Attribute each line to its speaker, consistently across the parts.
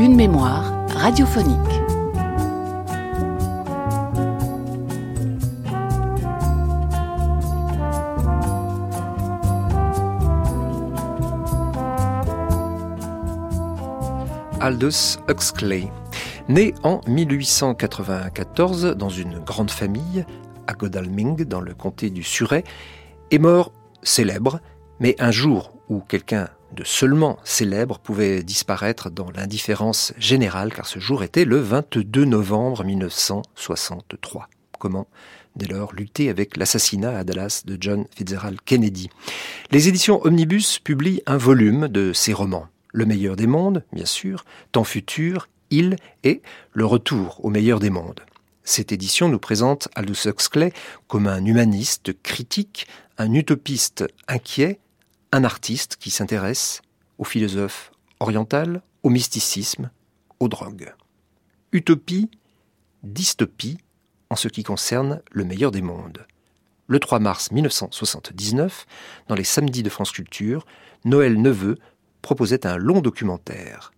Speaker 1: une mémoire radiophonique.
Speaker 2: Aldous Huxley. Né en 1894 dans une grande famille à Godalming, dans le comté du Surrey, est mort célèbre, mais un jour où quelqu'un de seulement célèbre pouvait disparaître dans l'indifférence générale, car ce jour était le 22 novembre 1963. Comment? Dès lors lutter avec l'assassinat à Dallas de John Fitzgerald Kennedy. Les éditions Omnibus publient un volume de ses romans. Le meilleur des mondes, bien sûr, Temps futur, Il et Le retour au meilleur des mondes. Cette édition nous présente Aldous Huxley comme un humaniste critique, un utopiste inquiet, un artiste qui s'intéresse aux philosophes orientales, au mysticisme, aux drogues. Utopie, dystopie, en ce qui concerne le meilleur des mondes. Le 3 mars 1979, dans les Samedis de France Culture, Noël Neveu proposait un long documentaire.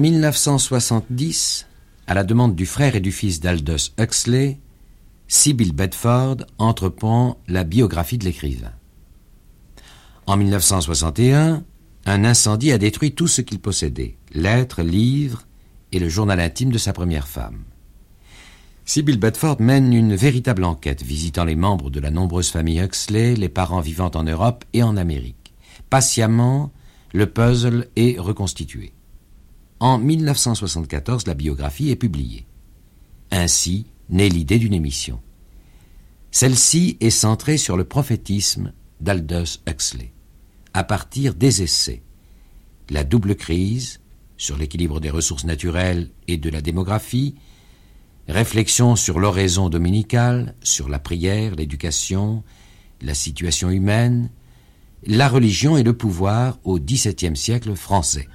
Speaker 3: 1970, à la demande du frère et du fils d'Aldous Huxley, Sybil Bedford entreprend la biographie de l'écrivain. En 1961, un incendie a détruit tout ce qu'il possédait, lettres, livres et le journal intime de sa première femme. Sybil Bedford mène une véritable enquête visitant les membres de la nombreuse famille Huxley, les parents vivant en Europe et en Amérique. Patiemment, le puzzle est reconstitué. En 1974, la biographie est publiée. Ainsi naît l'idée d'une émission. Celle-ci est centrée sur le prophétisme d'Aldous Huxley, à partir des essais. La double crise, sur l'équilibre des ressources naturelles et de la démographie, réflexion sur l'oraison dominicale, sur la prière, l'éducation, la situation humaine, la religion et le pouvoir au XVIIe siècle français.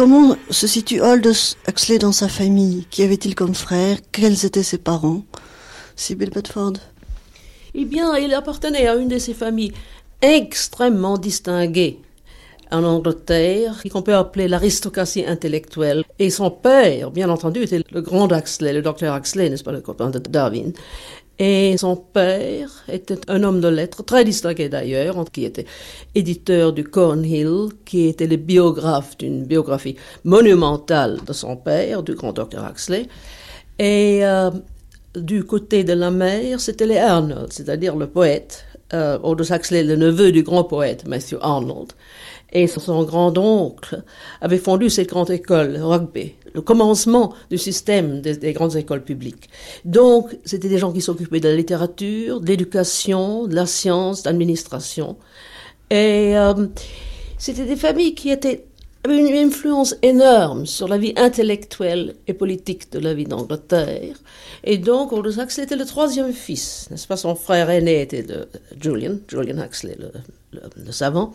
Speaker 4: Comment se situe Aldous Huxley dans sa famille? Qui avait-il comme frère? Quels étaient ses parents? Sybil Bedford
Speaker 5: Eh bien, il appartenait à une de ces familles extrêmement distinguées en Angleterre, qu'on peut appeler l'aristocratie intellectuelle. Et son père, bien entendu, était le grand Huxley, le docteur Huxley, n'est-ce pas, le copain de Darwin. Et son père était un homme de lettres, très distingué d'ailleurs, qui était éditeur du Cornhill, qui était le biographe d'une biographie monumentale de son père, du grand docteur Huxley. Et euh, du côté de la mère, c'était les Arnold, c'est-à-dire le poète, euh, Aldous Huxley, le neveu du grand poète Matthew Arnold. Et son grand-oncle avait fondu cette grande école, Rugby, le commencement du système des, grandes écoles publiques. Donc, c'était des gens qui s'occupaient de la littérature, de l'éducation, de la science, de l'administration. Et euh, c'était des familles qui avaient une influence énorme sur la vie intellectuelle et politique de la vie d'Angleterre. Et donc, Aldous Huxley était le troisième fils, n'est-ce pas? Son frère aîné était de Julian, Julian Huxley, le savant.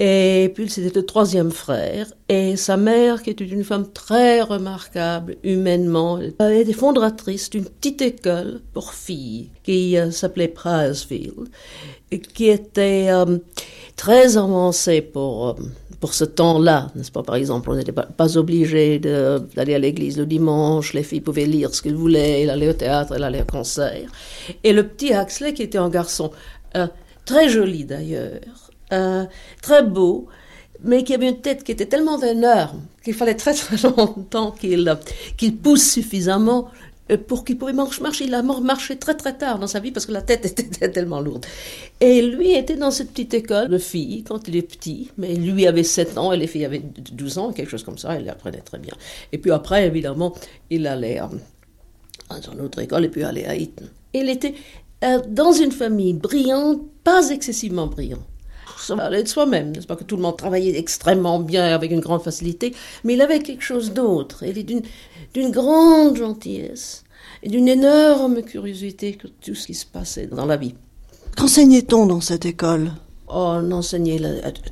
Speaker 5: Et puis c'était le troisième frère. Et sa mère, qui était une femme très remarquable humainement, elle était fondatrice d'une petite école pour filles qui euh, s'appelait Prizefield, et qui était euh, très avancée pour, euh, pour ce temps-là, n'est-ce pas? Par exemple, on n'était pas, pas obligé d'aller à l'église le dimanche, les filles pouvaient lire ce qu'elles voulaient, elles allaient au théâtre, elles allaient au concert. Et le petit Huxley, qui était un garçon euh, très joli d'ailleurs, euh, très beau, mais qui avait une tête qui était tellement énorme qu'il fallait très très longtemps qu'il pousse suffisamment euh, pour qu'il pouvait marcher. Il a marché très très tard dans sa vie parce que la tête était tellement lourde. Et lui était dans cette petite école de filles quand il est petit, mais lui avait 7 ans et les filles avaient 12 ans, quelque chose comme ça, il apprenait très bien. Et puis après, évidemment, il allait euh, dans une autre école et puis allait à Eton. Il était euh, dans une famille brillante, pas excessivement brillante ça allait de soi-même, n'est-ce pas que tout le monde travaillait extrêmement bien avec une grande facilité, mais il avait quelque chose d'autre. Il est d'une d'une grande gentillesse et d'une énorme curiosité que tout ce qui se passait dans la vie.
Speaker 4: Qu'enseignait-on dans cette école?
Speaker 5: Oh, On enseignait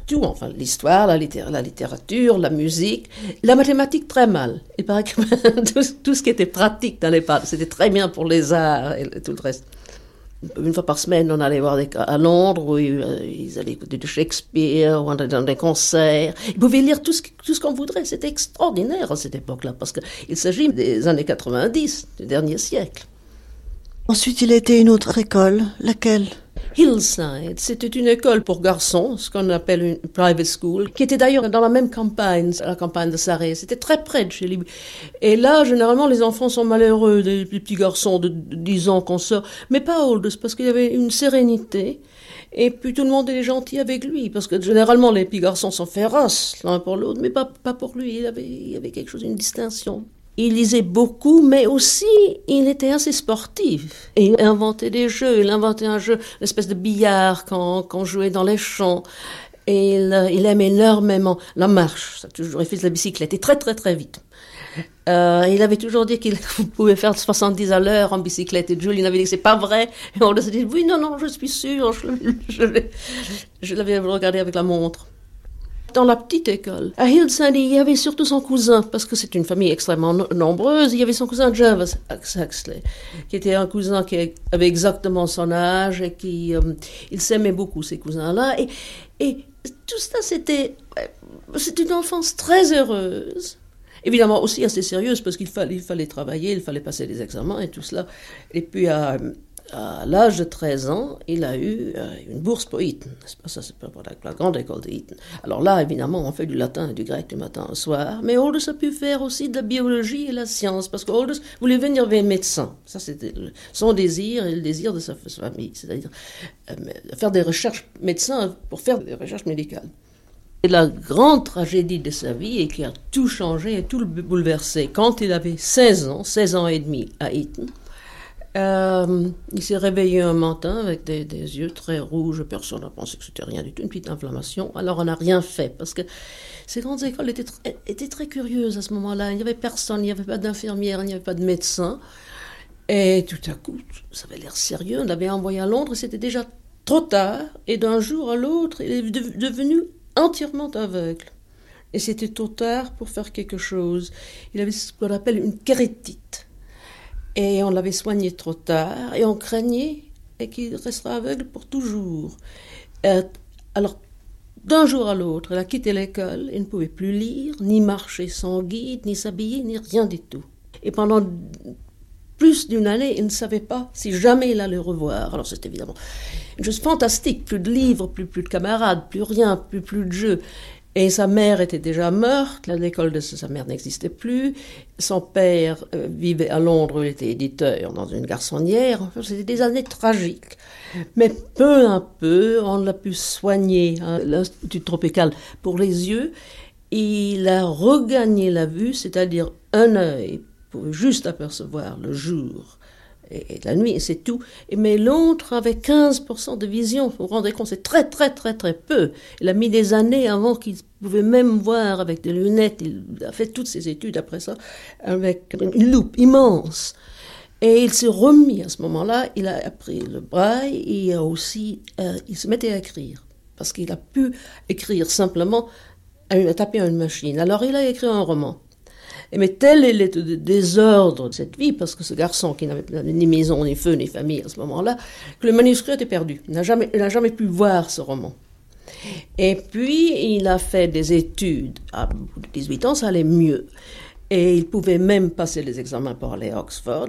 Speaker 5: tout, enfin l'histoire, la, la, littérature, la musique, la mathématique très mal. Il paraît que tout, ce qui était pratique dans les c'était très bien pour les arts et tout le reste une fois par semaine, on allait voir à Londres où euh, ils allaient écouter du Shakespeare, ou on allait dans des concerts. Ils pouvaient lire tout ce, tout ce qu'on voudrait. C'était extraordinaire à cette époque-là, parce qu'il s'agit des années 90, du dernier siècle.
Speaker 4: Ensuite, il a été une autre école. Laquelle?
Speaker 5: Hillside, c'était une école pour garçons, ce qu'on appelle une private school, qui était d'ailleurs dans la même campagne, la campagne de Sarre. C'était très près de chez lui. Et là, généralement, les enfants sont malheureux, des, petits garçons de 10 ans qu'on sort, mais pas Aldous, parce qu'il y avait une sérénité. Et puis tout le monde est gentil avec lui, parce que généralement les petits garçons sont féroces l'un pour l'autre, mais pas, pas pour lui. Il avait, il avait quelque chose, une distinction. Il lisait beaucoup, mais aussi il était assez sportif. Et il inventait des jeux. Il inventait un jeu, une espèce de billard qu'on jouait dans les champs. Et il, aimait énormément la marche. Ça a toujours fait de la bicyclette et très très très vite. Euh, il avait toujours dit qu'il pouvait faire 70 à l'heure en bicyclette. Et Julie avait dit que c'est pas vrai. Et on lui a dit oui, non, non, je suis sûr. Je, je l'avais regardé avec la montre dans la petite école. À Hillside, il y avait surtout son cousin, parce que c'est une famille extrêmement nombreuse. Il y avait son cousin Jarvis Huxley, qui était un cousin qui avait exactement son âge et qui, euh, il s'aimait beaucoup, ces cousins-là. Et, et tout ça, c'était, c'est une enfance très heureuse. Évidemment aussi assez sérieuse parce qu'il fallait, il fallait travailler, il fallait passer des examens et tout cela. Et puis à, à l'âge de 13 ans, il a eu euh, une bourse pour Eton. Ça, c'est pour la, grande école de Eton. Alors là, évidemment, on fait du latin et du grec du matin au soir. Mais Aldous a pu faire aussi de la biologie et la science, parce qu'Aldous voulait venir vers médecin. Ça, c'était son désir et le désir de sa famille, c'est-à-dire euh, faire des recherches médecins pour faire des recherches médicales. Et la grande tragédie de sa vie et qui a tout changé et tout le bouleversé, quand il avait 16 ans, 16 ans et demi à Eton, euh, il s'est réveillé un matin avec des, yeux très rouges. Personne n'a pensé que c'était rien du tout, une petite inflammation. Alors on n'a rien fait parce que ces grandes écoles étaient, très curieuses à ce moment-là. Il n'y avait personne, il n'y avait pas d'infirmière, il n'y avait pas de médecin. Et tout à coup, ça avait l'air sérieux. On l'avait envoyé à Londres, c'était déjà trop tard. Et d'un jour à l'autre, il est devenu entièrement aveugle. Et c'était trop tard pour faire quelque chose. Il avait ce qu'on appelle une kérétite. Et on l'avait soigné trop tard et on craignait qu'il restera aveugle pour toujours. Euh, alors, d'un jour à l'autre, elle a quitté l'école, il ne pouvait plus lire, ni marcher sans guide, ni s'habiller, ni rien du tout. Et pendant plus d'une année, il ne savait pas si jamais il allait revoir. Alors c'est évidemment une chose fantastique, plus de livres, plus, plus de camarades, plus rien, plus, plus de jeux. Et sa mère était déjà morte, l'école de sa mère n'existait plus. Son père euh, vivait à Londres, il était éditeur dans une garçonnière. C'était des années tragiques. Mais peu à peu, on l'a pu soigner à hein, l'Institut tropical pour les yeux. Il a regagné la vue, c'est-à-dire un œil pour juste apercevoir le jour et, la nuit, c'est tout. Mais l'autre avait 15% de vision. Vous vous rendez compte, c'est très, très, très, très peu. Il a mis des années avant qu'il pouvait même voir avec des lunettes. Il a fait toutes ses études après ça avec une loupe immense. Et il s'est remis à ce moment-là, il a appris le braille et il a aussi, euh, il se mettait à écrire. Parce qu'il a pu écrire simplement, à à une machine. Alors il a écrit un roman. Mais tel est le désordre de cette vie, parce que ce garçon qui n'avait ni maison, ni feu, ni famille à ce moment-là, que le manuscrit était perdu. Il n'a jamais, jamais pu voir ce roman. Et puis, il a fait des études. À 18 ans, ça allait mieux. Et il pouvait même passer les examens pour aller à Oxford.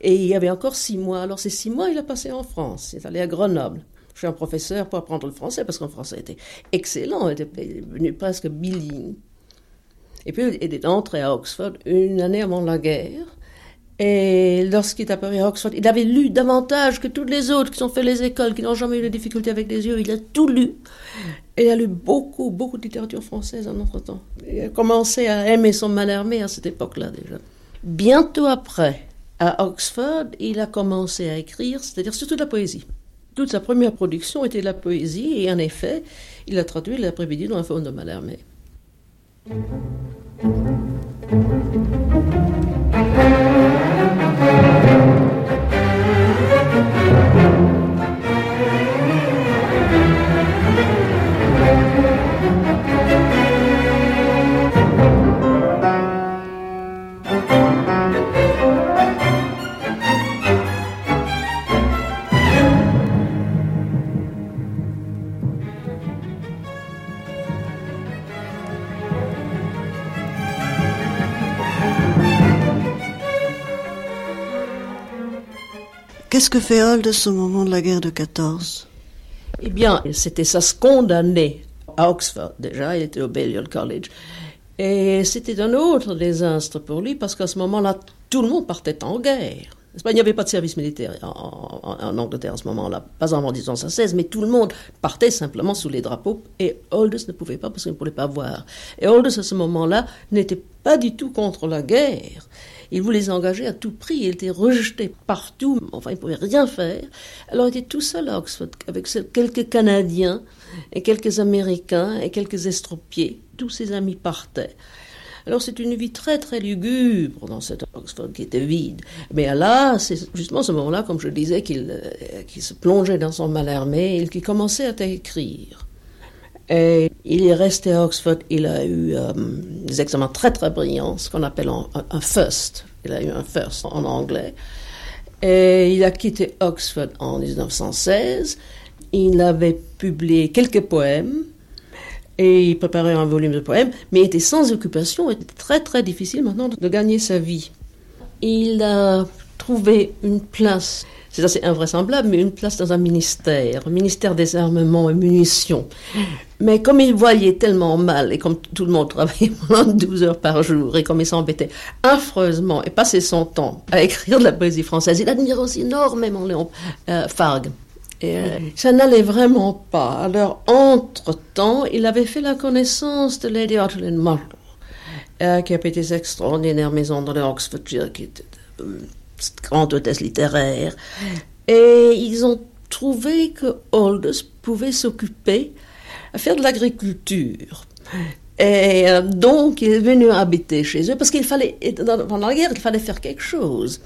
Speaker 5: Et il y avait encore six mois. Alors, ces six mois, il a passé en France. Il est allé à Grenoble. Suis un professeur pour apprendre le français parce qu'en français était excellent. Il était presque bilingue. Et puis, il est entré à Oxford une année avant la guerre. Et lorsqu'il est apparu à Oxford, il avait lu davantage que tous les autres qui ont fait les écoles, qui n'ont jamais eu de difficultés avec les yeux. Il a tout lu. Et il a lu beaucoup, beaucoup de littérature française en entre-temps. Il a commencé à aimer son Malhermé à cette époque-là déjà. Bientôt après, à Oxford, il a commencé à écrire, c'est-à-dire surtout de la poésie. Toute sa première production était de la poésie, et en effet, il a traduit l'après-midi dans un faune de Thank you.
Speaker 4: Qu'est-ce que fait Aldous au moment de la guerre de 14
Speaker 5: Eh bien, c'était sa seconde année à Oxford déjà, il était au Balliol College. Et c'était un autre désastre pour lui parce qu'à ce moment-là, tout le monde partait en guerre. Il n'y avait pas de service militaire en, Angleterre à ce moment-là, pas avant 1916, mais tout le monde partait simplement sous les drapeaux et Aldous ne pouvait pas parce qu'il ne pouvait pas voir. Et Aldous à ce moment-là n'était pas du tout contre la guerre. Il voulait s'engager à tout prix. Il était rejeté partout. Enfin, il ne pouvait rien faire. Alors, il était tout seul à Oxford, avec quelques Canadiens et quelques Américains et quelques estropiés. Tous ses amis partaient. Alors c'est une vie très très lugubre dans cet Oxford qui était vide. Mais là, c'est justement ce moment-là, comme je disais, qu'il euh, se plongeait dans son Malhermé et qu'il commençait à écrire. Et il est resté à Oxford, il a eu euh, des examens très très brillants, ce qu'on appelle un, first. Il a eu un first en anglais. Et il a quitté Oxford en 1916. Il avait publié quelques poèmes et il préparait un volume de poèmes, mais il était sans occupation. Il était très très difficile maintenant de gagner sa vie. Il a trouvé une place c'est assez invraisemblable, mais une place dans un ministère, ministère des armements et munitions. Mais comme il voyait tellement mal, et comme tout le monde travaillait pendant 12 heures par jour, et comme il s'embêtait affreusement et passait son temps à écrire de la poésie française, il admirait aussi énormément Léon euh, Fargue. Et euh, ça n'allait vraiment pas. Alors, entre-temps, il avait fait la connaissance de Lady Ottilie Martle, euh, qui avait des extraordinaires maisons dans le Oxfordshire, qui était grande hôtesse littéraire. Et ils ont trouvé que Aldous pouvait s'occuper à faire de l'agriculture. Et euh, donc, il est venu habiter chez eux parce qu'il fallait, pendant la guerre, il fallait faire quelque chose.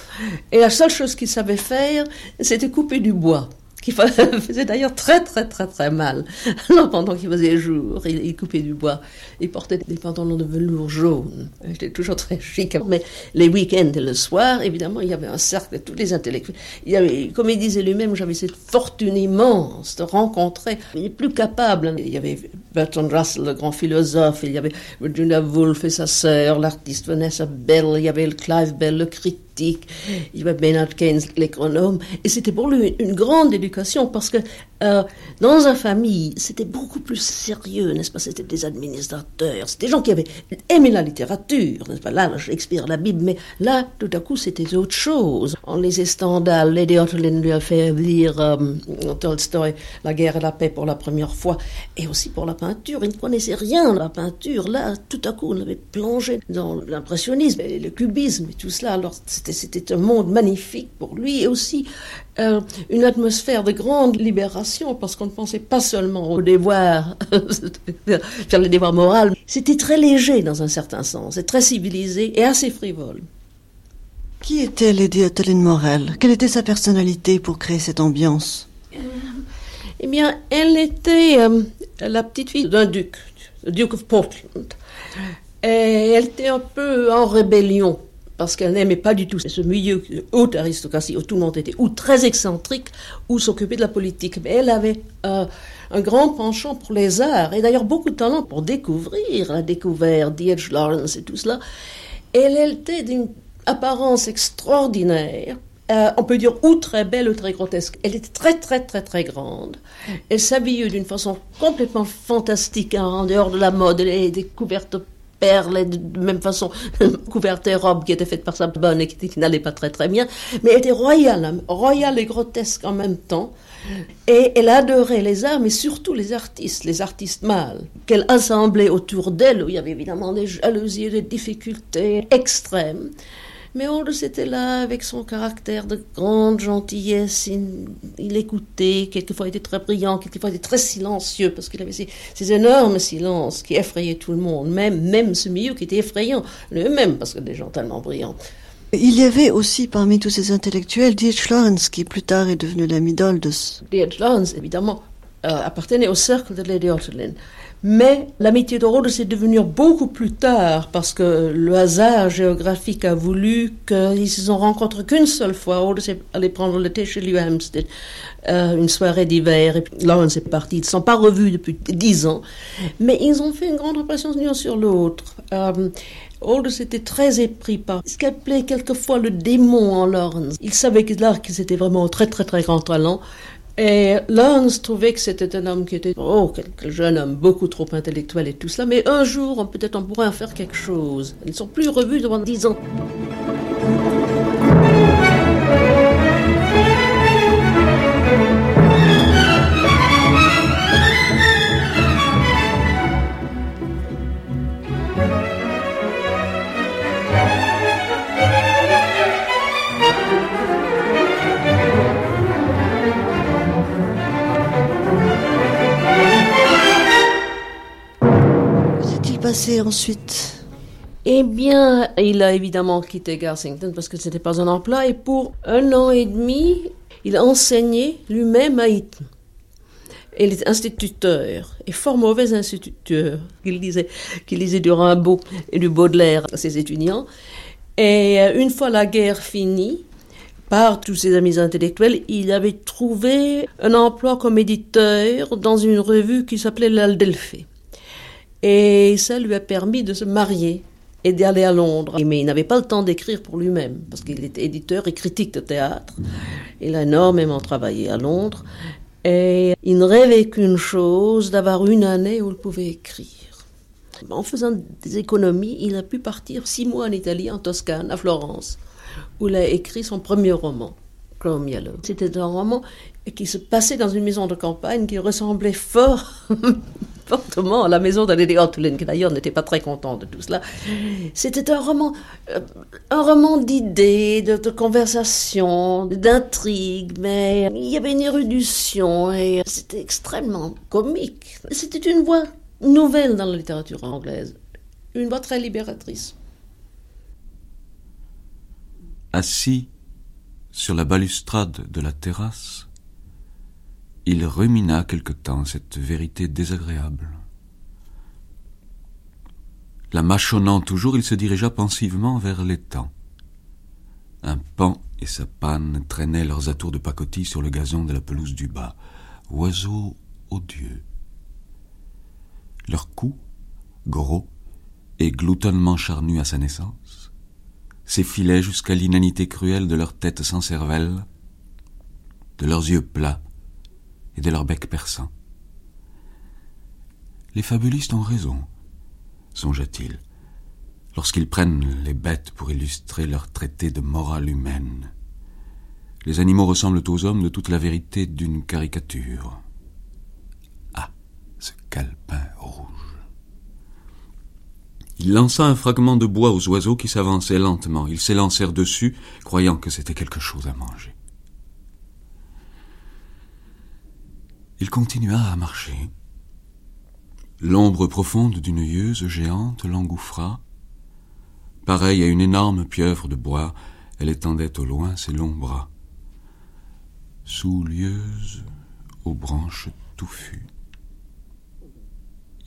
Speaker 5: Et la seule chose qu'il savait faire, c'était couper du bois qui faisait d'ailleurs très très très très mal. Alors pendant qu'il faisait jour, il, coupait du bois, il portait des pantalons de velours jaune. J'étais toujours très chic. Mais les week-ends et le soir, évidemment, il y avait un cercle de tous les intellectuels. Il y avait, comme il disait lui-même, j'avais cette fortune immense de rencontrer. Il est plus capable. Il y avait Bertrand Russell, le grand philosophe, il y avait Virginia Woolf et sa sœur, l'artiste Vanessa Bell, il y avait Clive Bell, le critique il y avait Bernard Keynes, l'économe, et c'était pour lui une grande éducation parce que euh, dans sa famille, c'était beaucoup plus sérieux, n'est-ce pas? C'était des administrateurs, c'était des gens qui avaient aimé la littérature, n'est-ce pas? Là, Shakespeare, la Bible, mais là, tout à coup, c'était autre chose. On lisait Stendhal, Lady Otterlin lui a fait lire euh, Tolstoy, La guerre et la paix pour la première fois, et aussi pour la peinture. Il ne connaissait rien de la peinture. Là, tout à coup, on avait plongé dans l'impressionnisme et le cubisme et tout cela. Alors, c'était un monde magnifique pour lui, et aussi euh, une atmosphère de grande libération, parce qu'on ne pensait pas seulement au devoir, faire le devoir moral. C'était très léger dans un certain sens, et très civilisé et assez frivole.
Speaker 4: Qui était Lady Athaline Morel? Quelle était sa personnalité pour créer cette ambiance?
Speaker 5: Euh, Eh bien, elle était euh, la petite fille d'un duc, le Duke of Portland. Et elle était un peu en rébellion parce qu'elle n'aimait pas du tout ce milieu de haute aristocratie où tout le monde était ou très excentrique ou s'occupait de la politique. Mais elle avait euh, un grand penchant pour les arts et d'ailleurs beaucoup de talent pour découvrir. Elle a découvert D.H. Lawrence et tout cela. Elle était d'une apparence extraordinaire. Euh, on peut dire ou très belle ou très grotesque. Elle était très très très très grande. Elle s'habillait d'une façon complètement fantastique en dehors de la mode. Elle était couverte perles, de même façon couverte et robe qui était faite par sa bonne et qui, n'allait pas très très bien. Mais elle était royale, hein, royale et grotesque en même temps. Et elle adorait les arts, mais surtout les artistes, les artistes mâles, qu'elle assemblait autour d'elle, où il y avait évidemment des jalousies des difficultés extrêmes. Mais Aldous était là avec son caractère de grande gentillesse. Il, écoutait, quelquefois il était très brillant, quelquefois il était très silencieux, parce qu'il avait ces, énormes silences qui effrayaient tout le monde, même, même ce milieu qui était effrayant, lui-même, parce que des gens tellement brillants.
Speaker 4: Il y avait aussi parmi tous ces intellectuels D.H. Lawrence, qui plus tard est devenu l'ami d'Aldous.
Speaker 5: D.H. Lawrence, évidemment, appartenait au cercle de Lady Otterlin. Mais l'amitié de Rhodes est devenue beaucoup plus tard parce que le hasard géographique a voulu qu'ils se sont rencontrés qu'une seule fois. Rhodes est allé prendre le thé chez lui à Hampstead, euh, une soirée d'hiver, et puis Lawrence est parti. Ils ne sont pas revus depuis dix ans, mais ils ont fait une grande impression l'un sur l'autre. Euh, était très épris par ce qu'appelait quelquefois le démon en Lawrence. Il savait que là, qu'ils étaient vraiment un très très très grand talent, et Lance trouvait que c'était un homme qui était, oh, quel, jeune homme, beaucoup trop intellectuel et tout cela, mais un jour, peut-être on pourrait en faire quelque chose. Ils ne sont plus revus devant dix ans.
Speaker 4: Ensuite?
Speaker 5: Eh bien, il a évidemment quitté Garsington parce que ce n'était pas un emploi et pour un an et demi, il a enseigné lui-même à Eton. Il est instituteur, et fort mauvais instituteur, qu'il disait, qu'il lisait du Rimbaud et du Baudelaire à ses étudiants. Et euh, une fois la guerre finie, par tous ses amis intellectuels, il avait trouvé un emploi comme éditeur dans une revue qui s'appelait l'Aldelphé. Et ça lui a permis de se marier et d'aller à Londres. Mais il n'avait pas le temps d'écrire pour lui-même, parce qu'il était éditeur et critique de théâtre. Il a énormément travaillé à Londres. Et il ne rêvait qu'une chose, d'avoir une année où il pouvait écrire. En faisant des économies, il a pu partir six mois en Italie, en Toscane, à Florence, où il a écrit son premier roman. C'était un roman qui se passait dans une maison de campagne qui ressemblait fort fortement à la maison de Lady qui d'ailleurs n'était pas très content de tout cela. C'était un roman, euh, un roman d'idées, de, de conversations, d'intrigues, mais il y avait une érudition et c'était extrêmement comique. C'était une voix nouvelle dans la littérature anglaise, une voix très libératrice.
Speaker 6: Assis sur la balustrade de la terrasse, il rumina quelque temps cette vérité désagréable. La mâchonnant toujours, il se dirigea pensivement vers l'étang. Un pan et sa panne traînaient leurs atours de pacotille sur le gazon de la pelouse du bas. Oiseaux odieux. Leur cou, gros et gloutonnement charnu à sa naissance, s'effilait jusqu'à l'inanité cruelle de leurs têtes sans cervelle, de leurs yeux plats, et de leur bec perçant. Les fabulistes ont raison, songea-t-il, lorsqu'ils prennent les bêtes pour illustrer leur traité de morale humaine. Les animaux ressemblent aux hommes de toute la vérité d'une caricature. Ah, ce calepin rouge. Il lança un fragment de bois aux oiseaux qui s'avançaient lentement. Ils s'élancèrent dessus, croyant que c'était quelque chose à manger. Il continua à marcher. L'ombre profonde d'une yeuse géante l'engouffra. Pareille à une énorme pieuvre de bois, elle étendait au loin ses longs bras. Sous lieuse, aux branches touffues.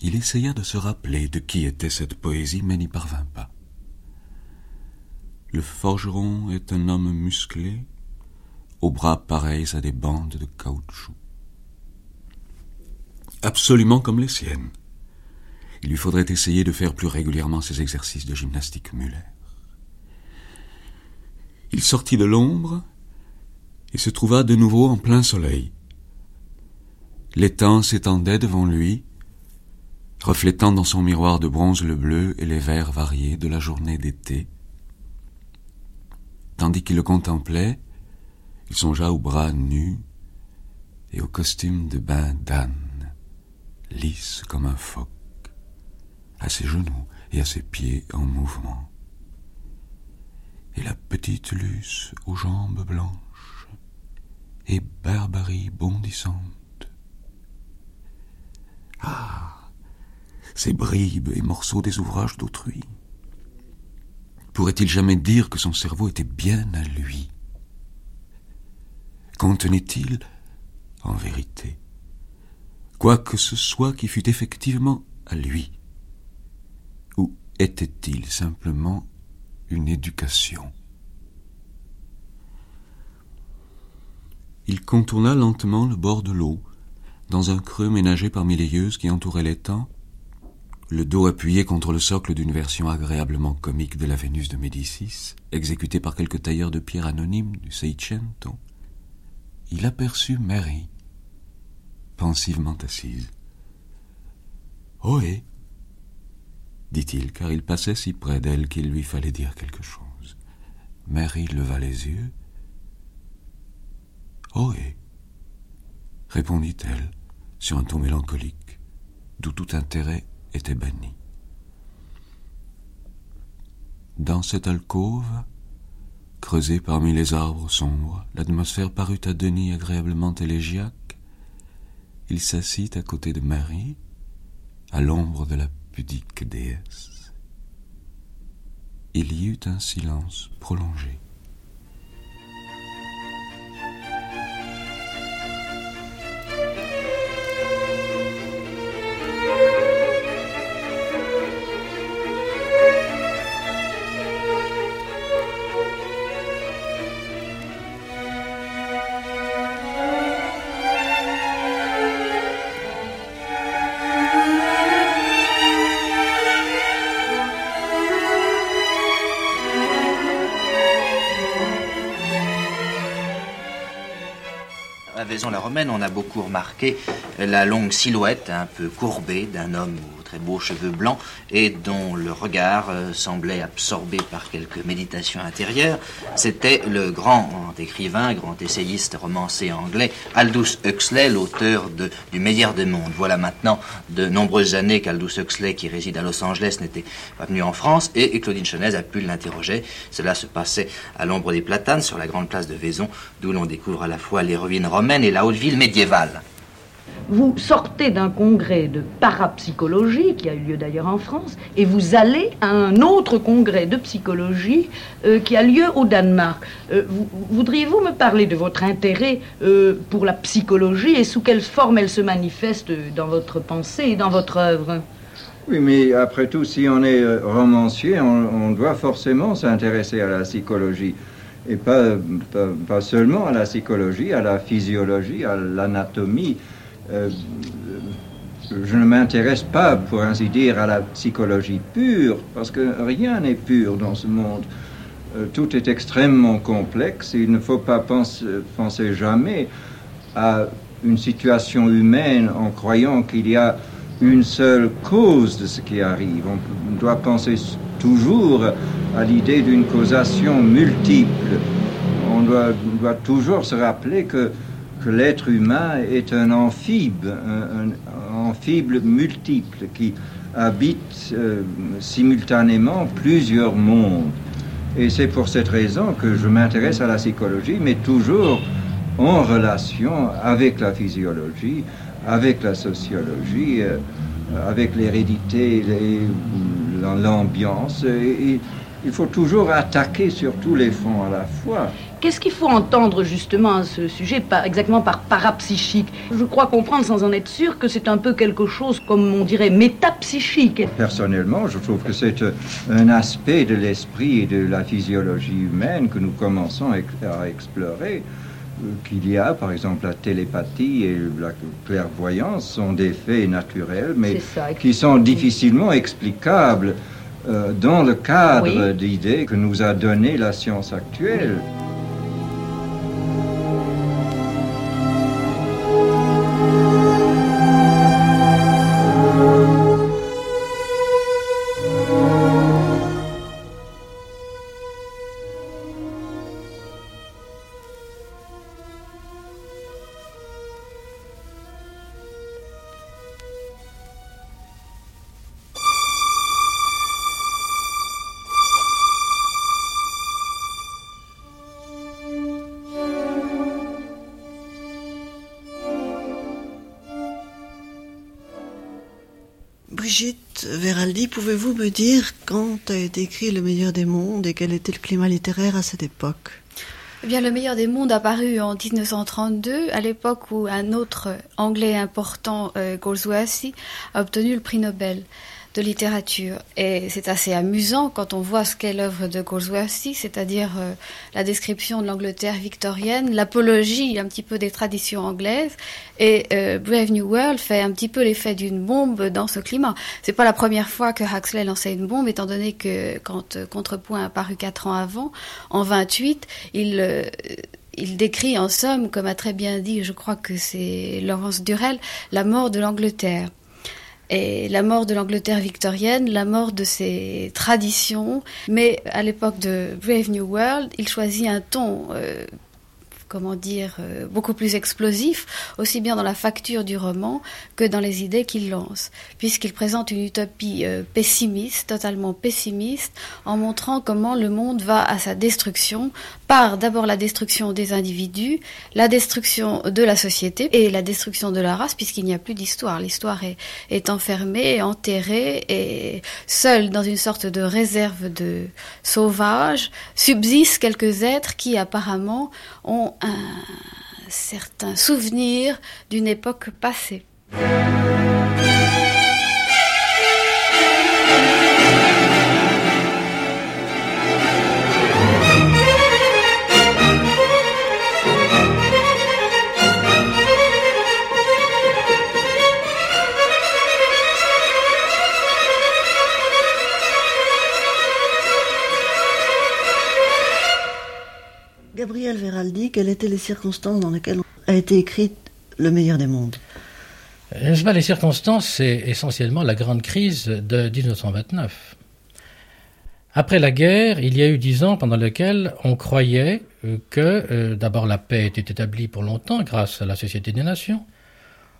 Speaker 6: Il essaya de se rappeler de qui était cette poésie, mais n'y parvint pas. Le forgeron est un homme musclé, aux bras pareils à des bandes de caoutchouc. Absolument comme les siennes. Il lui faudrait essayer de faire plus régulièrement ses exercices de gymnastique Muller. Il sortit de l'ombre et se trouva de nouveau en plein soleil. L'étang s'étendait devant lui, reflétant dans son miroir de bronze le bleu et les verts variés de la journée d'été. Tandis qu'il le contemplait, il songea aux bras nus et au costume de bain d'âne, lisse comme un phoque, à ses genoux et à ses pieds en mouvement, et la petite Luce aux jambes blanches et Barbarie bondissante. Ah, ces bribes et morceaux des ouvrages d'autrui. Pourrait-il jamais dire que son cerveau était bien à lui? Contenait-il, en vérité, quoi que ce soit qui fût effectivement à lui Ou était-il simplement une éducation? Il contourna lentement le bord de l'eau, dans un creux ménagé parmi les yeuses qui entouraient l'étang, le dos appuyé contre le socle d'une version agréablement comique de la Vénus de Médicis, exécutée par quelques tailleurs de pierre anonymes du Seicento, il aperçut Mary, pensivement assise. Ohé dit-il, car il passait si près d'elle qu'il lui fallait dire quelque chose. Mary leva les yeux. Ohé répondit-elle, sur un ton mélancolique, d'où tout intérêt était banni. Dans cette alcôve, creusée parmi les arbres sombres, l'atmosphère parut à Denis agréablement élégiaque. Il s'assit à côté de Marie, à l'ombre de la pudique déesse. Il y eut un silence prolongé.
Speaker 7: La romaine, on a beaucoup remarqué la longue silhouette un peu courbée d'un homme très beaux cheveux blancs et dont le regard euh, semblait absorbé par quelques méditations intérieures. C'était le grand écrivain, grand essayiste romancier anglais, Aldous Huxley, l'auteur du Meilleur des mondes. Voilà maintenant de nombreuses années qu'Aldous Huxley, qui réside à Los Angeles, n'était pas venu en France et, Claudine Chenez a pu l'interroger. Cela se passait à l'ombre des platanes sur la grande place de Vaison, d'où l'on découvre à la fois les ruines romaines et la haute ville médiévale.
Speaker 8: Vous sortez d'un congrès de parapsychologie, qui a eu lieu d'ailleurs en France, et vous allez à un autre congrès de psychologie euh, qui a lieu au Danemark. Euh, voudriez-vous me parler de votre intérêt euh, pour la psychologie et sous quelle forme elle se manifeste dans votre pensée et dans votre œuvre?
Speaker 9: Oui, mais après tout, si on est romancier, on, doit forcément s'intéresser à la psychologie. Et pas, pas, seulement à la psychologie, à la physiologie, à l'anatomie. Euh, je ne m'intéresse pas, pour ainsi dire, à la psychologie pure, parce que rien n'est pur dans ce monde. Euh, tout est extrêmement complexe. Il ne faut pas penser, jamais à une situation humaine en croyant qu'il y a une seule cause de ce qui arrive. On doit penser toujours à l'idée d'une causation multiple. On doit toujours se rappeler que que l'être humain est un amphibie, un, amphibie multiple qui habite euh, simultanément plusieurs mondes. Et c'est pour cette raison que je m'intéresse à la psychologie, mais toujours en relation avec la physiologie, avec la sociologie, euh, avec l'hérédité, l'ambiance. Et, il faut toujours attaquer sur tous les fronts à la fois.
Speaker 8: Qu'est-ce qu'il faut entendre justement à ce sujet, pas exactement par parapsychique? Je crois comprendre, sans en être sûr, que c'est un peu quelque chose, comme on dirait, métapsychique.
Speaker 9: Personnellement, je trouve que c'est euh, un aspect de l'esprit et de la physiologie humaine que nous commençons à explorer euh, qu'il y a, par exemple, la télépathie et la clairvoyance sont des faits naturels, mais qui sont difficilement explicables euh, dans le cadre d'idées que nous a donné la science actuelle.
Speaker 4: Brigitte Veraldi, pouvez-vous me dire quand a été écrit Le meilleur des mondes et quel était le climat littéraire à cette époque?
Speaker 10: Eh bien, Le meilleur des mondes a paru en 1932, à l'époque où un autre Anglais important, euh, Goldsworthy, a obtenu le prix Nobel de littérature. Et c'est assez amusant quand on voit ce qu'est l'œuvre de Goldsworthy, c'est-à-dire euh, la description de l'Angleterre victorienne, l'apologie un petit peu des traditions anglaises. Et euh, Brave New World fait un petit peu l'effet d'une bombe dans ce climat. C'est pas la première fois que Huxley lançait une bombe, étant donné que quand euh, Contrepoint a paru quatre ans avant, en 28, il il décrit en somme, comme a très bien dit, je crois que c'est Laurence Durel, la mort de l'Angleterre et la mort de l'Angleterre victorienne, la mort de ses traditions. Mais à l'époque de Brave New World, il choisit un ton euh, comment dire, euh, beaucoup plus explosif, aussi bien dans la facture du roman que dans les idées qu'il lance, puisqu'il présente une utopie euh, pessimiste, totalement pessimiste, en montrant comment le monde va à sa destruction, par d'abord la destruction des individus, la destruction de la société et la destruction de la race, puisqu'il n'y a plus d'histoire. L'histoire est, est enfermée, enterrée, et seule dans une sorte de réserve de sauvage, subsistent quelques êtres qui apparemment ont un certain souvenir d'une époque passée.
Speaker 4: Veraldi, quelles étaient les circonstances dans lesquelles a été écrite Le meilleur des mondes?
Speaker 11: Euh, Les circonstances, c'est essentiellement la grande crise de 1929. Après la guerre, il y a eu dix ans pendant lesquels on croyait euh, que euh, d'abord la paix était établie pour longtemps grâce à la Société des Nations,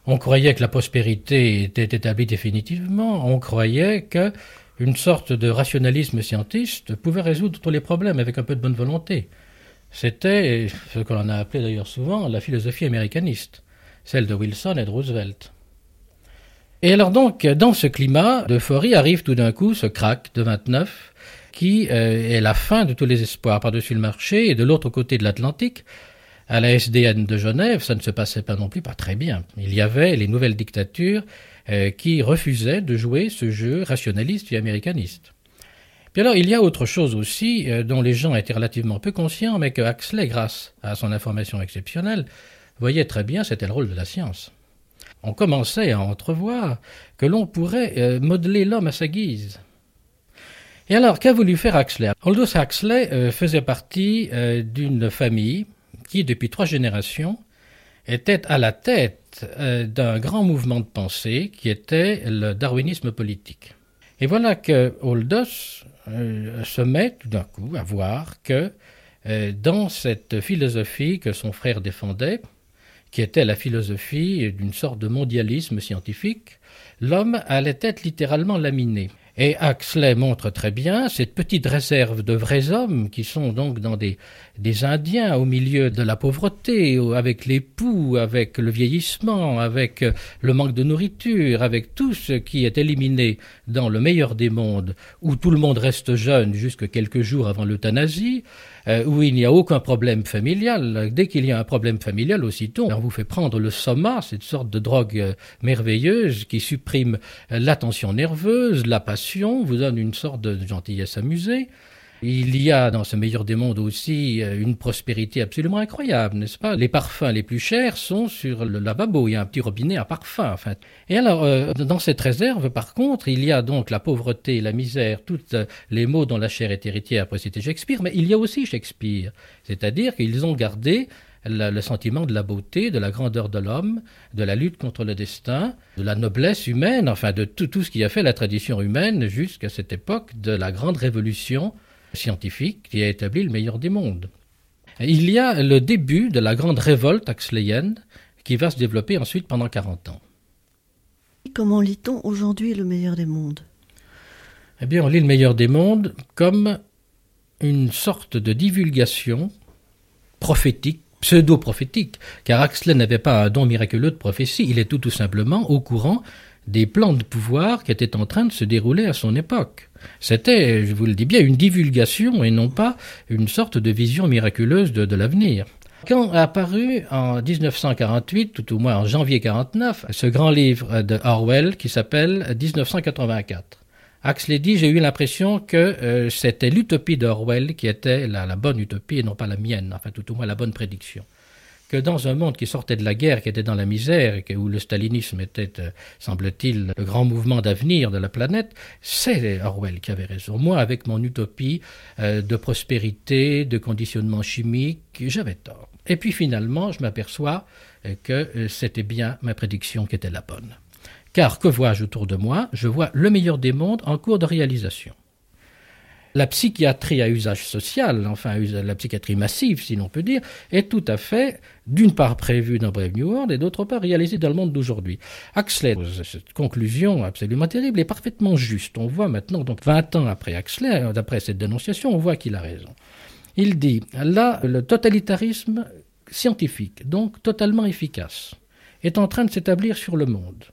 Speaker 11: on croyait que la prospérité était établie définitivement, on croyait que une sorte de rationalisme scientiste pouvait résoudre tous les problèmes avec un peu de bonne volonté. C'était ce que l'on a appelé d'ailleurs souvent la philosophie américaniste, celle de Wilson et de Roosevelt. Et alors donc, dans ce climat d'euphorie arrive tout d'un coup ce crack de 29 qui euh, est la fin de tous les espoirs par-dessus le marché et de l'autre côté de l'Atlantique, à la SDN de Genève, ça ne se passait pas non plus pas très bien. Il y avait les nouvelles dictatures euh, qui refusaient de jouer ce jeu rationaliste et américaniste. Puis alors, il y a autre chose aussi euh, dont les gens étaient relativement peu conscients, mais que Huxley, grâce à son information exceptionnelle, voyait très bien, c'était le rôle de la science. On commençait à entrevoir que l'on pourrait euh, modeler l'homme à sa guise. Et alors, qu'a voulu faire Huxley? Aldous Huxley euh, faisait partie d'une famille qui, depuis trois générations, était à la tête d'un grand mouvement de pensée qui était le darwinisme politique. Et voilà que Aldous euh, se met tout d'un coup à voir que euh, dans cette philosophie que son frère défendait, qui était la philosophie d'une sorte de mondialisme scientifique, l'homme allait être littéralement laminé. Et Huxley montre très bien cette petite réserve de vrais hommes qui sont donc dans des, des Indiens au milieu de la pauvreté, avec les poux, avec le vieillissement, avec le manque de nourriture, avec tout ce qui est éliminé dans le meilleur des mondes, où tout le monde reste jeune jusque quelques jours avant l'euthanasie, euh, où il n'y a aucun problème familial. Dès qu'il y a un problème familial, aussitôt, on vous fait prendre le soma, cette sorte de drogue euh, merveilleuse qui supprime l'attention nerveuse, la passion, vous donne une sorte de gentillesse amusée. Il y a dans ce meilleur des mondes aussi euh, une prospérité absolument incroyable, n'est-ce pas? Les parfums les plus chers sont sur le lavabo, il y a un petit robinet à parfum. Et alors, euh, dans cette réserve, par contre, il y a donc la pauvreté, la misère, tous euh, les mots dont la chair est héritière, après c'était Shakespeare, mais il y a aussi Shakespeare. C'est-à-dire qu'ils ont gardé le, sentiment de la beauté, de la grandeur de l'homme, de la lutte contre le destin, de la noblesse humaine, enfin de tout, tout ce qui a fait la tradition humaine jusqu'à cette époque de la grande révolution scientifique qui a établi le meilleur des mondes. Il y a le début de la grande révolte axléienne qui va se développer ensuite pendant 40 ans.
Speaker 4: Comment lit-on aujourd'hui le meilleur des mondes?
Speaker 11: Eh bien, on lit le meilleur des mondes comme une sorte de divulgation prophétique, pseudo-prophétique, car Axley n'avait pas un don miraculeux de prophétie, il est tout, tout simplement au courant des plans de pouvoir qui étaient en train de se dérouler à son époque. C'était, je vous le dis bien, une divulgation et non pas une sorte de vision miraculeuse de, l'avenir. Quand apparu en 1948, tout au moins en janvier 49, ce grand livre de Orwell qui s'appelle 1984, Huxley dit j'ai eu l'impression que euh, c'était l'utopie d'Orwell qui était la, bonne utopie et non pas la mienne, enfin tout au moins la bonne prédiction que dans un monde qui sortait de la guerre, qui était dans la misère, et où le stalinisme était, euh, semble-t-il, le grand mouvement d'avenir de la planète, c'est Orwell qui avait raison. Moi, avec mon utopie euh, de prospérité, de conditionnement chimique, j'avais tort. Et puis finalement, je m'aperçois euh, que c'était bien ma prédiction qui était la bonne. Car que vois-je autour de moi? Je vois le meilleur des mondes en cours de réalisation. La psychiatrie à usage social, enfin la psychiatrie massive, si l'on peut dire, est tout à fait, d'une part prévue dans Brave New World et d'autre part réalisée dans le monde d'aujourd'hui. Huxley, cette conclusion absolument terrible, est parfaitement juste. On voit maintenant, donc 20 ans après Huxley, d'après cette dénonciation, on voit qu'il a raison. Il dit, là, le totalitarisme scientifique, donc totalement efficace, est en train de s'établir sur le monde.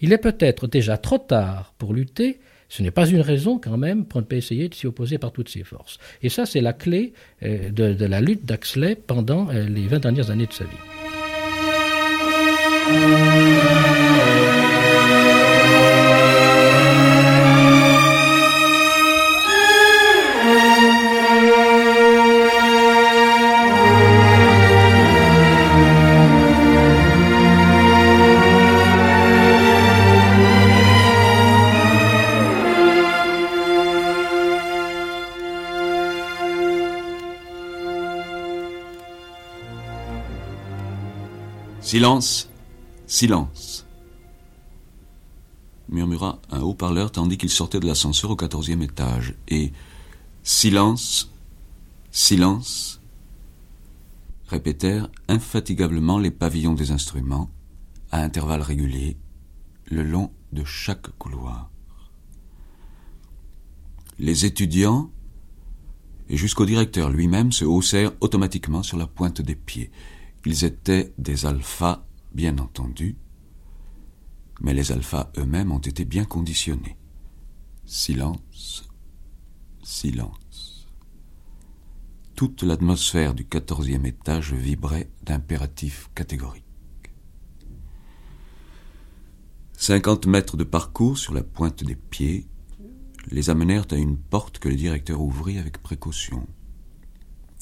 Speaker 11: Il est peut-être déjà trop tard pour lutter, ce n'est pas une raison quand même pour ne pas essayer de s'y opposer par toutes ses forces. Et ça, c'est la clé euh, de, la lutte d'Axley pendant euh, les 20 dernières années de sa vie.
Speaker 6: Silence, silence, murmura un haut-parleur tandis qu'il sortait de l'ascenseur au quatorzième étage, et silence, silence, répétèrent infatigablement les pavillons des instruments, à intervalles réguliers, le long de chaque couloir. Les étudiants, et jusqu'au directeur lui-même, se haussèrent automatiquement sur la pointe des pieds. Ils étaient des alphas, bien entendu, mais les alphas eux-mêmes ont été bien conditionnés. Silence, silence. Toute l'atmosphère du quatorzième étage vibrait d'impératifs catégoriques. Cinquante mètres de parcours sur la pointe des pieds les amenèrent à une porte que le directeur ouvrit avec précaution.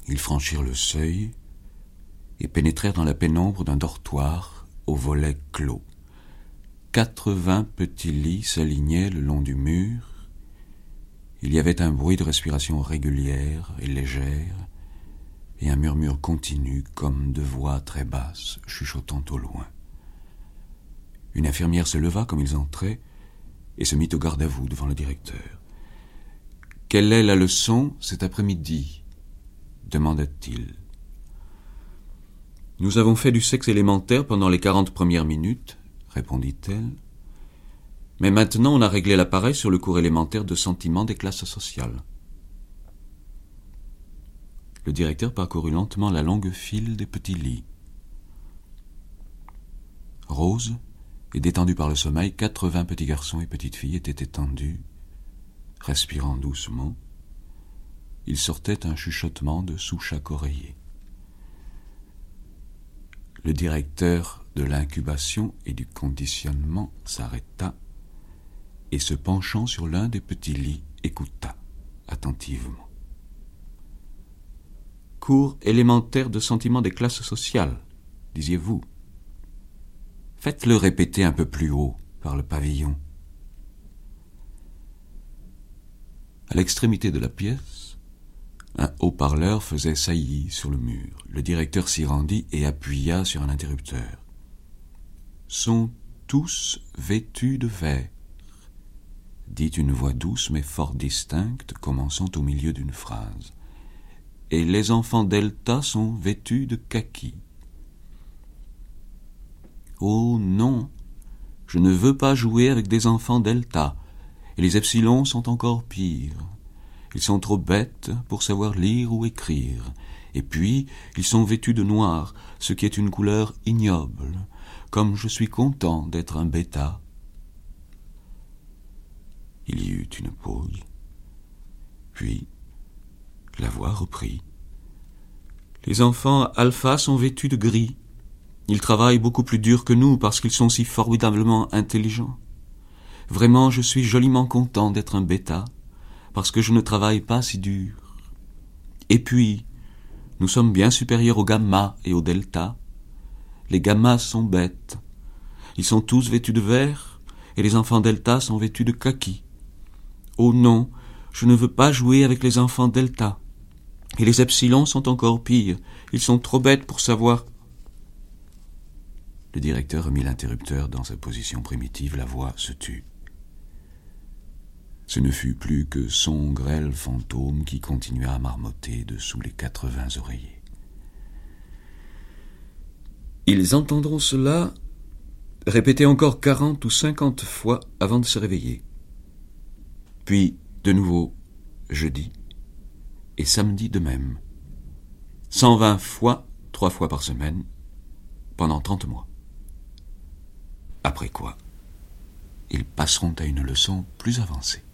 Speaker 6: Ils franchirent le seuil et pénétrèrent dans la pénombre d'un dortoir au volet clos. Quatre-vingts petits lits s'alignaient le long du mur. Il y avait un bruit de respiration régulière et légère, et un murmure continu comme de voix très basses chuchotant au loin. Une infirmière se leva comme ils entraient et se mit au garde à vous devant le directeur. Quelle est la leçon cet après-midi? demanda-t-il. Nous avons fait du sexe élémentaire pendant les quarante premières minutes, répondit-elle. Mais maintenant, on a réglé l'appareil sur le cours élémentaire de sentiment des classes sociales. Le directeur parcourut lentement la longue file des petits lits. Rose, et détendus par le sommeil, quatre-vingts petits garçons et petites filles étaient étendus, respirant doucement. Il sortait un chuchotement de sous chaque oreiller. Le directeur de l'incubation et du conditionnement s'arrêta et se penchant sur l'un des petits lits, écouta attentivement. Cours élémentaire de sentiment des classes sociales, disiez-vous. Faites-le répéter un peu plus haut par le pavillon. À l'extrémité de la pièce, un haut-parleur faisait saillie sur le mur. Le directeur s'y rendit et appuya sur un interrupteur. Sont tous vêtus de vert dit une voix douce mais fort distincte commençant au milieu d'une phrase. Et les enfants delta sont vêtus de kaki. Oh non, je ne veux pas jouer avec des enfants delta, et les epsilons sont encore pires. Ils sont trop bêtes pour savoir lire ou écrire, et puis ils sont vêtus de noir, ce qui est une couleur ignoble, comme je suis content d'être un bêta. Il y eut une pause. Puis, la voix reprit. Les enfants alpha sont vêtus de gris. Ils travaillent beaucoup plus dur que nous parce qu'ils sont si formidablement intelligents. Vraiment, je suis joliment content d'être un bêta, parce que je ne travaille pas si dur. Et puis, nous sommes bien supérieurs aux gamma et aux delta. Les gammas sont bêtes. Ils sont tous vêtus de vert, et les enfants delta sont vêtus de kaki. Oh non, je ne veux pas jouer avec les enfants delta. Et les epsilons sont encore pires. Ils sont trop bêtes pour savoir. Le directeur remit l'interrupteur dans sa position primitive, la voix se tut. Ce ne fut plus que son grêle fantôme qui continua à marmotter dessous les quatre-vingts oreillers. Ils entendront cela répéter encore quarante ou cinquante fois avant de se réveiller puis de nouveau jeudi, et samedi de même. 120 fois, trois fois par semaine, pendant 30 mois. Après quoi, ils passeront à une leçon plus avancée.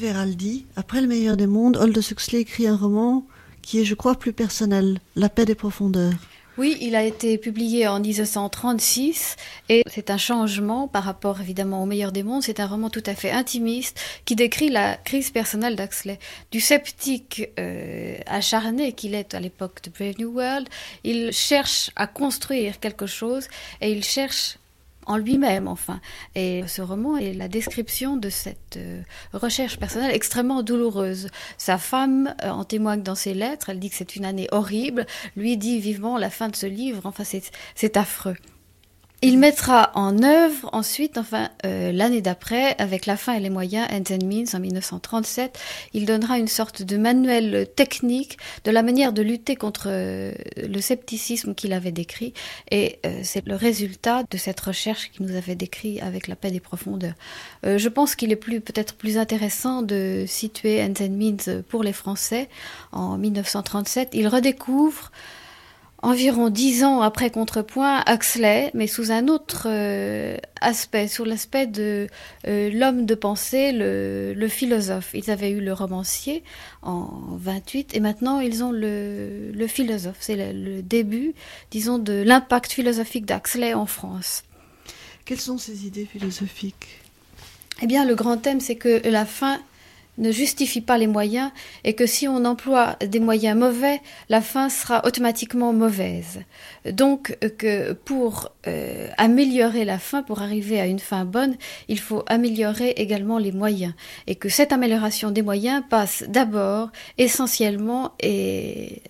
Speaker 4: Veraldi, après Le meilleur des mondes, Aldous Huxley écrit un roman qui est, je crois, plus personnel, La paix des profondeurs.
Speaker 10: Oui, il a été publié en 1936 et c'est un changement par rapport évidemment au meilleur des mondes. C'est un roman tout à fait intimiste qui décrit la crise personnelle d'Huxley. Du sceptique euh, acharné qu'il est à l'époque de Brave New World, il cherche à construire quelque chose et il cherche en lui-même, enfin. Et ce roman est la description de cette euh, recherche personnelle extrêmement douloureuse. Sa femme euh, en témoigne dans ses lettres, elle dit que c'est une année horrible, lui dit vivement la fin de ce livre, enfin c'est affreux. Il mettra en œuvre ensuite, enfin euh, l'année d'après, avec la fin et les moyens, Ends and Means en 1937, il donnera une sorte de manuel technique de la manière de lutter contre euh, le scepticisme qu'il avait décrit, et euh, c'est le résultat de cette recherche qu'il nous avait décrit avec la paix des profondeurs. je pense qu'il est plus peut-être plus intéressant de situer Ends and Means pour les Français en 1937. Il redécouvre environ dix ans après Contrepoint, Huxley, mais sous un autre euh, aspect, sous l'aspect de euh, l'homme de pensée, le, philosophe. Ils avaient eu le romancier en 28 et maintenant ils ont le, philosophe. C'est le, le, début, disons, de l'impact philosophique d'Huxley en France.
Speaker 4: Quelles sont ces idées philosophiques?
Speaker 10: Eh bien, le grand thème, c'est que la fin ne justifie pas les moyens et que si on emploie des moyens mauvais, la fin sera automatiquement mauvaise. Donc que pour euh, améliorer la fin, pour arriver à une fin bonne, il faut améliorer également les moyens et que cette amélioration des moyens passe d'abord essentiellement et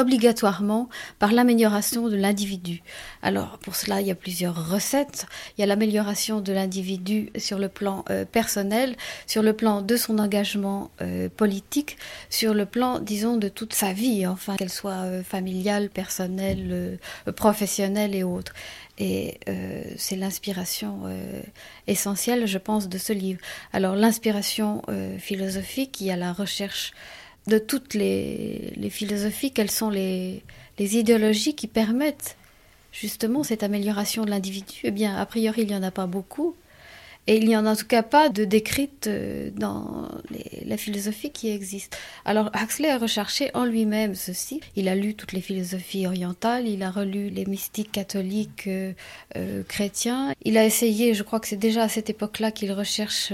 Speaker 10: obligatoirement par l'amélioration de l'individu. Alors pour cela, il y a plusieurs recettes. Il y a l'amélioration de l'individu sur le plan euh, personnel, sur le plan de son engagement euh, politique, sur le plan, disons, de toute sa vie, enfin, qu'elle soit euh, familiale, personnelle, professionnelle et autres. Et c'est l'inspiration essentielle, je pense, de ce livre. Alors l'inspiration philosophique, il y a la recherche de toutes les, philosophies, quelles sont les, idéologies qui permettent justement cette amélioration de l'individu? Eh bien, a priori, il n'y en a pas beaucoup. Et il n'y en a en tout cas pas de décrites euh, dans la philosophie qui existe. Alors Huxley a recherché en lui-même ceci. Il a lu toutes les philosophies orientales, il a relu les mystiques catholiques euh, euh, chrétiens. Il a essayé, je crois que c'est déjà à cette époque-là qu'il recherche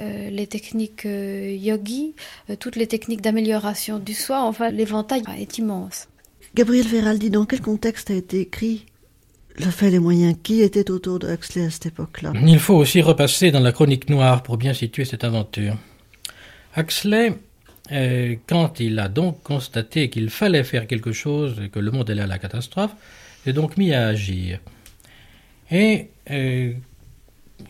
Speaker 10: les techniques euh, yogi, euh, toutes les techniques d'amélioration du soi, enfin l'éventail est immense.
Speaker 4: Gabriel Ferraldi, dans quel contexte a été écrit le fait des moyens? Qui était autour de Huxley à cette époque-là?
Speaker 11: Il faut aussi repasser dans la chronique noire pour bien situer cette aventure. Huxley, quand il a donc constaté qu'il fallait faire quelque chose et que le monde allait à la catastrophe, s'est donc mis à agir. Et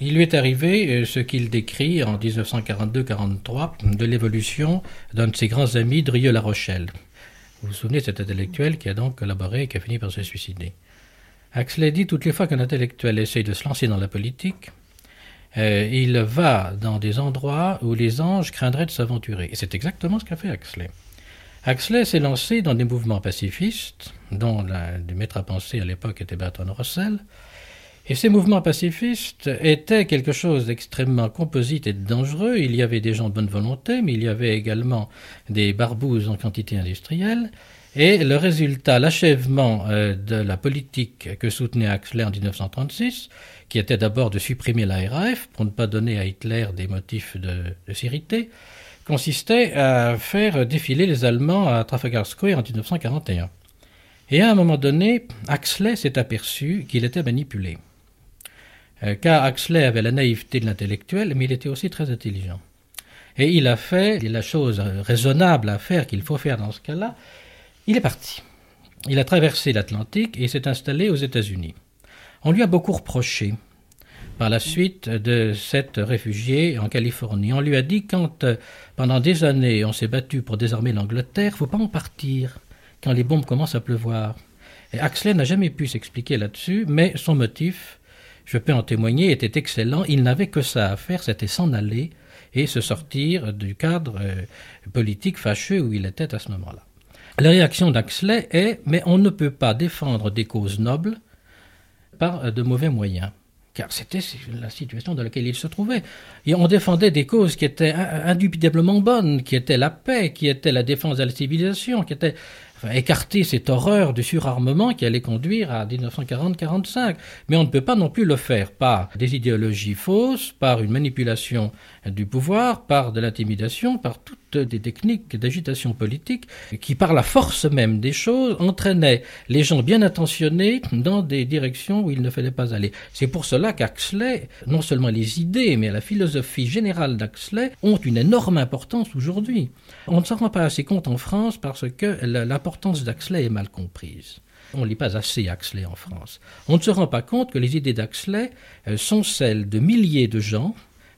Speaker 11: il lui est arrivé euh, ce qu'il décrit en 1942-43 de l'évolution d'un de ses grands amis, Drieux-La Rochelle. Vous vous souvenez de cet intellectuel qui a donc collaboré et qui a fini par se suicider. Axel dit toutes les fois qu'un intellectuel essaye de se lancer dans la politique, euh, il va dans des endroits où les anges craindraient de s'aventurer. Et c'est exactement ce qu'a fait Axley. Axley s'est lancé dans des mouvements pacifistes, dont le maître à penser à l'époque était Bertrand Russell, et ces mouvements pacifistes étaient quelque chose d'extrêmement composite et dangereux. Il y avait des gens de bonne volonté, mais il y avait également des barbouzes en quantité industrielle. Et le résultat, l'achèvement euh, de la politique que soutenait Axler en 1936, qui était d'abord de supprimer la RAF pour ne pas donner à Hitler des motifs de, de consistait à faire défiler les Allemands à Trafalgar Square en 1941. Et à un moment donné, Axley s'est aperçu qu'il était manipulé. Euh, car Huxley avait la naïveté de l'intellectuel, mais il était aussi très intelligent. Et il a fait la chose raisonnable à faire, qu'il faut faire dans ce cas-là. Il est parti. Il a traversé l'Atlantique et s'est installé aux États-Unis. On lui a beaucoup reproché par la suite de s'être réfugié en Californie. On lui a dit quand euh, pendant des années on s'est battu pour désarmer l'Angleterre, faut pas en partir quand les bombes commencent à pleuvoir. Et n'a jamais pu s'expliquer là-dessus, mais son motif je peux en témoigner, était excellent. Il n'avait que ça à faire, c'était s'en aller et se sortir du cadre euh, politique fâcheux où il était à ce moment-là. La réaction d'Axley est mais on ne peut pas défendre des causes nobles par de mauvais moyens. Car c'était la situation dans laquelle il se trouvait. Et on défendait des causes qui étaient indubitablement bonnes, qui étaient la paix, qui étaient la défense de la civilisation, qui étaient écarter cette horreur du surarmement qui allait conduire à 1940-45. Mais on ne peut pas non plus le faire par des idéologies fausses, par une manipulation du pouvoir, par de l'intimidation, par toutes des techniques d'agitation politique qui, par la force même des choses, entraînaient les gens bien intentionnés dans des directions où il ne fallait pas aller. C'est pour cela qu'Axley, non seulement les idées, mais la philosophie générale d'Axley ont une énorme importance aujourd'hui. On ne s'en rend pas assez compte en France parce que l'importance d'Axley est mal comprise. On ne lit pas assez Axley en France. On ne se rend pas compte que les idées d'Axley euh, sont celles de milliers de gens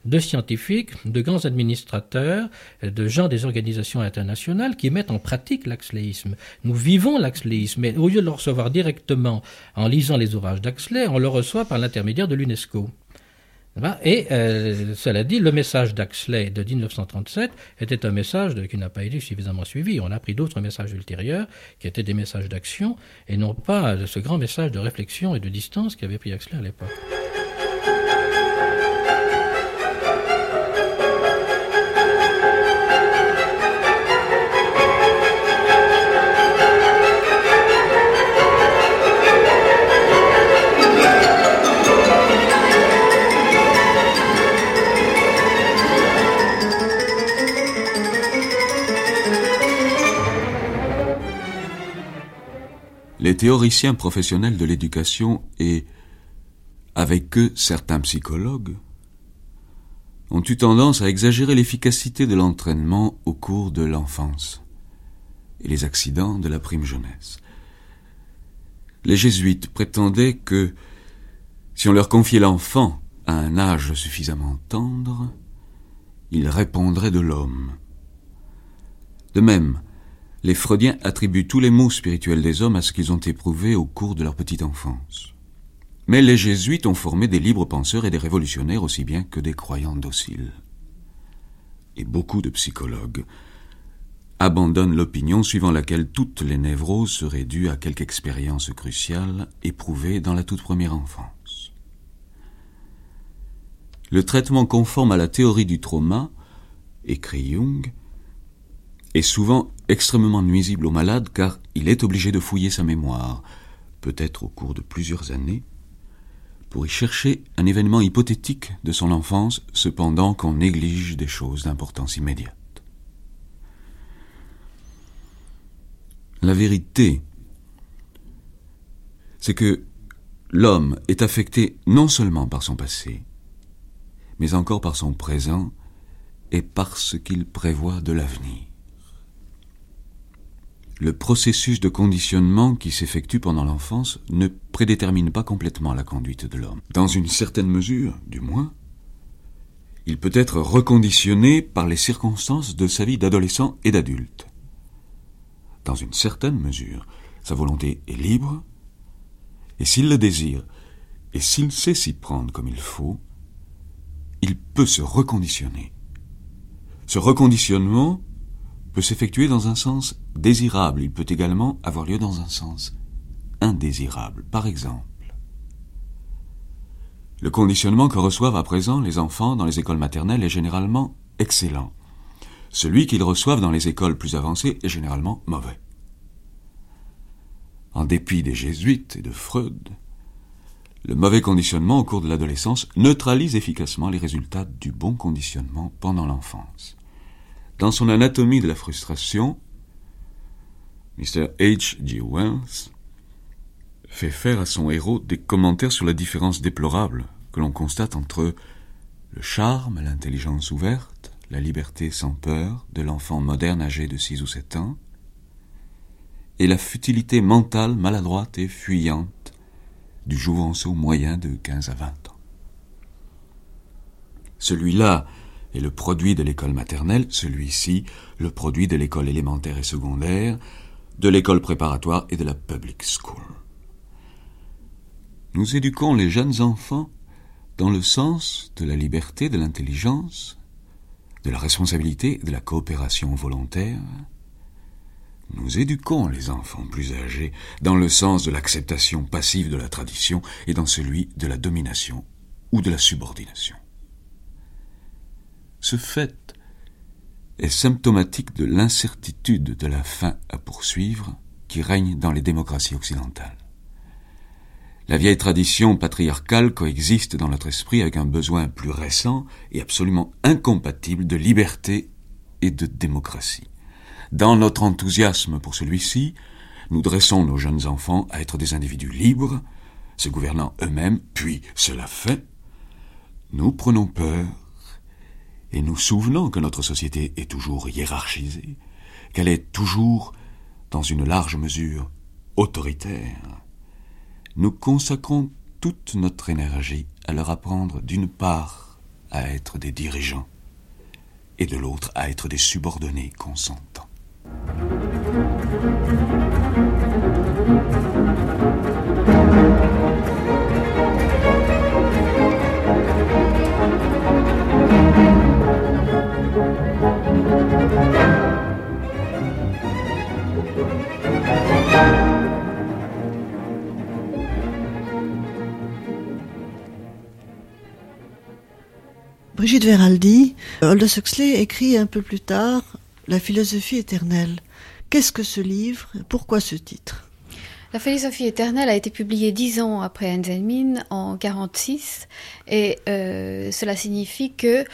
Speaker 11: de scientifiques, de grands administrateurs, de gens des organisations internationales qui mettent en pratique l'axléisme. Nous vivons l'axléisme, mais au lieu de le recevoir directement en lisant les ouvrages d'Axley, on le reçoit par l'intermédiaire de l'UNESCO. Et euh, cela dit, le message d'Axley de 1937 était un message qui n'a pas été suffisamment suivi. On a pris d'autres messages ultérieurs qui étaient des messages d'action et non pas ce grand message de réflexion et de distance qu'avait pris Axley à l'époque.
Speaker 6: Les théoriciens professionnels de l'éducation et, avec eux, certains psychologues, ont eu tendance à exagérer l'efficacité de l'entraînement au cours de l'enfance. et les accidents de la prime jeunesse. Les jésuites prétendaient que si on leur confiait l'enfant à un âge suffisamment tendre, il répondrait de l'homme. De même, les Freudiens attribuent tous les maux spirituels des hommes à ce qu'ils ont éprouvé au cours de leur petite enfance. Mais les jésuites ont formé des libres penseurs et des révolutionnaires aussi bien que des croyants dociles. Et beaucoup de psychologues abandonnent l'opinion suivant laquelle toutes les névroses seraient dues à quelque expérience cruciale éprouvée dans la toute première enfance. Le traitement conforme à la théorie du trauma, écrit Jung, est souvent extrêmement nuisible au malade car il est obligé de fouiller sa mémoire, peut-être au cours de plusieurs années, pour y chercher un événement hypothétique de son enfance, cependant qu'on néglige des choses d'importance immédiate. La vérité, c'est que l'homme est affecté non seulement par son passé, mais encore par son présent et par ce qu'il prévoit de l'avenir. Le processus de conditionnement qui s'effectue pendant l'enfance ne prédétermine pas complètement la conduite de l'homme. Dans une certaine mesure, du moins, il peut être reconditionné par les circonstances de sa vie d'adolescent et d'adulte. Dans une certaine mesure, sa volonté est libre, et s'il le désire, et s'il sait s'y prendre comme il faut, il peut se reconditionner. Ce reconditionnement peut s'effectuer dans un sens désirable, il peut également avoir lieu dans un sens indésirable. Par exemple, le conditionnement que reçoivent à présent les enfants dans les écoles maternelles est généralement excellent. Celui qu'ils reçoivent dans les écoles plus avancées est généralement mauvais. En dépit des jésuites et de Freud, le mauvais conditionnement au cours de l'adolescence neutralise efficacement les résultats du bon conditionnement pendant l'enfance. Dans son anatomie de la frustration, Mr. H. G. Wells fait faire à son héros des commentaires sur la différence déplorable que l'on constate entre le charme, l'intelligence ouverte, la liberté sans peur de l'enfant moderne âgé de six ou sept ans, et la futilité mentale maladroite et fuyante du jouvenceau moyen de quinze à vingt ans. Celui-là le produit de l'école maternelle, celui-ci le produit de l'école élémentaire et secondaire, de l'école préparatoire et de la public school. Nous éduquons les jeunes enfants dans le sens de la liberté, de l'intelligence, de la responsabilité de la coopération volontaire. Nous éduquons les enfants plus âgés dans le sens de l'acceptation passive de la tradition et dans celui de la domination ou de la subordination. Ce fait est symptomatique de l'incertitude de la fin à poursuivre qui règne dans les démocraties occidentales. La vieille tradition patriarcale coexiste dans notre esprit avec un besoin plus récent et absolument incompatible de liberté et de démocratie. Dans notre enthousiasme pour celui-ci, nous dressons nos jeunes enfants à être des individus libres, se gouvernant eux-mêmes, puis, cela fait, nous prenons peur et nous souvenons que notre société est toujours hiérarchisée, qu'elle est toujours, dans une large mesure, autoritaire, nous consacrons toute notre énergie à leur apprendre d'une part à être des dirigeants et de l'autre à être des subordonnés consentants.
Speaker 4: Brigitte Veraldi, Aldous Huxley écrit un peu plus tard La philosophie éternelle. Qu'est-ce que ce livre? Pourquoi ce titre?
Speaker 10: La philosophie éternelle a été publiée dix ans après Enzelmin en 46 et euh, cela signifie que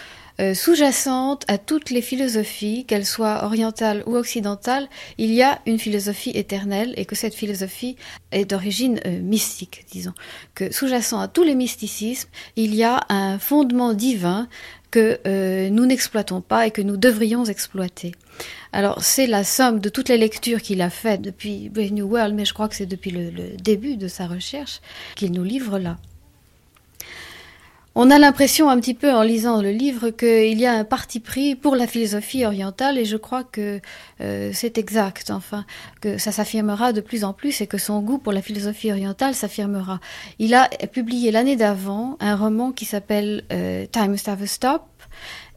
Speaker 10: euh, sous-jacente à toutes les philosophies, qu'elles soient orientales ou occidentales, il y a une philosophie éternelle et que cette philosophie est d'origine euh, mystique, disons. Que sous-jacent à tous les mysticismes, il y a un fondement divin que euh, nous n'exploitons pas et que nous devrions exploiter. Alors c'est la somme de toutes les lectures qu'il a faites depuis Brave New World, mais je crois que c'est depuis le, le début de sa recherche qu'il nous livre là. On a l'impression un petit peu en lisant le livre qu'il y a un parti pris pour la philosophie orientale et je crois que euh, c'est exact, enfin, que ça s'affirmera de plus en plus et que son goût pour la philosophie orientale s'affirmera. Il a publié l'année d'avant un roman qui s'appelle euh, Time Must Stop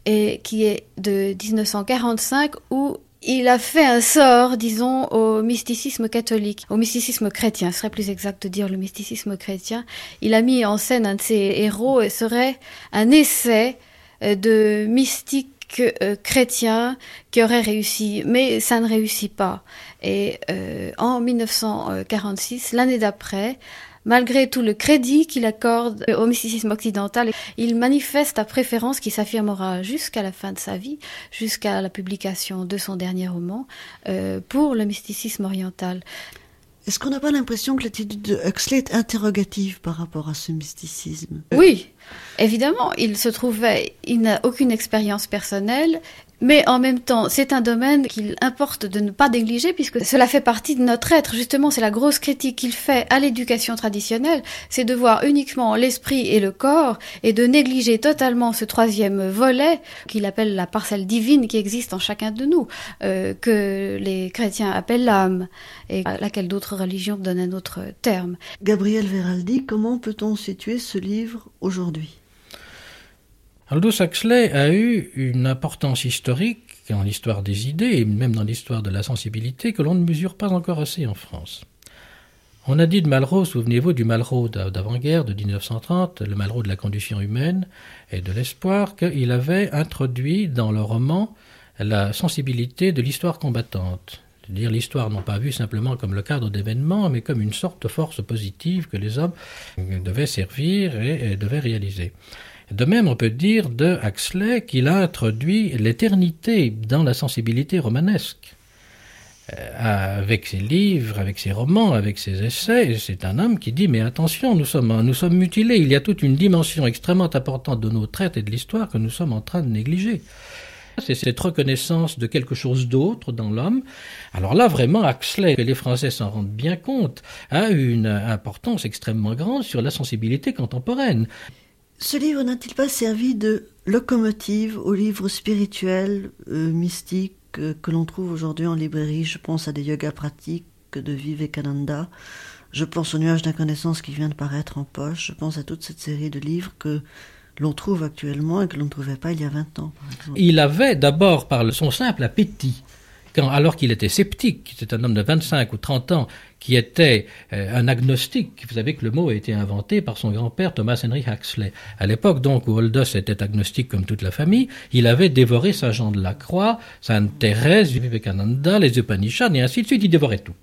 Speaker 10: et qui est de 1945 où il a fait un sort, disons, au mysticisme catholique, au mysticisme chrétien, ce serait plus exact de dire le mysticisme chrétien. Il a mis en scène un de ses héros et serait un essai euh, de mystique euh, chrétien qui aurait réussi, mais ça ne réussit pas. Et euh, en 1946, l'année d'après, Malgré tout le crédit qu'il accorde au mysticisme occidental, il manifeste sa préférence qui s'affirmera jusqu'à la fin de sa vie, jusqu'à la publication de son dernier roman, euh, pour le mysticisme oriental.
Speaker 4: Est-ce qu'on n'a pas l'impression que l'attitude de Huxley est interrogative par rapport à ce mysticisme?
Speaker 10: Oui, évidemment, il se trouvait, il n'a aucune expérience personnelle, mais en même temps, c'est un domaine qu'il importe de ne pas négliger puisque cela fait partie de notre être. Justement, c'est la grosse critique qu'il fait à l'éducation traditionnelle, c'est de voir uniquement l'esprit et le corps et de négliger totalement ce troisième volet qu'il appelle la parcelle divine qui existe en chacun de nous, euh, que les chrétiens appellent l'âme et à laquelle d'autres religions donnent un autre terme.
Speaker 4: Gabriel Veraldi, comment peut-on situer ce livre aujourd'hui?
Speaker 11: Aldous Huxley a eu une importance historique en l'histoire des idées et même dans l'histoire de la sensibilité que l'on ne mesure pas encore assez en France. On a dit de Malraux, souvenez-vous du Malraux d'avant-guerre de 1930, le Malraux de la condition humaine et de l'espoir, qu'il avait introduit dans le roman la sensibilité de l'histoire combattante. C'est-à-dire l'histoire non pas vue simplement comme le cadre d'événements, mais comme une sorte de force positive que les hommes devaient servir et devaient réaliser. De même, on peut dire de Huxley qu'il a introduit l'éternité dans la sensibilité romanesque. Euh, avec ses livres, avec ses romans, avec ses essais, c'est un homme qui dit mais attention, nous sommes, nous sommes mutilés, il y a toute une dimension extrêmement importante de nos traites et de l'histoire que nous sommes en train de négliger. C'est cette reconnaissance de quelque chose d'autre dans l'homme. Alors là, vraiment, Huxley, et les Français s'en rendent bien compte, a une importance extrêmement grande sur la sensibilité contemporaine.
Speaker 4: Ce livre n'a-t-il pas servi de locomotive aux livres spirituels, euh, mystiques euh, que l'on trouve aujourd'hui en librairie? Je pense à des yogas pratiques de Vivekananda, je pense au nuage d'inconnaissance qui vient de paraître en poche, je pense à toute cette série de livres que l'on trouve actuellement et que l'on ne trouvait pas il y a 20 ans.
Speaker 11: Il avait d'abord, par son simple appétit, alors qu'il était sceptique, c'est un homme de 25 ou 30 ans qui était euh, un agnostique. Vous savez que le mot a été inventé par son grand-père Thomas Henry Huxley. À l'époque, donc, où Aldous était agnostique comme toute la famille, il avait dévoré Saint Jean de la Croix, Sainte Thérèse, Vivekananda, les Upanishads, et ainsi de suite, il dévorait tout.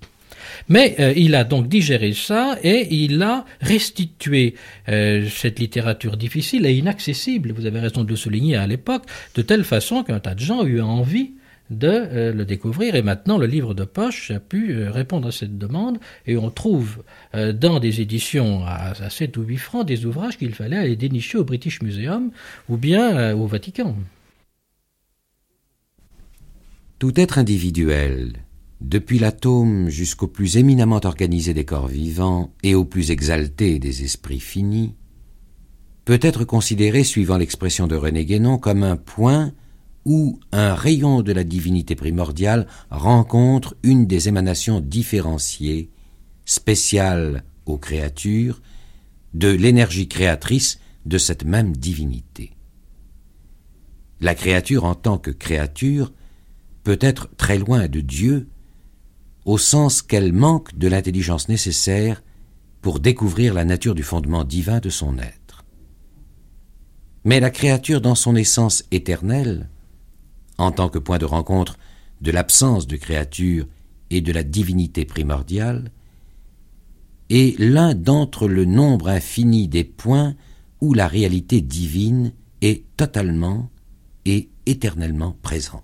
Speaker 11: Mais euh, il a donc digéré ça et il a restitué euh, cette littérature difficile et inaccessible, vous avez raison de le souligner à l'époque, de telle façon qu'un tas de gens eu envie de euh, le découvrir. Et maintenant, le livre de poche a pu euh, répondre à cette demande. Et on trouve euh, dans des éditions à, 7 ou 8 francs des ouvrages qu'il fallait aller dénicher au British Museum ou bien au Vatican.
Speaker 3: Tout être individuel, depuis l'atome jusqu'au plus éminemment organisé des corps vivants et au plus exalté des esprits finis, peut être considéré, suivant l'expression de René Guénon, comme un point où un rayon de la divinité primordiale rencontre une des émanations différenciées, spéciales aux créatures, de l'énergie créatrice de cette même divinité. La créature en tant que créature peut être très loin de Dieu, au sens qu'elle manque de l'intelligence nécessaire pour découvrir la nature du fondement divin de son être. Mais la créature dans son essence éternelle en tant que point de rencontre de l'absence de créature et de la divinité primordiale, est l'un d'entre le nombre infini des points où la réalité divine est totalement et éternellement présente.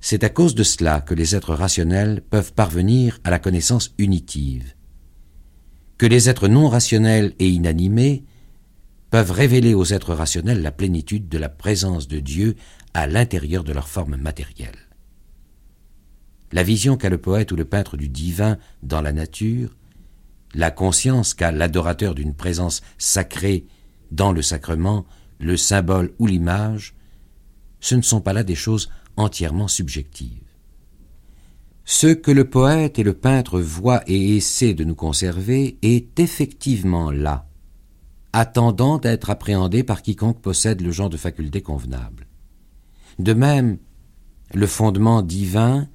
Speaker 3: C'est à cause de cela que les êtres rationnels peuvent parvenir à la connaissance unitive, que les êtres non rationnels et inanimés peuvent révéler aux êtres rationnels la plénitude de la présence de Dieu à l'intérieur de leur forme matérielle. La vision qu'a le poète ou le peintre du divin dans la nature, la conscience qu'a l'adorateur d'une présence sacrée dans le sacrement, le symbole ou l'image, ce ne sont pas là des choses entièrement subjectives. Ce que le poète et le peintre voient et essaient de nous conserver est effectivement là, attendant d'être appréhendé par quiconque possède le genre de faculté convenable. De même, le fondement divin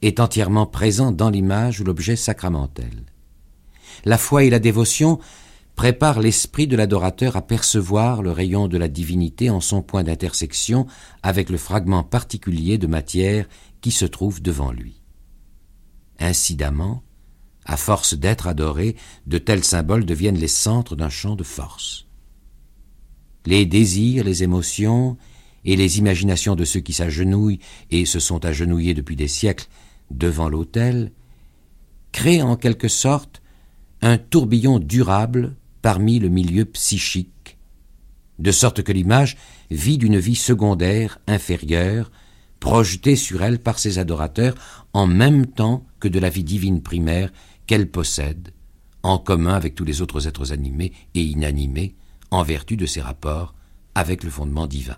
Speaker 3: est entièrement présent dans l'image ou l'objet sacramentel. La foi et la dévotion préparent l'esprit de l'adorateur à percevoir le rayon de la divinité en son point d'intersection avec le fragment particulier de matière qui se trouve devant lui. Incidemment, à force d'être adorés, de tels symboles deviennent les centres d'un champ de force. Les désirs, les émotions et les imaginations de ceux qui s'agenouillent et se sont agenouillés depuis des siècles devant l'autel créent en quelque sorte un tourbillon durable parmi le milieu psychique, de sorte que l'image vit d'une vie secondaire, inférieure, projetée sur elle par ses adorateurs en même temps que de la vie divine primaire qu'elle possède, en commun avec tous les autres êtres animés et inanimés, en vertu de ses rapports avec le fondement divin.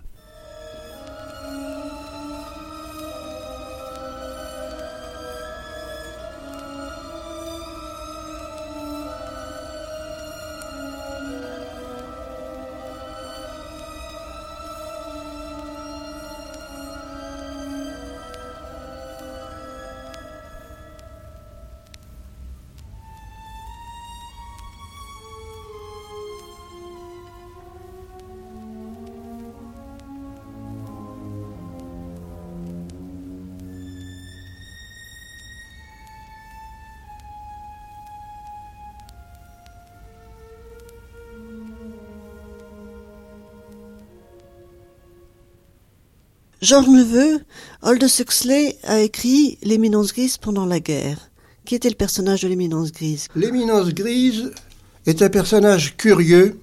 Speaker 4: Georges Neveu, Aldous Huxley a écrit L'éminence grise pendant la guerre. Qui était le personnage de l'éminence grise
Speaker 12: L'éminence grise est un personnage curieux,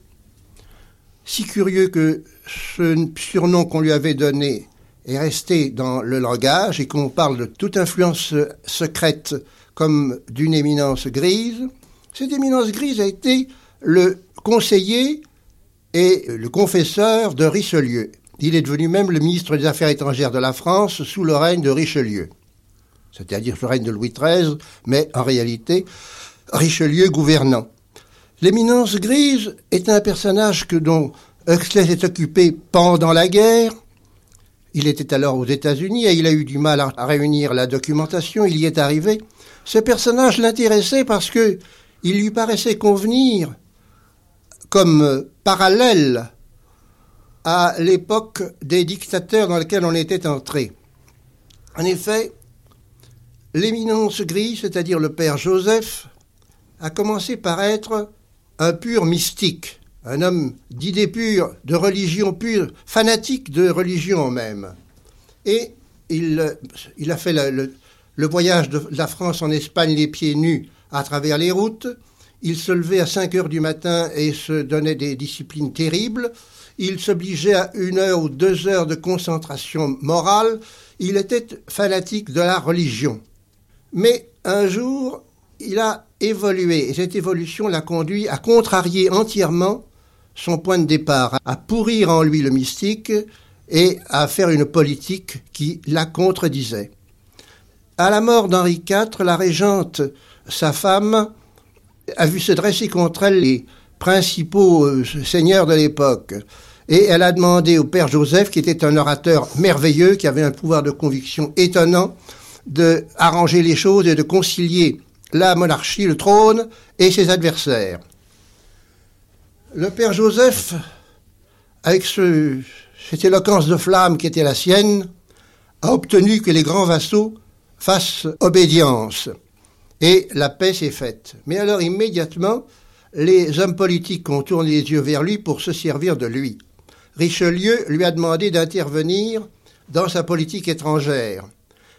Speaker 12: si curieux que ce surnom qu'on lui avait donné est resté dans le langage et qu'on parle de toute influence secrète comme d'une éminence grise. Cette éminence grise a été le conseiller et le confesseur de Richelieu. Il est devenu même le ministre des Affaires étrangères de la France sous le règne de Richelieu, c'est-à-dire le règne de Louis XIII, mais en réalité Richelieu gouvernant. L'éminence grise est un personnage que dont Huxley s'est occupé pendant la guerre. Il était alors aux États-Unis et il a eu du mal à réunir la documentation. Il y est arrivé. Ce personnage l'intéressait parce que il lui paraissait convenir comme parallèle à l'époque des dictateurs dans lesquels on était entré. En effet, l'éminence grise, c'est-à-dire le père Joseph, a commencé par être un pur mystique, un homme d'idées pures, de religion pure, fanatique de religion même. Et il, a fait le, voyage de la France en Espagne les pieds nus à travers les routes. Il se levait à 5 heures du matin et se donnait des disciplines terribles il s'obligeait à une heure ou deux heures de concentration morale, il était fanatique de la religion. Mais un jour, il a évolué, et cette évolution l'a conduit à contrarier entièrement son point de départ, à pourrir en lui le mystique et à faire une politique qui la contredisait. À la mort d'Henri IV, la régente, sa femme, a vu se dresser contre elle les principaux euh, seigneurs de l'époque. Et elle a demandé au père Joseph, qui était un orateur merveilleux, qui avait un pouvoir de conviction étonnant, de arranger les choses et de concilier la monarchie, le trône et ses adversaires. Le père Joseph, avec ce, cette éloquence de flamme qui était la sienne, a obtenu que les grands vassaux fassent obédience. Et la paix s'est faite. Mais alors immédiatement, les hommes politiques ont tourné les yeux vers lui pour se servir de lui. Richelieu lui a demandé d'intervenir dans sa politique étrangère.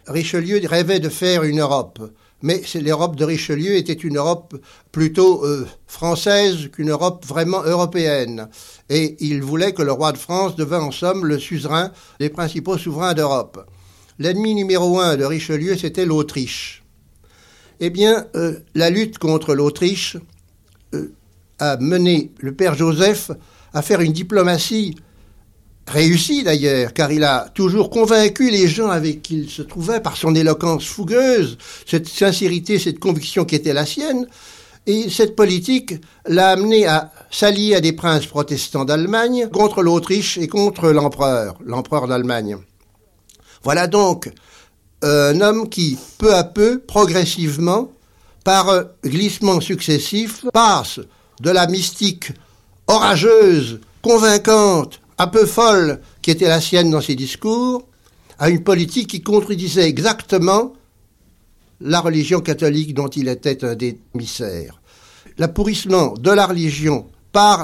Speaker 12: Richelieu rêvait de faire une Europe, mais l'Europe de Richelieu était une Europe plutôt euh, française qu'une Europe vraiment européenne. Et il voulait que le roi de France devint en somme le suzerain des principaux souverains d'Europe. L'ennemi numéro un de Richelieu, c'était l'Autriche. Eh bien, euh, la lutte contre l'Autriche euh, a mené le père Joseph à faire une diplomatie réussi d'ailleurs, car il a toujours convaincu les gens avec qui il se trouvait par son éloquence fougueuse, cette sincérité, cette conviction qui était la sienne. Et cette politique l'a amené à s'allier à des princes protestants d'Allemagne contre l'Autriche et contre l'empereur, l'empereur d'Allemagne. Voilà donc un homme qui, peu à peu, progressivement, par glissements successifs, passe de la mystique orageuse, convaincante, un peu folle qui était la sienne dans ses discours, à une politique qui contredisait exactement la religion catholique dont il était un des. L'appourrissement de la religion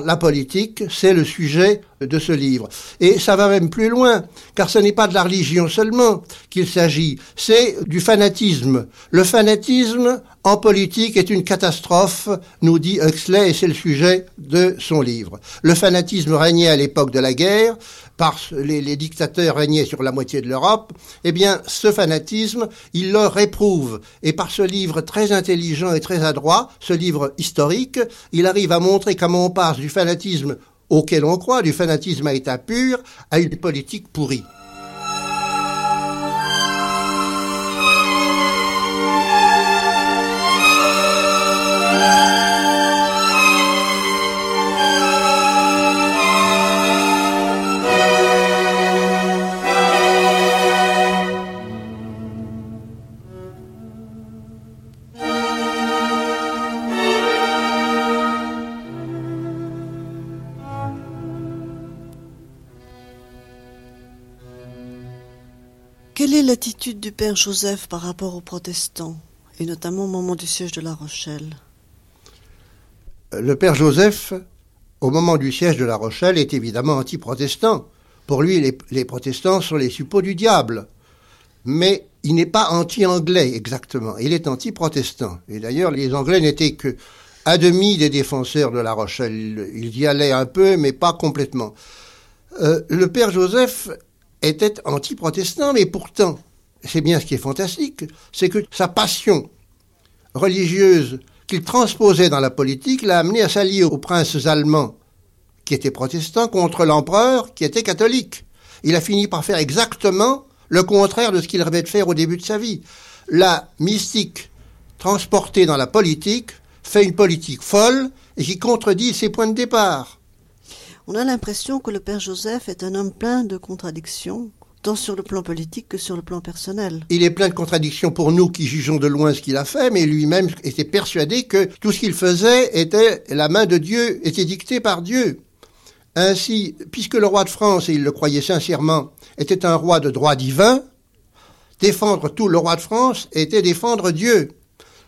Speaker 12: la politique, c'est le sujet de ce livre. Et ça va même plus loin, car ce n'est pas de la religion seulement qu'il s'agit, c'est du fanatisme. Le fanatisme en politique est une catastrophe, nous dit Huxley, et c'est le sujet de son livre. Le fanatisme régnait à l'époque de la guerre, parce les, les dictateurs régnaient sur la moitié de l'Europe, eh bien, ce fanatisme, il le réprouve. Et par ce livre très intelligent et très adroit, ce livre historique, il arrive à montrer comment on passe du fanatisme auquel on croit, du fanatisme à état pur, à une politique pourrie.
Speaker 4: Du Père Joseph par rapport aux protestants, et notamment au moment du siège de La Rochelle
Speaker 12: Le Père Joseph, au moment du siège de La Rochelle, est évidemment anti-protestant. Pour lui, les, les, protestants sont les suppôts du diable. Mais il n'est pas anti-anglais exactement, il est anti-protestant. Et d'ailleurs, les Anglais n'étaient que à demi des défenseurs de La Rochelle. Ils y allaient un peu, mais pas complètement. Euh, le Père Joseph était anti-protestant, mais pourtant, c'est bien ce qui est fantastique, c'est que sa passion religieuse qu'il transposait dans la politique l'a amené à s'allier aux princes allemands qui étaient protestants contre l'empereur qui était catholique. Il a fini par faire exactement le contraire de ce qu'il rêvait de faire au début de sa vie. La mystique transportée dans la politique fait une politique folle et qui contredit ses points de départ.
Speaker 4: On a l'impression que le Père Joseph est un homme plein de contradictions, tant sur le plan politique que sur le plan personnel.
Speaker 12: Il est plein de contradictions pour nous qui jugeons de loin ce qu'il a fait, mais lui-même était persuadé que tout ce qu'il faisait était la main de Dieu, était dicté par Dieu. Ainsi, puisque le roi de France, et il le croyait sincèrement, était un roi de droit divin, défendre tout le roi de France était défendre Dieu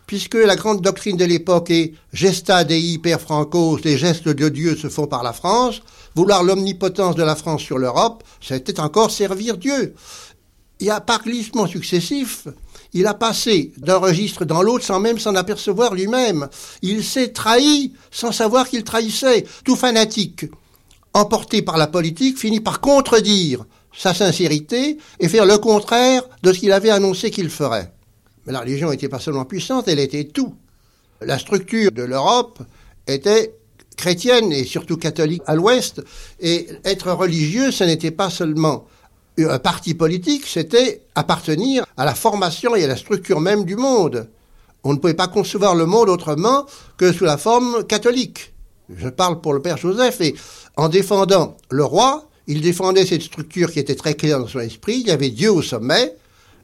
Speaker 12: puisque la grande doctrine de l'époque est gesta dei per francos, les gestes de Dieu se font par la France, vouloir l'omnipotence de la France sur l'Europe, c'était encore servir Dieu. Et à par glissement successif, il a passé d'un registre dans l'autre sans même s'en apercevoir lui-même. Il s'est trahi sans savoir qu'il trahissait. Tout fanatique, emporté par la politique, finit par contredire sa sincérité et faire le contraire de ce qu'il avait annoncé qu'il ferait. La religion n'était pas seulement puissante, elle était tout. La structure de l'Europe était chrétienne et surtout catholique à l'ouest, et être religieux, ce n'était pas seulement un parti politique, c'était appartenir à la formation et à la structure même du monde. On ne pouvait pas concevoir le monde autrement que sous la forme catholique. Je parle pour le Père Joseph, et en défendant le roi, il défendait cette structure qui était très claire dans son esprit. Il y avait Dieu au sommet,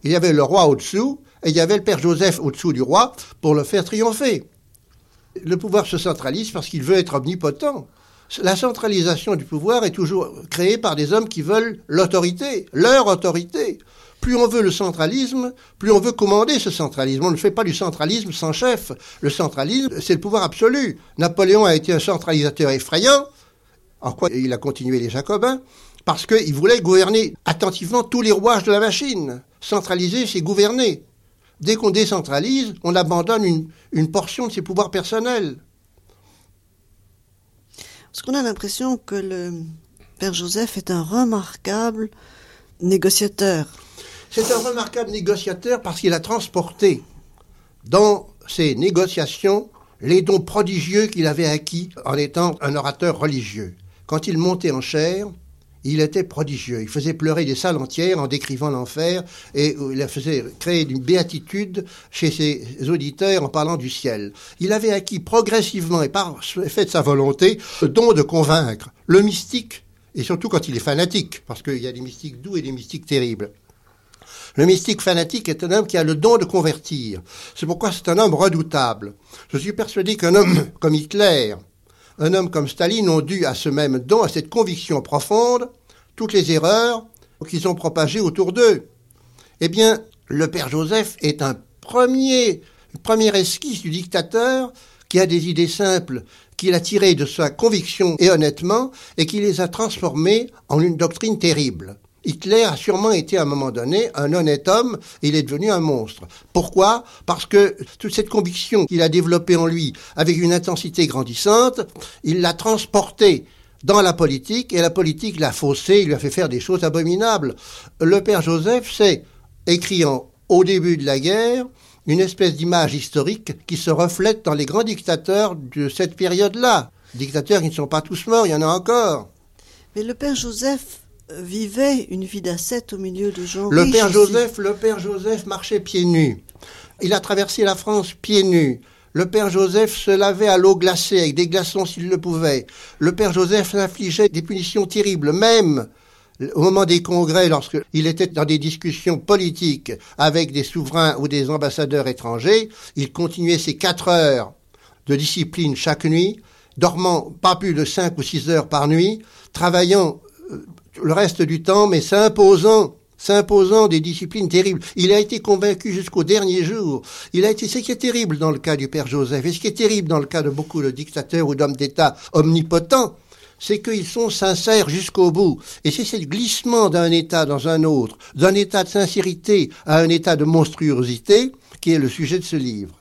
Speaker 12: il y avait le roi au-dessous, et il y avait le père Joseph au-dessous du roi pour le faire triompher. Le pouvoir se centralise parce qu'il veut être omnipotent. La centralisation du pouvoir est toujours créée par des hommes qui veulent l'autorité, leur autorité. Plus on veut le centralisme, plus on veut commander ce centralisme. On ne fait pas du centralisme sans chef. Le centralisme, c'est le pouvoir absolu. Napoléon a été un centralisateur effrayant. En quoi il a continué les Jacobins Parce qu'il voulait gouverner attentivement tous les rouages de la machine. Centraliser, c'est gouverner. Dès qu'on décentralise, on abandonne une, une portion de ses pouvoirs personnels.
Speaker 4: Parce qu'on a l'impression que le Père Joseph est un remarquable négociateur.
Speaker 12: C'est un remarquable négociateur parce qu'il a transporté dans ses négociations les dons prodigieux qu'il avait acquis en étant un orateur religieux. Quand il montait en chair, il était prodigieux. Il faisait pleurer des salles entières en décrivant l'enfer et il faisait créer une béatitude chez ses auditeurs en parlant du ciel. Il avait acquis progressivement et par effet de sa volonté le don de convaincre le mystique et surtout quand il est fanatique, parce qu'il y a des mystiques doux et des mystiques terribles. Le mystique fanatique est un homme qui a le don de convertir. C'est pourquoi c'est un homme redoutable. Je suis persuadé qu'un homme comme Hitler, un homme comme Staline ont dû à ce même don, à cette conviction profonde, toutes les erreurs qu'ils ont propagées autour d'eux. Eh bien, le Père Joseph est un premier, une première esquisse du dictateur qui a des idées simples qu'il a tirées de sa conviction et honnêtement, et qui les a transformées en une doctrine terrible. Hitler a sûrement été à un moment donné un honnête homme, et il est devenu un monstre. Pourquoi? Parce que toute cette conviction qu'il a développée en lui avec une intensité grandissante, il l'a transportée dans la politique, et la politique l'a faussé, il lui a fait faire des choses abominables. Le père Joseph s'est écriant au début de la guerre une espèce d'image historique qui se reflète dans les grands dictateurs de cette période-là. Dictateurs qui ne sont pas tous morts, il y en a encore.
Speaker 4: Mais le père Joseph vivait une vie d'ascète au milieu de gens
Speaker 12: le
Speaker 4: riches
Speaker 12: père. Joseph, le père Joseph marchait pieds nus. Il a traversé la France pieds nus. Le père Joseph se lavait à l'eau glacée avec des glaçons s'il le pouvait. Le père Joseph infligeait des punitions terribles, même au moment des congrès, lorsqu'il était dans des discussions politiques avec des souverains ou des ambassadeurs étrangers, il continuait ses quatre heures de discipline chaque nuit, dormant pas plus de cinq ou six heures par nuit, travaillant le reste du temps, mais s'imposant s'imposant des disciplines terribles. Il a été convaincu jusqu'au dernier jour. Il a été, ce qui est terrible dans le cas du père Joseph, et ce qui est terrible dans le cas de beaucoup de dictateurs ou d'hommes d'État omnipotents, c'est qu'ils sont sincères jusqu'au bout. Et c'est ce glissement d'un état dans un autre, d'un état de sincérité à un état de monstruosité, qui est le sujet de ce livre.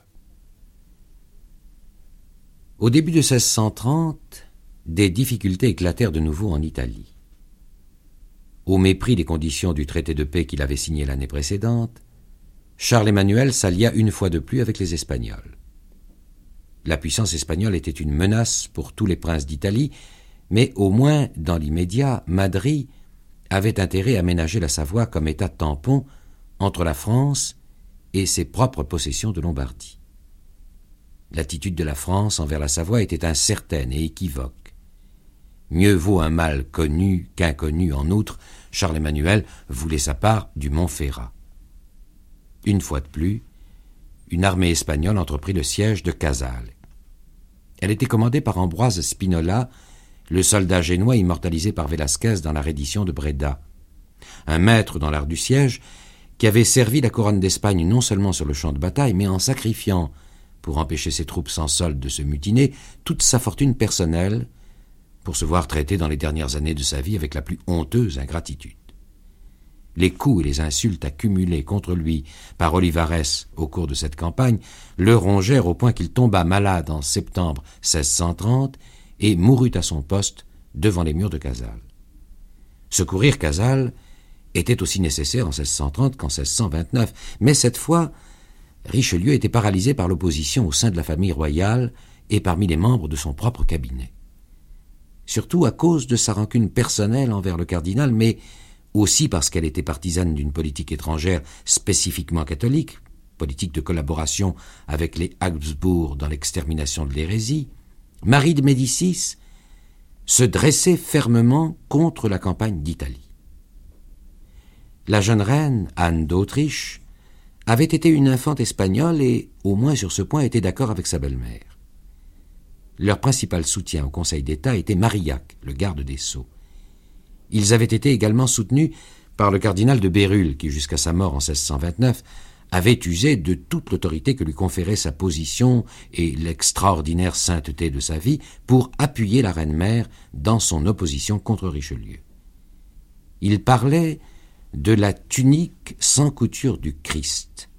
Speaker 3: Au début de 1630, des difficultés éclatèrent de nouveau en Italie. Au mépris des conditions du traité de paix qu'il avait signé l'année précédente, Charles Emmanuel s'allia une fois de plus avec les Espagnols. La puissance espagnole était une menace pour tous les princes d'Italie, mais au moins, dans l'immédiat, Madrid avait intérêt à ménager la Savoie comme état tampon entre la France et ses propres possessions de Lombardie. L'attitude de la France envers la Savoie était incertaine et équivoque. Mieux vaut un mal connu qu'inconnu en outre, Charles Emmanuel voulait sa part du Montferrat. Une fois de plus, une armée espagnole entreprit le siège de Casale. Elle était commandée par Ambroise Spinola, le soldat génois immortalisé par Velasquez dans la reddition de Breda. Un maître dans l'art du siège qui avait servi la couronne d'Espagne non seulement sur le champ de bataille, mais en sacrifiant, pour empêcher ses troupes sans solde de se mutiner, toute sa fortune personnelle, pour se voir traité dans les dernières années de sa vie avec la plus honteuse ingratitude. Les coups et les insultes accumulés contre lui par Olivares au cours de cette campagne le rongèrent au point qu'il tomba malade en septembre 1630 et mourut à son poste devant les murs de Casale. Secourir Casale était aussi nécessaire en 1630 qu'en 1629, mais cette fois, Richelieu était paralysé par l'opposition au sein de la famille royale et parmi les membres de son propre cabinet. Surtout à cause de sa rancune personnelle envers le cardinal, mais aussi parce qu'elle était partisane d'une politique étrangère spécifiquement catholique, politique de collaboration avec les Habsbourg dans l'extermination de l'hérésie, Marie de Médicis se dressait fermement contre la campagne d'Italie. La jeune reine, Anne d'Autriche, avait été une infante espagnole et, au moins sur ce point, était d'accord avec sa belle-mère. Leur principal soutien au Conseil d'État était Marillac, le garde des Sceaux. Ils avaient été également soutenus par le cardinal de Bérulle, qui, jusqu'à sa mort en 1629, avait usé de toute l'autorité que lui conférait sa position et l'extraordinaire sainteté de sa vie pour appuyer la reine-mère dans son opposition contre Richelieu. Il parlait de la tunique sans couture du Christ,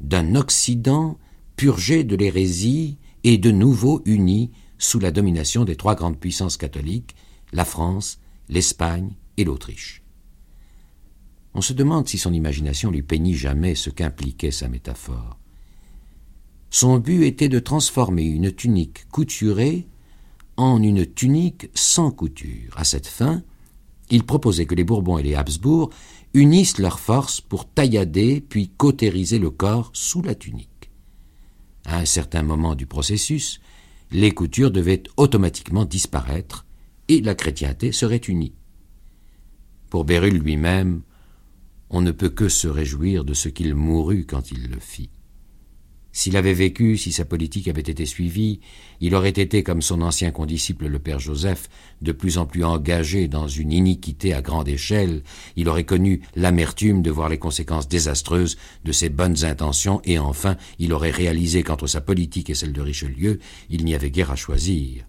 Speaker 3: d'un Occident purgé de l'hérésie et de nouveau uni sous la domination des trois grandes puissances catholiques, la France, l'Espagne et l'Autriche. On se demande si son imagination lui peignit jamais ce qu'impliquait sa métaphore. Son but était de transformer une tunique couturée en une tunique sans couture. À cette fin, il proposait que les Bourbons et les Habsbourg unissent leurs forces pour taillader puis cautériser le corps sous la tunique. À un certain moment du processus, les coutures devaient automatiquement disparaître et la chrétienté serait unie. Pour Bérulle lui-même, on ne peut que se réjouir de ce qu'il mourut quand il le fit. S'il avait vécu, si sa politique avait été suivie, il aurait été, comme son ancien condisciple le père Joseph, de plus en plus engagé dans une iniquité à grande échelle, il aurait connu l'amertume de voir les conséquences désastreuses de ses bonnes intentions, et enfin il aurait réalisé qu'entre sa politique et celle de Richelieu, il n'y avait guère à choisir,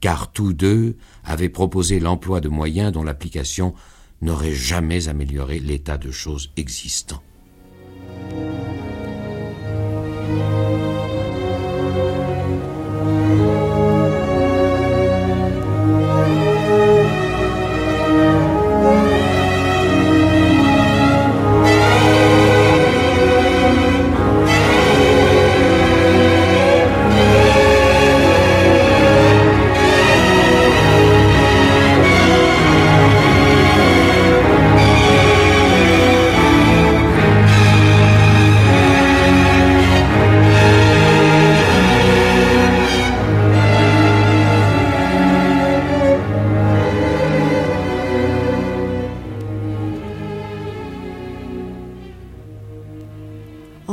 Speaker 3: car tous deux avaient proposé l'emploi de moyens dont l'application n'aurait jamais amélioré l'état de choses existant.
Speaker 4: Música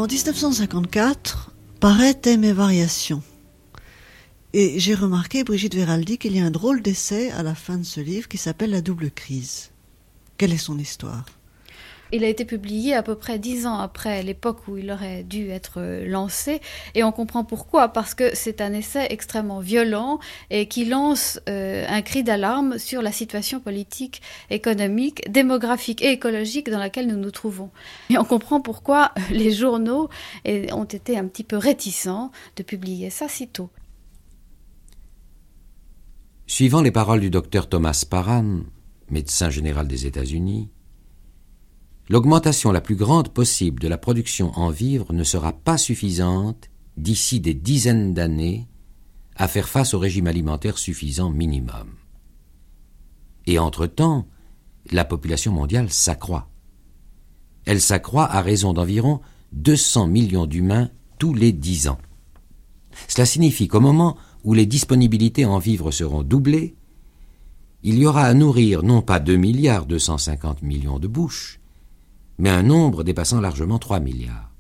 Speaker 4: En 1954 paraît Thème et Variations. Et j'ai remarqué, Brigitte Veraldi, qu'il y a un drôle d'essai à la fin de ce livre qui s'appelle La double crise. Quelle est son histoire?
Speaker 10: Il a été publié à peu près dix ans après l'époque où il aurait dû être lancé, et on comprend pourquoi, parce que c'est un essai extrêmement violent et qui lance euh, un cri d'alarme sur la situation politique, économique, démographique et écologique dans laquelle nous nous trouvons. Et on comprend pourquoi les journaux ont été un petit peu réticents de publier ça si tôt.
Speaker 3: Suivant les paroles du docteur Thomas Paran, médecin général des États-Unis, l'augmentation la plus grande possible de la production en vivres ne sera pas suffisante d'ici des dizaines d'années à faire face au régime alimentaire suffisant minimum. Et entre-temps, la population mondiale s'accroît. Elle s'accroît à raison d'environ 200 millions d'humains tous les dix ans. Cela signifie qu'au moment où les disponibilités en vivres seront doublées, il y aura à nourrir non pas 2 milliards 250 millions de bouches, mais un nombre dépassant largement 3 milliards.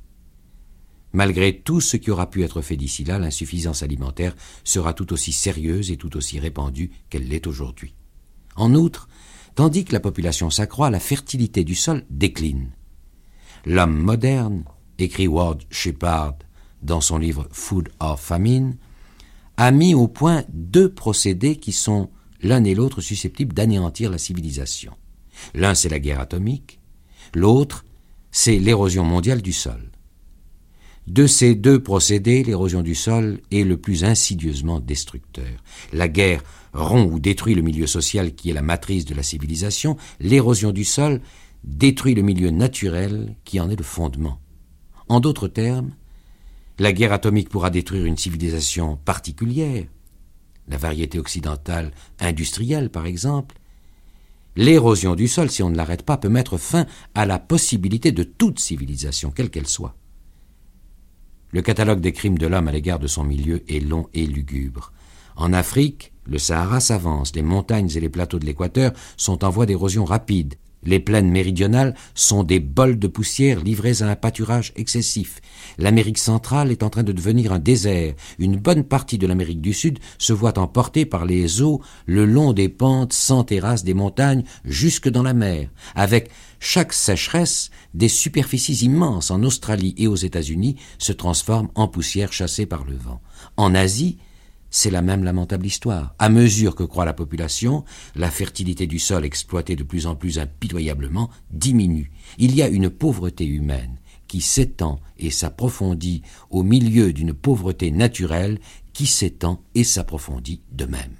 Speaker 3: Malgré tout ce qui aura pu être fait d'ici là, l'insuffisance alimentaire sera tout aussi sérieuse et tout aussi répandue qu'elle l'est aujourd'hui. En outre, tandis que la population s'accroît, la fertilité du sol décline. L'homme moderne, écrit Ward Shepard dans son livre Food or Famine, a mis au point deux procédés qui sont l'un et l'autre susceptibles d'anéantir la civilisation. L'un, c'est la guerre atomique, L'autre, c'est l'érosion mondiale du sol. De ces deux procédés, l'érosion du sol est le plus insidieusement destructeur. La guerre rompt ou détruit le milieu social qui est la matrice de la civilisation, l'érosion du sol détruit le milieu naturel qui en est le fondement. En d'autres termes, la guerre atomique pourra détruire une civilisation particulière, la variété occidentale industrielle par exemple, L'érosion du sol, si on ne l'arrête pas, peut mettre fin à la possibilité de toute civilisation, quelle qu'elle soit. Le catalogue des crimes de l'homme à l'égard de son milieu est long et lugubre. En Afrique, le Sahara s'avance, les montagnes et les plateaux de l'équateur sont en voie d'érosion rapide. Les plaines méridionales sont des bols de poussière livrés à un pâturage excessif. L'Amérique centrale est en train de devenir un désert. Une bonne partie de l'Amérique du Sud se voit emportée par les eaux le long des pentes sans terrasse des montagnes jusque dans la mer, avec chaque sécheresse, des superficies immenses en Australie et aux États-Unis se transforment en poussière chassée par le vent. En Asie, c'est la même lamentable histoire. À mesure que croît la population, la fertilité du sol exploité de plus en plus impitoyablement diminue. Il y a une pauvreté humaine qui s'étend et s'approfondit au milieu d'une pauvreté naturelle qui s'étend et s'approfondit de même.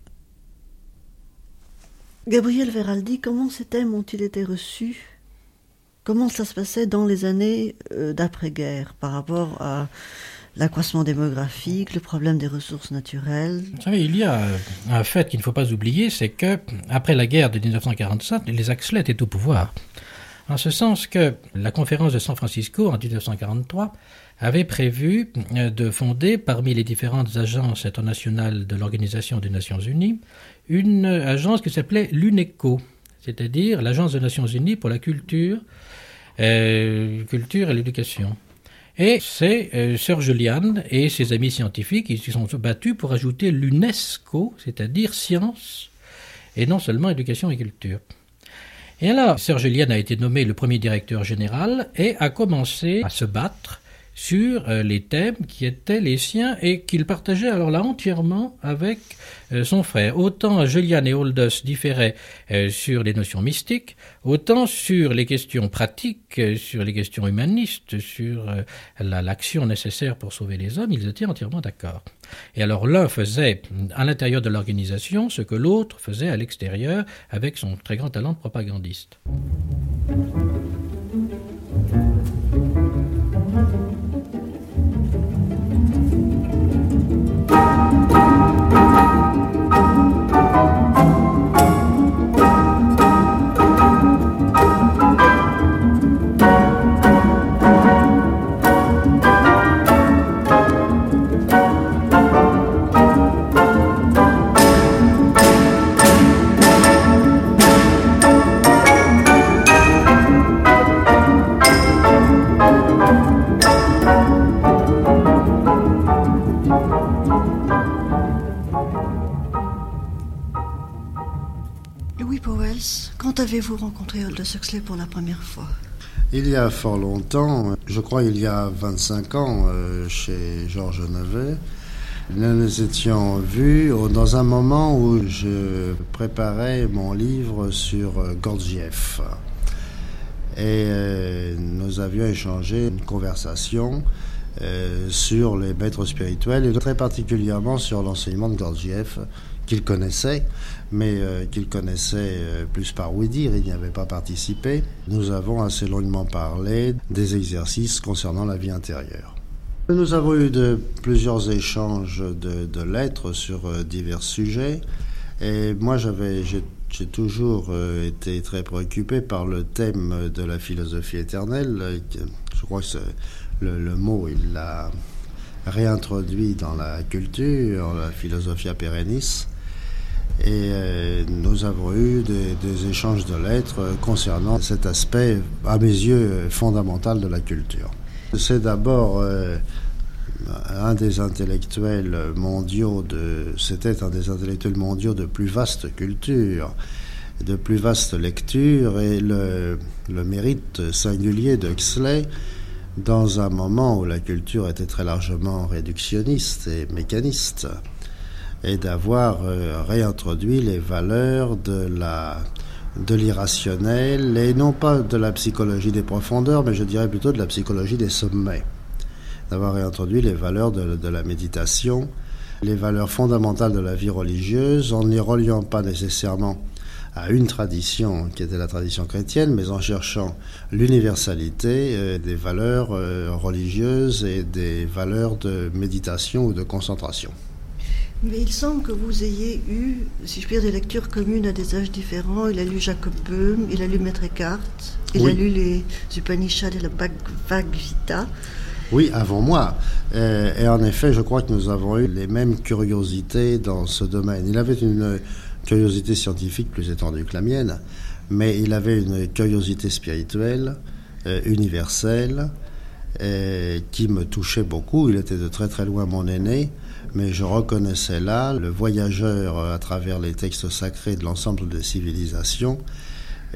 Speaker 4: Gabriel Veraldi, comment ces thèmes ont-ils été reçus? Comment ça se passait dans les années euh, d'après-guerre par rapport à l'accroissement démographique, le problème des ressources naturelles.
Speaker 11: Vous savez, il y a un fait qu'il ne faut pas oublier, c'est que après la guerre de 1945, les Axley étaient au pouvoir. En ce sens que la conférence de San Francisco en 1943 avait prévu euh, de fonder parmi les différentes agences internationales de l'Organisation des Nations Unies une agence qui s'appelait l'UNECO, c'est-à-dire l'Agence des Nations Unies pour la culture, euh, culture et l'éducation. Et c'est euh, Sir Julian et ses amis scientifiques qui se sont battus pour ajouter l'UNESCO, c'est-à-dire science, et non seulement éducation et culture. Et alors, Sir Julian a été nommé le premier directeur général et a commencé à se battre sur euh, les thèmes qui étaient les siens et qu'il partageait alors là entièrement avec euh, son frère. Autant Julian et Aldous différaient euh, sur les notions mystiques, autant sur les questions pratiques, sur les questions humanistes, sur l'action nécessaire pour sauver les hommes, ils étaient entièrement d'accord. Et alors l'un faisait à l'intérieur de l'organisation ce que l'autre faisait à l'extérieur avec son très grand talent de propagandiste.
Speaker 4: Aldous Huxley pour la première fois
Speaker 13: Il y a fort longtemps, je crois il y a 25 ans, euh, chez Georges Nevet. Nous nous étions vus dans un moment où je préparais mon livre sur euh, Gurdjieff. Et euh, nous avions échangé une conversation sur les maîtres spirituels et très particulièrement sur l'enseignement de Gurdjieff qu'il connaissait mais euh, qu'il connaissait euh, plus par oui dire, il n'y avait pas participé. Nous avons assez longuement parlé des exercices concernant la vie intérieure. Nous avons eu de, plusieurs échanges de, lettres sur euh, divers sujets, et moi j'avais, j'ai toujours été très préoccupé par le thème de la philosophie éternelle. Je crois que le, mot, il l'a réintroduit dans la culture, la philosophie pérennis. Et euh, nous avons eu des, échanges de lettres concernant cet aspect, à mes yeux, fondamental de la culture. C'est d'abord euh, un des intellectuels mondiaux de, c'était un des intellectuels mondiaux de plus vaste culture, de plus vaste lecture, et le, le mérite singulier d'Huxley dans un moment où la culture était très largement réductionniste et mécaniste et d'avoir euh, réintroduit les valeurs de la de l'irrationnel et non pas de la psychologie des profondeurs, mais je dirais plutôt de la psychologie des sommets. D'avoir réintroduit les valeurs de, de, la méditation, les valeurs fondamentales de la vie religieuse, en les reliant pas nécessairement à une tradition qui était la tradition chrétienne, mais en cherchant l'universalité euh, des valeurs euh, religieuses et des valeurs de méditation ou de concentration.
Speaker 4: Mais il semble que vous ayez eu, si je puis dire, des lectures communes à des âges différents. Il a lu Jacob Böhm, il a lu Maître Eckhart, il a lu les Upanishads et la Bhagavad Gita.
Speaker 13: Oui, avant moi. Euh, et en effet, je crois que nous avons eu les mêmes curiosités dans ce domaine. Il avait une curiosité scientifique plus étendue que la mienne, mais il avait une curiosité spirituelle euh, universelle euh, qui me touchait beaucoup. Il était de très très loin mon aîné, mais je reconnaissais là le voyageur à travers les textes sacrés de l'ensemble des civilisations.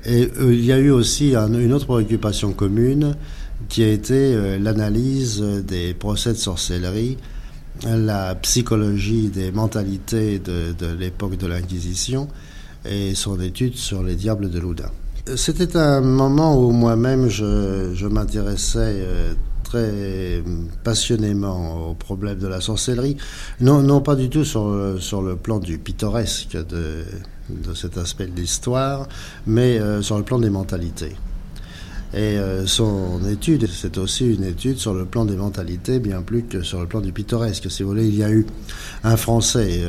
Speaker 13: Et euh, il y a eu aussi une autre préoccupation commune qui a été l'analyse des procès de sorcellerie, la psychologie des mentalités de, l'époque de l'Inquisition et son étude sur les diables de Loudun. C'était un moment où moi-même je, m'intéressais euh, très passionnément au problème de la sorcellerie, non, non pas du tout sur sur le plan du pittoresque de, de cet aspect de l'histoire, mais euh, sur le plan des mentalités. Et euh, son étude, c'est aussi une étude sur le plan des mentalités, bien plus que sur le plan du pittoresque. Si vous voulez, il y a eu un Français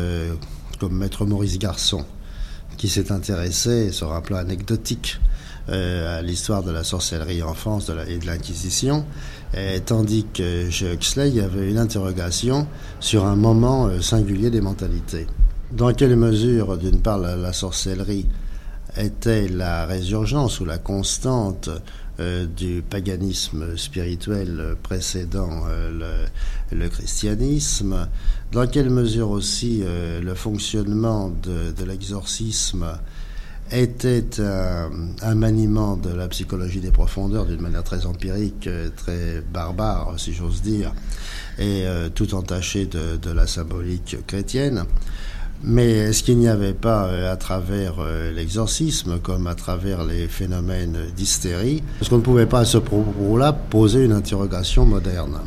Speaker 13: comme Maître Maurice Garçon, qui s'est intéressé sur un plan anecdotique euh, à l'histoire de la sorcellerie en France et de l'Inquisition, tandis que chez Huxley, il y avait une interrogation sur un moment euh, singulier des mentalités. Dans quelle mesure, d'une part, la, sorcellerie était la résurgence ou la constante euh, du paganisme spirituel précédant le, christianisme, dans quelle mesure aussi le fonctionnement de l'exorcisme était un, maniement de la psychologie des profondeurs d'une manière très empirique, euh, très barbare, si j'ose dire, et euh, tout entaché de, la symbolique chrétienne. Mais est-ce qu'il n'y avait pas, euh, à travers l'exorcisme, comme à travers les phénomènes d'hystérie, est-ce qu'on ne pouvait pas à ce propos-là poser une interrogation moderne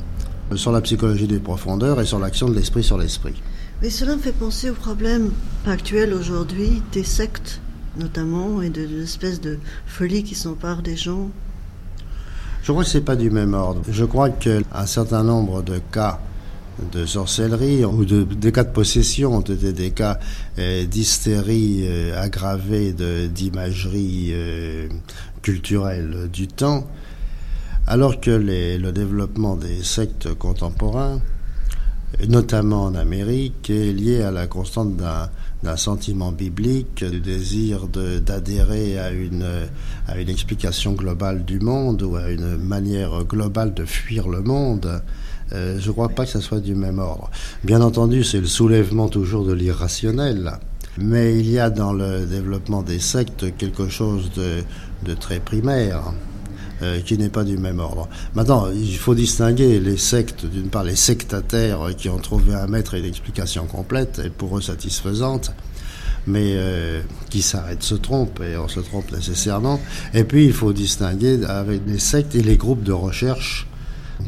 Speaker 13: sur la psychologie des profondeurs et sur l'action de l'esprit sur l'esprit?
Speaker 4: Mais cela me fait penser au problème actuel aujourd'hui des sectes notamment, et de l'espèce de folie qui s'empare des gens
Speaker 13: Je crois que c'est pas du même ordre. Je crois qu'un certain nombre de cas de sorcellerie ou de, cas de possession ont été des cas euh, d'hystérie euh, aggravée d'imagerie euh, culturelle du temps, alors que le développement des sectes contemporains, notamment en Amérique, est lié à la constante d'un d'un sentiment biblique, du désir d'adhérer à une, explication globale du monde ou à une manière globale de fuir le monde. Euh, je ne crois pas que ça soit du même ordre. Bien entendu, c'est le soulèvement toujours de l'irrationnel. Mais il y a dans le développement des sectes quelque chose de, de très primaire. Euh, qui n'est pas du même ordre. Maintenant, il faut distinguer les sectes, d'une part les sectataires qui ont trouvé un maître et une explication complète et pour eux satisfaisante, mais euh, qui s'arrêtent se trompent et on se trompe nécessairement. Et puis il faut distinguer avec les sectes et les groupes de recherche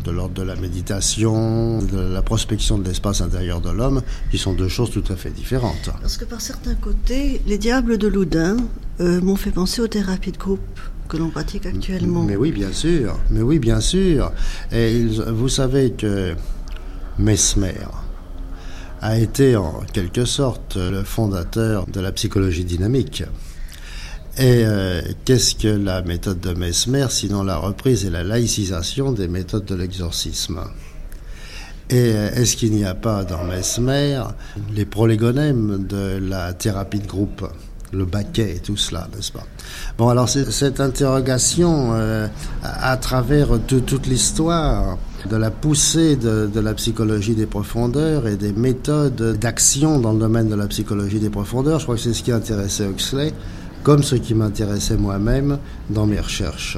Speaker 13: de l'ordre de la méditation, de la prospection de l'espace intérieur de l'homme, qui sont deux choses tout à fait différentes.
Speaker 4: Parce que par certains côtés, les diables de Loudun euh, m'ont fait penser aux thérapies de groupe que l'on pratique actuellement.
Speaker 13: Mais oui, bien sûr. Mais oui, bien sûr. Et vous savez que Mesmer a été en quelque sorte le fondateur de la psychologie dynamique. Et euh, qu'est-ce que la méthode de Mesmer sinon la reprise et la laïcisation des méthodes de l'exorcisme? Et euh, est-ce qu'il n'y a pas dans Mesmer les prolégonèmes de la thérapie de groupe? Le baquet et tout cela, n'est-ce pas? Bon, alors cette interrogation euh, à, travers toute l'histoire de la poussée de, de, la psychologie des profondeurs et des méthodes d'action dans le domaine de la psychologie des profondeurs, je crois que c'est ce qui intéressait Huxley, comme ce qui m'intéressait moi-même dans mes recherches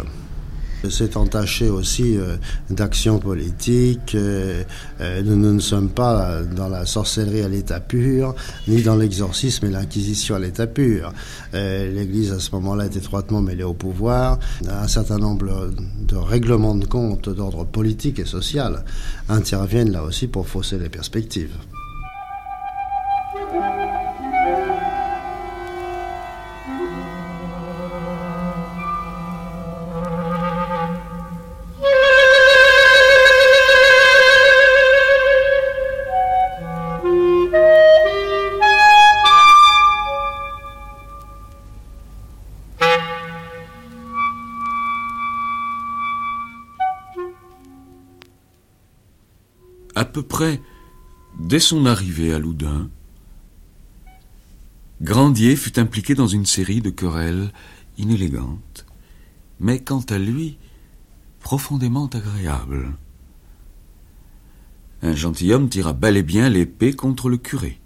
Speaker 13: s'est entaché aussi euh, d'action politique. Euh, euh, nous, ne sommes pas dans la sorcellerie à l'état pur, ni dans l'exorcisme et l'inquisition à l'état pur. L'Église, à ce moment-là, est étroitement mêlée au pouvoir. Un certain nombre de règlements de compte d'ordre politique et social interviennent là aussi pour fausser les perspectives.
Speaker 6: Près dès son arrivée à Loudun, Grandier fut impliqué dans une série de querelles inélégante, mais quant à lui, profondément agréable. Un gentilhomme tira bel et bien l'épée contre le curé.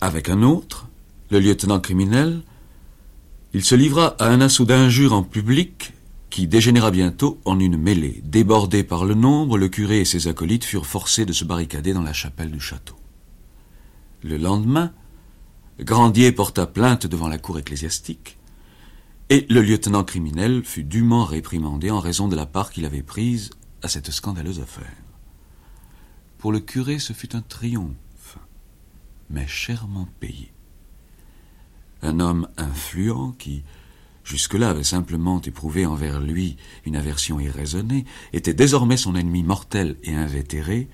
Speaker 6: Avec un autre, le lieutenant criminel, il se livra à un assaut d'injures en public qui dégénéra bientôt en une mêlée. Débordé par le nombre, le curé et ses acolytes furent forcés de se barricader dans la chapelle du château. Le lendemain, Grandier porta plainte devant la cour ecclésiastique, et le lieutenant criminel fut dûment réprimandé en raison de la part qu'il avait prise à cette scandaleuse affaire. Pour le curé, ce fut un triomphe, mais chèrement payé. Un homme influent qui, jusque-là avait simplement éprouvé envers lui une aversion irraisonnée, était désormais son ennemi mortel et invétéré,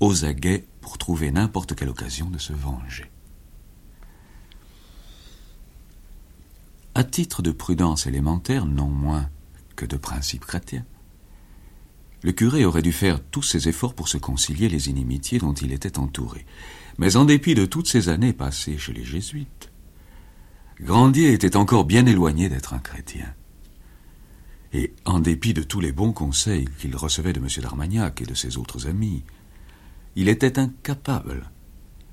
Speaker 6: aux aguets pour trouver n'importe quelle occasion de se venger. À titre de prudence élémentaire, non moins que de principe chrétien, le curé aurait dû faire tous ses efforts pour se concilier les inimitiés dont il était entouré. Mais en dépit de toutes ces années passées chez les jésuites, Grandier était encore bien éloigné d'être un chrétien. Et en dépit de tous les bons conseils qu'il recevait de M. d'Armagnac et de ses autres amis, il était incapable,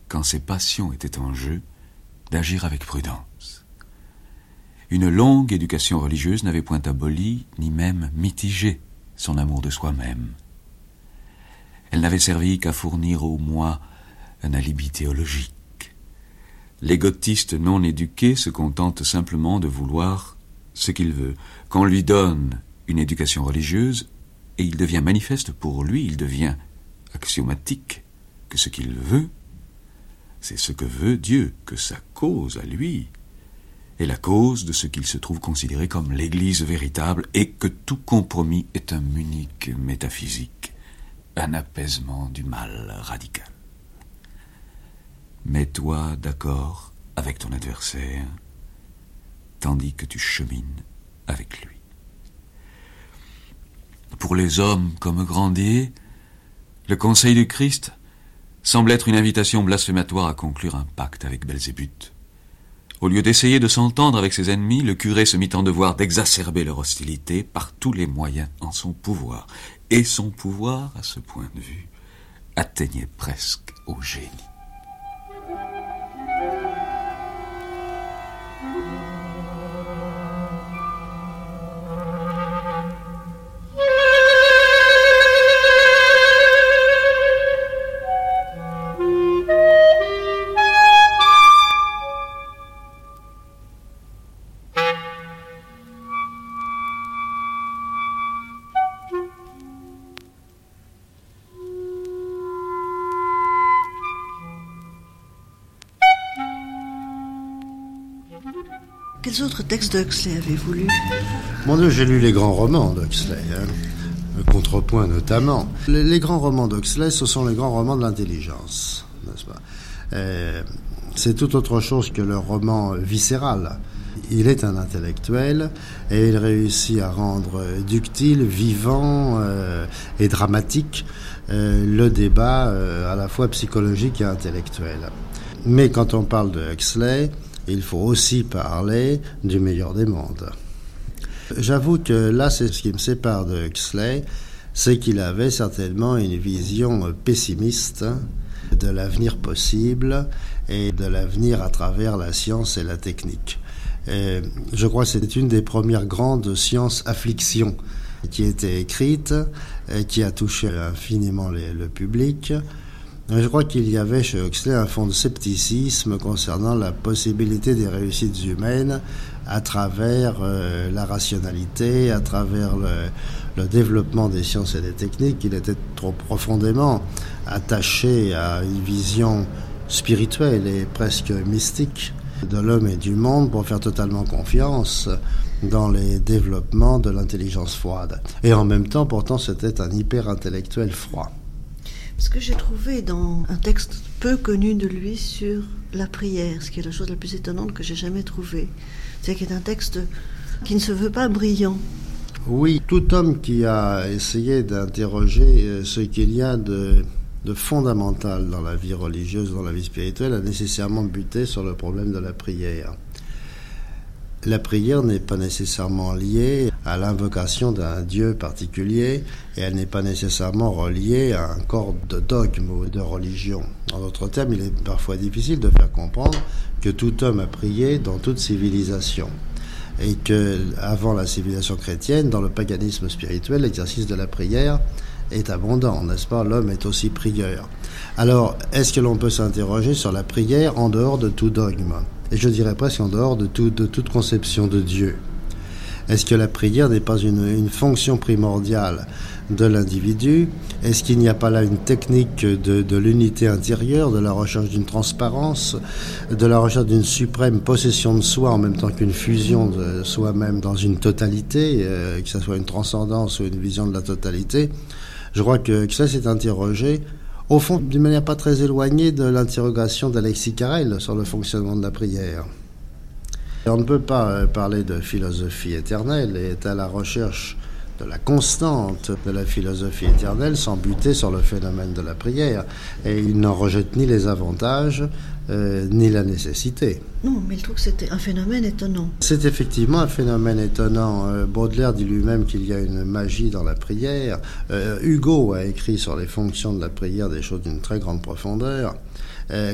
Speaker 6: quand ses passions étaient en jeu, d'agir avec prudence. Une longue éducation religieuse n'avait point aboli, ni même mitigé son amour de soi-même. Elle n'avait servi qu'à fournir au moi un alibi théologique. L'égotiste non éduqué se contente simplement de vouloir ce qu'il veut. Qu'on lui donne une éducation religieuse, et il devient manifeste pour lui, il devient axiomatique que ce qu'il veut, c'est ce que veut Dieu, que sa cause à lui est la cause de ce qu'il se trouve considéré comme l'Église véritable, et que tout compromis est un unique métaphysique, un apaisement du mal radical. Mets-toi d'accord avec ton adversaire, tandis que tu chemines avec lui. Pour les hommes comme Grandier, le conseil du Christ semble être une invitation blasphématoire à conclure un pacte avec Belzébuth. Au lieu d'essayer de s'entendre avec ses ennemis, le curé se mit en devoir d'exacerber leur hostilité par tous les moyens en son pouvoir. Et son pouvoir, à ce point de vue, atteignait presque au génie.
Speaker 4: Textes d'Huxley avez-vous lus
Speaker 13: Mon Dieu, j'ai lu les grands romans d'Huxley, hein. le contrepoint notamment. Les, grands romans d'Huxley, ce sont les grands romans de l'intelligence, n'est-ce pas? Euh, C'est tout autre chose que le roman viscéral. Il est un intellectuel et il réussit à rendre ductile, vivant euh, et dramatique euh, le débat à la fois psychologique et intellectuel. Mais quand on parle de Huxley, il faut aussi parler du meilleur des mondes. J'avoue que là, c'est ce qui me sépare de Huxley, c'est qu'il avait certainement une vision pessimiste de l'avenir possible et de l'avenir à travers la science et la technique. Je crois que c'est une des premières grandes sciences afflictions qui a été écrite et qui a touché infiniment le public. Je crois qu'il y avait chez Huxley un fond de scepticisme concernant la possibilité des réussites humaines à travers euh, la rationalité, à travers le, le, développement des sciences et des techniques. Il était trop profondément attaché à une vision spirituelle et presque mystique de l'homme et du monde pour faire totalement confiance dans les développements de l'intelligence froide. Et en même temps, pourtant, c'était un hyper intellectuel froid.
Speaker 4: Ce que j'ai trouvé dans un texte peu connu de lui sur la prière, ce qui est la chose la plus étonnante que j'ai jamais trouvée, c'est qu'il est un texte qui ne se veut pas brillant.
Speaker 13: Oui, tout homme qui a essayé d'interroger ce qu'il y a de, de, fondamental dans la vie religieuse, dans la vie spirituelle, a nécessairement buté sur le problème de la prière. La prière n'est pas nécessairement liée à l'invocation d'un Dieu particulier et elle n'est pas nécessairement reliée à un corps de dogme ou de religion. En d'autres termes, il est parfois difficile de faire comprendre que tout homme a prié dans toute civilisation et que avant la civilisation chrétienne, dans le paganisme spirituel, l'exercice de la prière est abondant, n'est-ce pas? L'homme est aussi prieur. Alors, est-ce que l'on peut s'interroger sur la prière en dehors de tout dogme? Et je dirais presque en dehors de, toute conception de Dieu. Est-ce que la prière n'est pas une, fonction primordiale de l'individu? Est-ce qu'il n'y a pas là une technique de, l'unité intérieure, de la recherche d'une transparence, de la recherche d'une suprême possession de soi en même temps qu'une fusion de soi-même dans une totalité, euh, que ce soit une transcendance ou une vision de la totalité? Je crois que, ça s'est interrogé au fond, d'une manière pas très éloignée de l'interrogation d'Alexis Carrel sur le fonctionnement de la prière. On ne peut pas euh, parler de philosophie éternelle et être à la recherche de la constante de la philosophie éternelle sans buter sur le phénomène de la prière. Et il n'en rejette ni les avantages euh, ni la nécessité.
Speaker 4: Non, mais il trouve que c'était un phénomène étonnant.
Speaker 13: C'est effectivement un phénomène étonnant. Euh, Baudelaire dit lui-même qu'il y a une magie dans la prière. Hugo a écrit sur les fonctions de la prière des choses d'une très grande profondeur.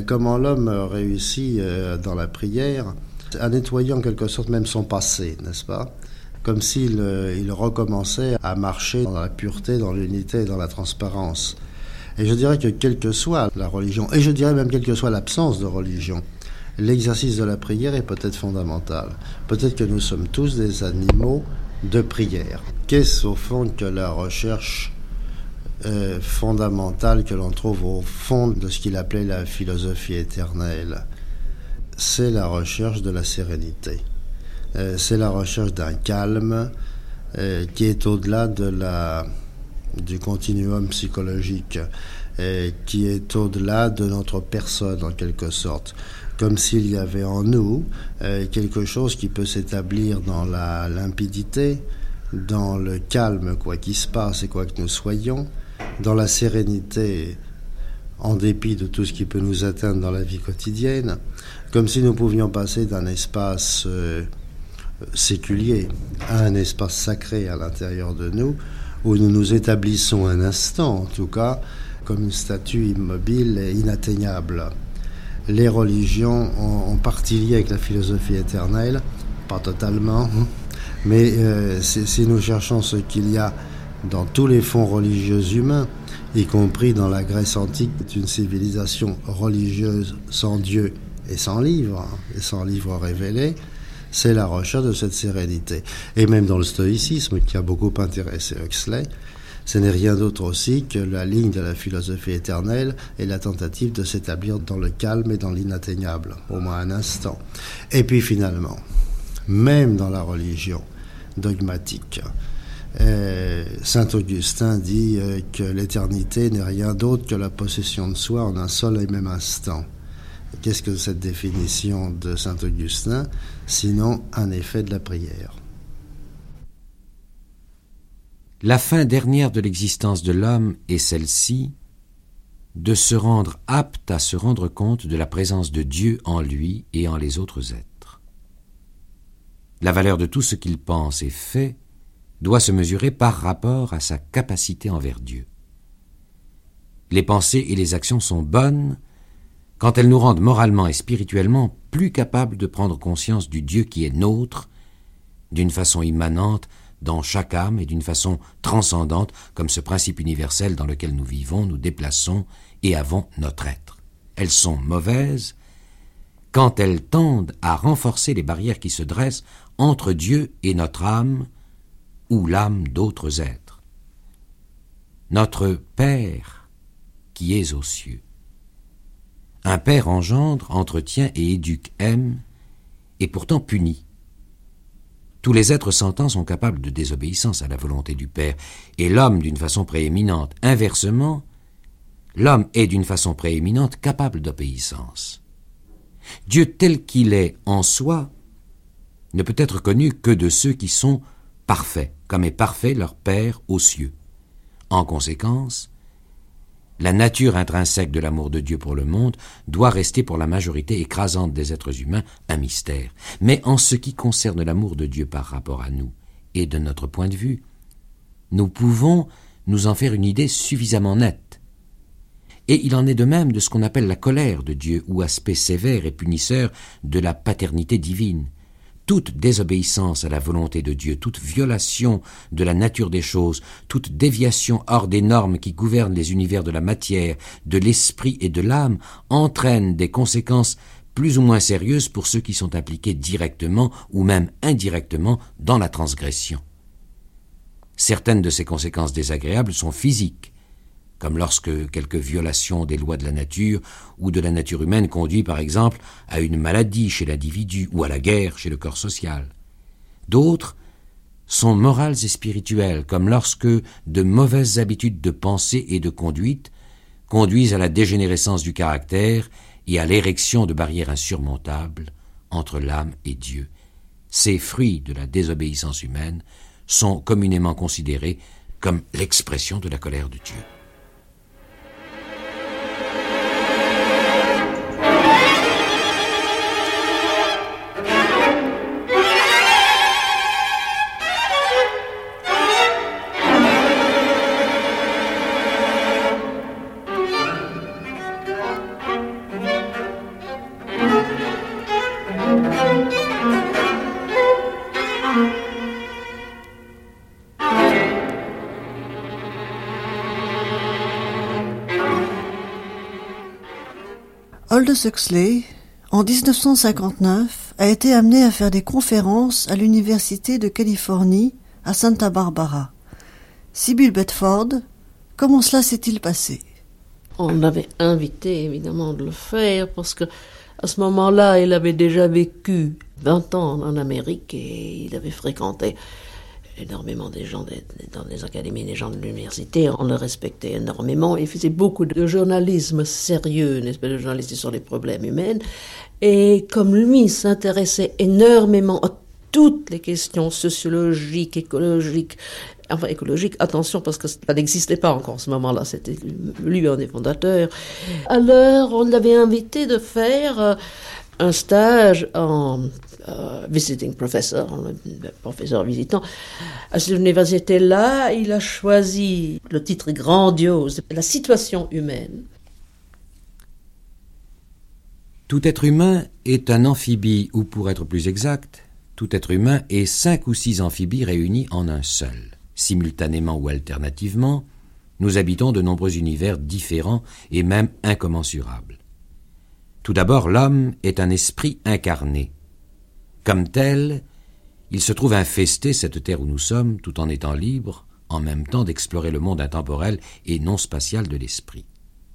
Speaker 13: comment l'homme réussit dans la prière à nettoyer en quelque sorte même son passé, n'est-ce pas? Comme s'il euh, il recommençait à marcher dans la pureté, dans l'unité et dans la transparence. Et je dirais que quelle que soit la religion, et je dirais même quelle que soit l'absence de religion, l'exercice de la prière est peut-être fondamental. Peut-être que nous sommes tous des animaux de prière. Qu'est-ce au fond que la recherche euh, fondamentale que l'on trouve au fond de ce qu'il appelait la philosophie éternelle? C'est la recherche de la sérénité. Euh, c'est la recherche d'un calme euh, qui est au-delà de la, du continuum psychologique, qui est au-delà de notre personne en quelque sorte, comme s'il y avait en nous euh, quelque chose qui peut s'établir dans la limpidité, dans le calme quoi qu'il se passe et quoi que nous soyons, dans la sérénité en dépit de tout ce qui peut nous atteindre dans la vie quotidienne, comme si nous pouvions passer d'un espace euh, séculier à un espace sacré à l'intérieur de nous, où nous nous établissons un instant, en tout cas, comme une statue immobile et inatteignable. Les religions ont, partie liée avec la philosophie éternelle, pas totalement, mais euh, si nous cherchons ce qu'il y a dans tous les fonds religieux humains, y compris dans la Grèce antique, une civilisation religieuse sans Dieu et sans livre, hein, et sans livre révélé, c'est la recherche de cette sérénité. Et même dans le stoïcisme, qui a beaucoup intéressé Huxley, ce n'est rien d'autre aussi que la ligne de la philosophie éternelle et la tentative de s'établir dans le calme et dans l'inatteignable, au moins un instant. Et puis finalement, même dans la religion dogmatique, euh, Saint Augustin dit euh, que l'éternité n'est rien d'autre que la possession de soi en un seul et même instant. Qu'est-ce que cette définition de Saint Augustin Sinon un effet de la prière?
Speaker 3: La fin dernière de l'existence de l'homme est celle-ci, de se rendre apte à se rendre compte de la présence de Dieu en lui et en les autres êtres. La valeur de tout ce qu'il pense et fait doit se mesurer par rapport à sa capacité envers Dieu. Les pensées et les actions sont bonnes quand elles nous rendent moralement et spirituellement plus capables de prendre conscience du Dieu qui est nôtre, d'une façon immanente dans chaque âme et d'une façon transcendante comme ce principe universel dans lequel nous vivons, nous déplaçons et avons notre être. Elles sont mauvaises quand elles tendent à renforcer les barrières qui se dressent entre Dieu et notre âme, ou l'âme d'autres êtres. Notre Père qui est aux cieux. Un Père engendre, entretient et éduque, aime, et pourtant punit. Tous les êtres sentants sont capables de désobéissance à la volonté du Père, et l'homme d'une façon prééminente. Inversement, l'homme est d'une façon prééminente capable d'obéissance. Dieu tel qu'il est en soi ne peut être connu que de ceux qui sont parfaits, comme est parfait leur Père aux cieux. En conséquence, La nature intrinsèque de l'amour de Dieu pour le monde doit rester pour la majorité écrasante des êtres humains un mystère. Mais en ce qui concerne l'amour de Dieu par rapport à nous, et de notre point de vue, nous pouvons nous en faire une idée suffisamment nette. Et il en est de même de ce qu'on appelle la colère de Dieu, ou aspect sévère et punisseur de la paternité divine toute désobéissance à la volonté de Dieu, toute violation de la nature des choses, toute déviation hors des normes qui gouvernent les univers de la matière, de l'esprit et de l'âme entraîne des conséquences plus ou moins sérieuses pour ceux qui sont impliqués directement ou même indirectement dans la transgression. Certaines de ces conséquences désagréables sont physiques, comme lorsque quelque violation des lois de la nature ou de la nature humaine conduit par exemple à une maladie chez l'individu ou à la guerre chez le corps social. D'autres sont morales et spirituelles, comme lorsque de mauvaises habitudes de pensée et de conduite conduisent à la dégénérescence du caractère et à l'érection de barrières insurmontables entre l'âme et Dieu. Ces fruits de la désobéissance humaine sont communément considérés comme l'expression de la colère de Dieu.
Speaker 4: Aldous Huxley, en 1959, a été amené à faire des conférences à l'Université de Californie à Santa Barbara. Sybil Bedford, comment cela s'est-il passé?
Speaker 5: On l'avait invité évidemment de le faire parce que à ce moment-là, il avait déjà vécu 20 ans en Amérique et il avait fréquenté énormément des gens dans les académies, des gens de l'université, on le respectait énormément. Il faisait beaucoup de journalisme sérieux, n'est-ce pas, de journalisme sur les problèmes humains. Et comme lui s'intéressait énormément à toutes les questions sociologiques, écologiques, enfin écologiques, attention parce que ça n'existait pas encore en ce moment-là, c'était lui un des fondateurs. Alors on l'avait invité de faire euh, un stage en euh, visiting professor, professeur visitant. À cette université-là, il a choisi le titre grandiose, La situation humaine.
Speaker 3: Tout être humain est un amphibie, ou pour être plus exact, tout être humain est cinq ou six amphibies réunis en un seul. Simultanément ou alternativement, nous habitons de nombreux univers différents et même incommensurables. Tout d'abord, l'homme est un esprit incarné, comme tel, il se trouve infester cette terre où nous sommes, tout en étant libre, en même temps d'explorer le monde intemporel et non spatial de l'esprit.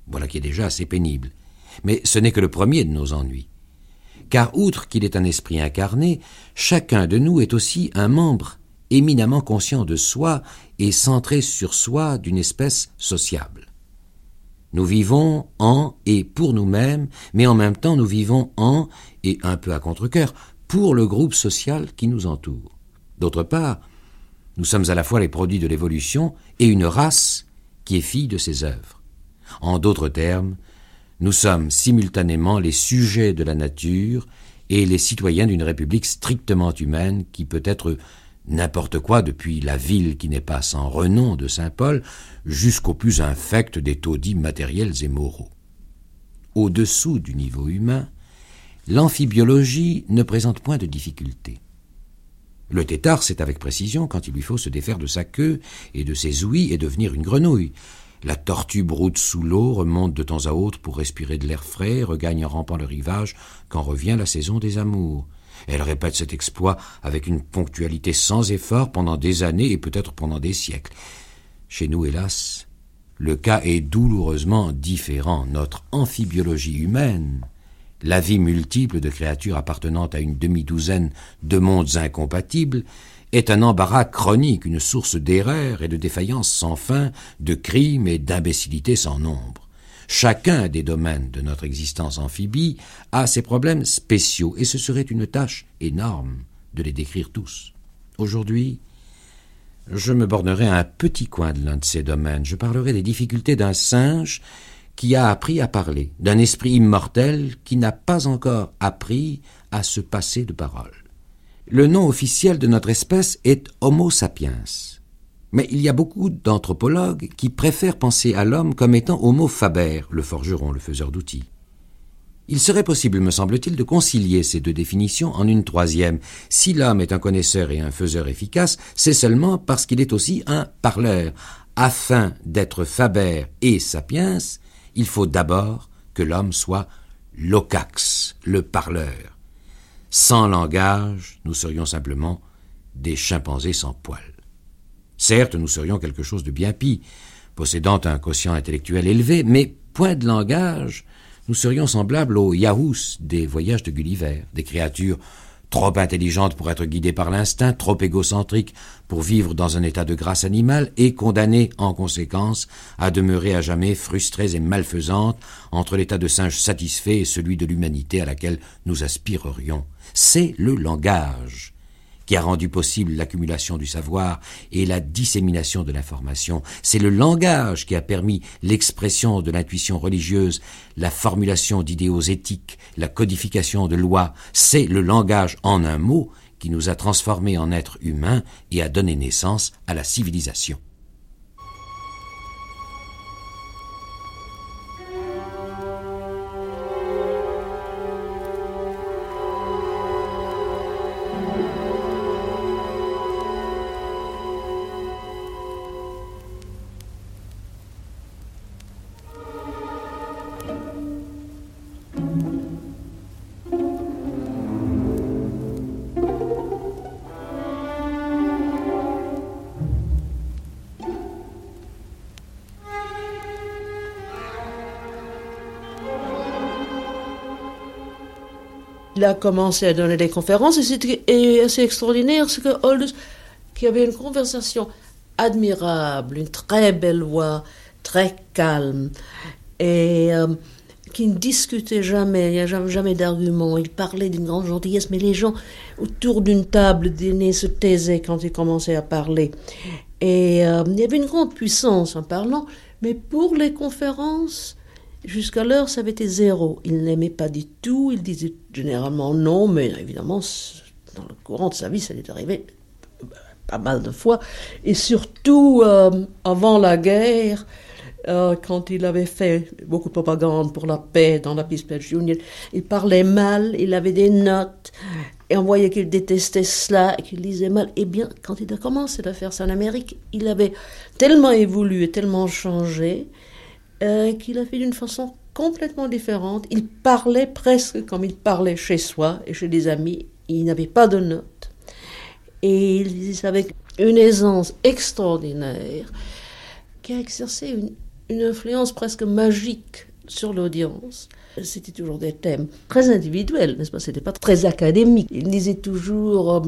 Speaker 3: Voilà qui est déjà assez pénible. Mais ce n'est que le premier de nos ennuis. Car outre qu'il est un esprit incarné, chacun de nous est aussi un membre éminemment conscient de soi et centré sur soi d'une espèce sociable. Nous vivons en et pour nous-mêmes, mais en même temps nous vivons en, et un peu à contre-cœur, pour le groupe social qui nous entoure. D'autre part, nous sommes à la fois les produits de l'évolution et une race qui est fille de ses œuvres. En d'autres termes, nous sommes simultanément les sujets de la nature et les citoyens d'une république strictement humaine qui peut être n'importe quoi depuis la ville qui n'est pas sans renom de Saint-Paul jusqu'au plus infect des taudis matériels et moraux. Au-dessous du niveau humain, l'amphibiologie ne présente point de difficulté. Le tétard sait avec précision quand il lui faut se défaire de sa queue et de ses ouïes et devenir une grenouille. La tortue broute sous l'eau, remonte de temps à autre pour respirer de l'air frais, regagne en rampant le rivage quand revient la saison des amours. Elle répète cet exploit avec une ponctualité sans effort pendant des années et peut-être pendant des siècles. Chez nous, hélas, le cas est douloureusement différent. Notre amphibiologie humaine la vie multiple de créatures appartenant à une demi-douzaine de mondes incompatibles est un embarras chronique, une source d'erreurs et de défaillances sans fin, de crimes et d'imbécilité sans nombre. Chacun des domaines de notre existence amphibie a ses problèmes spéciaux, et ce serait une tâche énorme de les décrire tous. Aujourd'hui, je me bornerai à un petit coin de l'un de ces domaines. Je parlerai des difficultés d'un singe qui a appris à parler, d'un esprit immortel qui n'a pas encore appris à se passer de parole. Le nom officiel de notre espèce est Homo sapiens. Mais il y a beaucoup d'anthropologues qui préfèrent penser à l'homme comme étant Homo faber, le forgeron, le faiseur d'outils. Il serait possible, me semble-t-il, de concilier ces deux définitions en une troisième. Si l'homme est un connaisseur et un faiseur efficace, c'est seulement parce qu'il est aussi un parleur. Afin d'être faber et sapiens, il faut d'abord que l'homme soit locax, le parleur. Sans langage, nous serions simplement des chimpanzés sans poils. Certes, nous serions quelque chose de bien pis, possédant un quotient intellectuel élevé, mais point de langage, nous serions semblables aux Yahoos des voyages de Gulliver, des créatures trop intelligentes pour être guidées par l'instinct, trop égocentriques pour vivre dans un état de grâce animale et condamnées en conséquence à demeurer à jamais frustrées et malfaisantes entre l'état de singe satisfait et celui de l'humanité à laquelle nous aspirerions. C'est le langage qui a rendu possible l'accumulation du savoir et la dissémination de l'information. C'est le langage qui a permis l'expression de l'intuition religieuse, la formulation d'idéaux éthiques, la codification de lois. C'est le langage en un mot qui nous a transformés en êtres humains et a donné naissance à la civilisation.
Speaker 5: A commencé à donner des conférences et c'était assez extraordinaire, c'est que Aldous, qui avait une conversation admirable, une très belle voix, très calme, et euh, qui ne discutait jamais, il n'y a jamais, jamais d'arguments, il parlait d'une grande gentillesse, mais les gens autour d'une table dîner se taisaient quand il commençait à parler. Et euh, il y avait une grande puissance en parlant, mais pour les conférences, Jusqu'alors, ça avait été zéro. Il n'aimait pas du tout, il disait généralement non, mais évidemment, dans le courant de sa vie, ça lui est arrivé euh, pas mal de fois. Et surtout, euh, avant la guerre, euh, quand il avait fait beaucoup de propagande pour la paix dans la Peace Pledge Union, il parlait mal, il avait des notes, et on voyait qu'il détestait cela qu'il lisait mal. Eh bien, quand il a commencé à faire ça en Amérique, il avait tellement évolué, tellement changé, euh, qu'il a fait d'une façon complètement différente. Il parlait presque comme il parlait chez soi et chez des amis. Il n'avait pas de notes. Et il disait avec une aisance extraordinaire qui a exercé une influence presque magique sur l'audience. C'était toujours des thèmes très individuels, n'est-ce pas? C'était pas très académique. Il disait toujours, euh,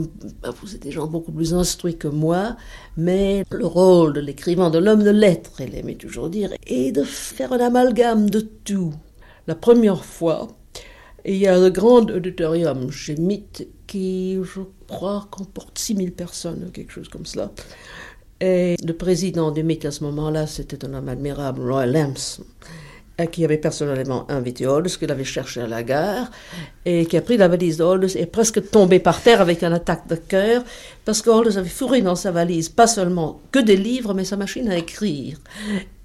Speaker 5: bah, vous êtes des gens beaucoup plus instruits que moi, mais le rôle de l'écrivain, de l'homme de lettres, il aimait toujours dire, est de faire un amalgame de tout. La première fois, il y a un grand auditorium chez Mythe qui, je crois, comporte 6000 personnes, quelque chose comme cela. Et le président du Mythe à ce moment-là, c'était un homme admirable, Roy Lamson qui avait personnellement invité Aldous, qu'il avait cherché à la gare, et qui a pris la valise d'Aldous et presque tombé par terre avec un attaque de cœur, parce qu'Aldous avait fourré dans sa valise pas seulement que des livres, mais sa machine à écrire.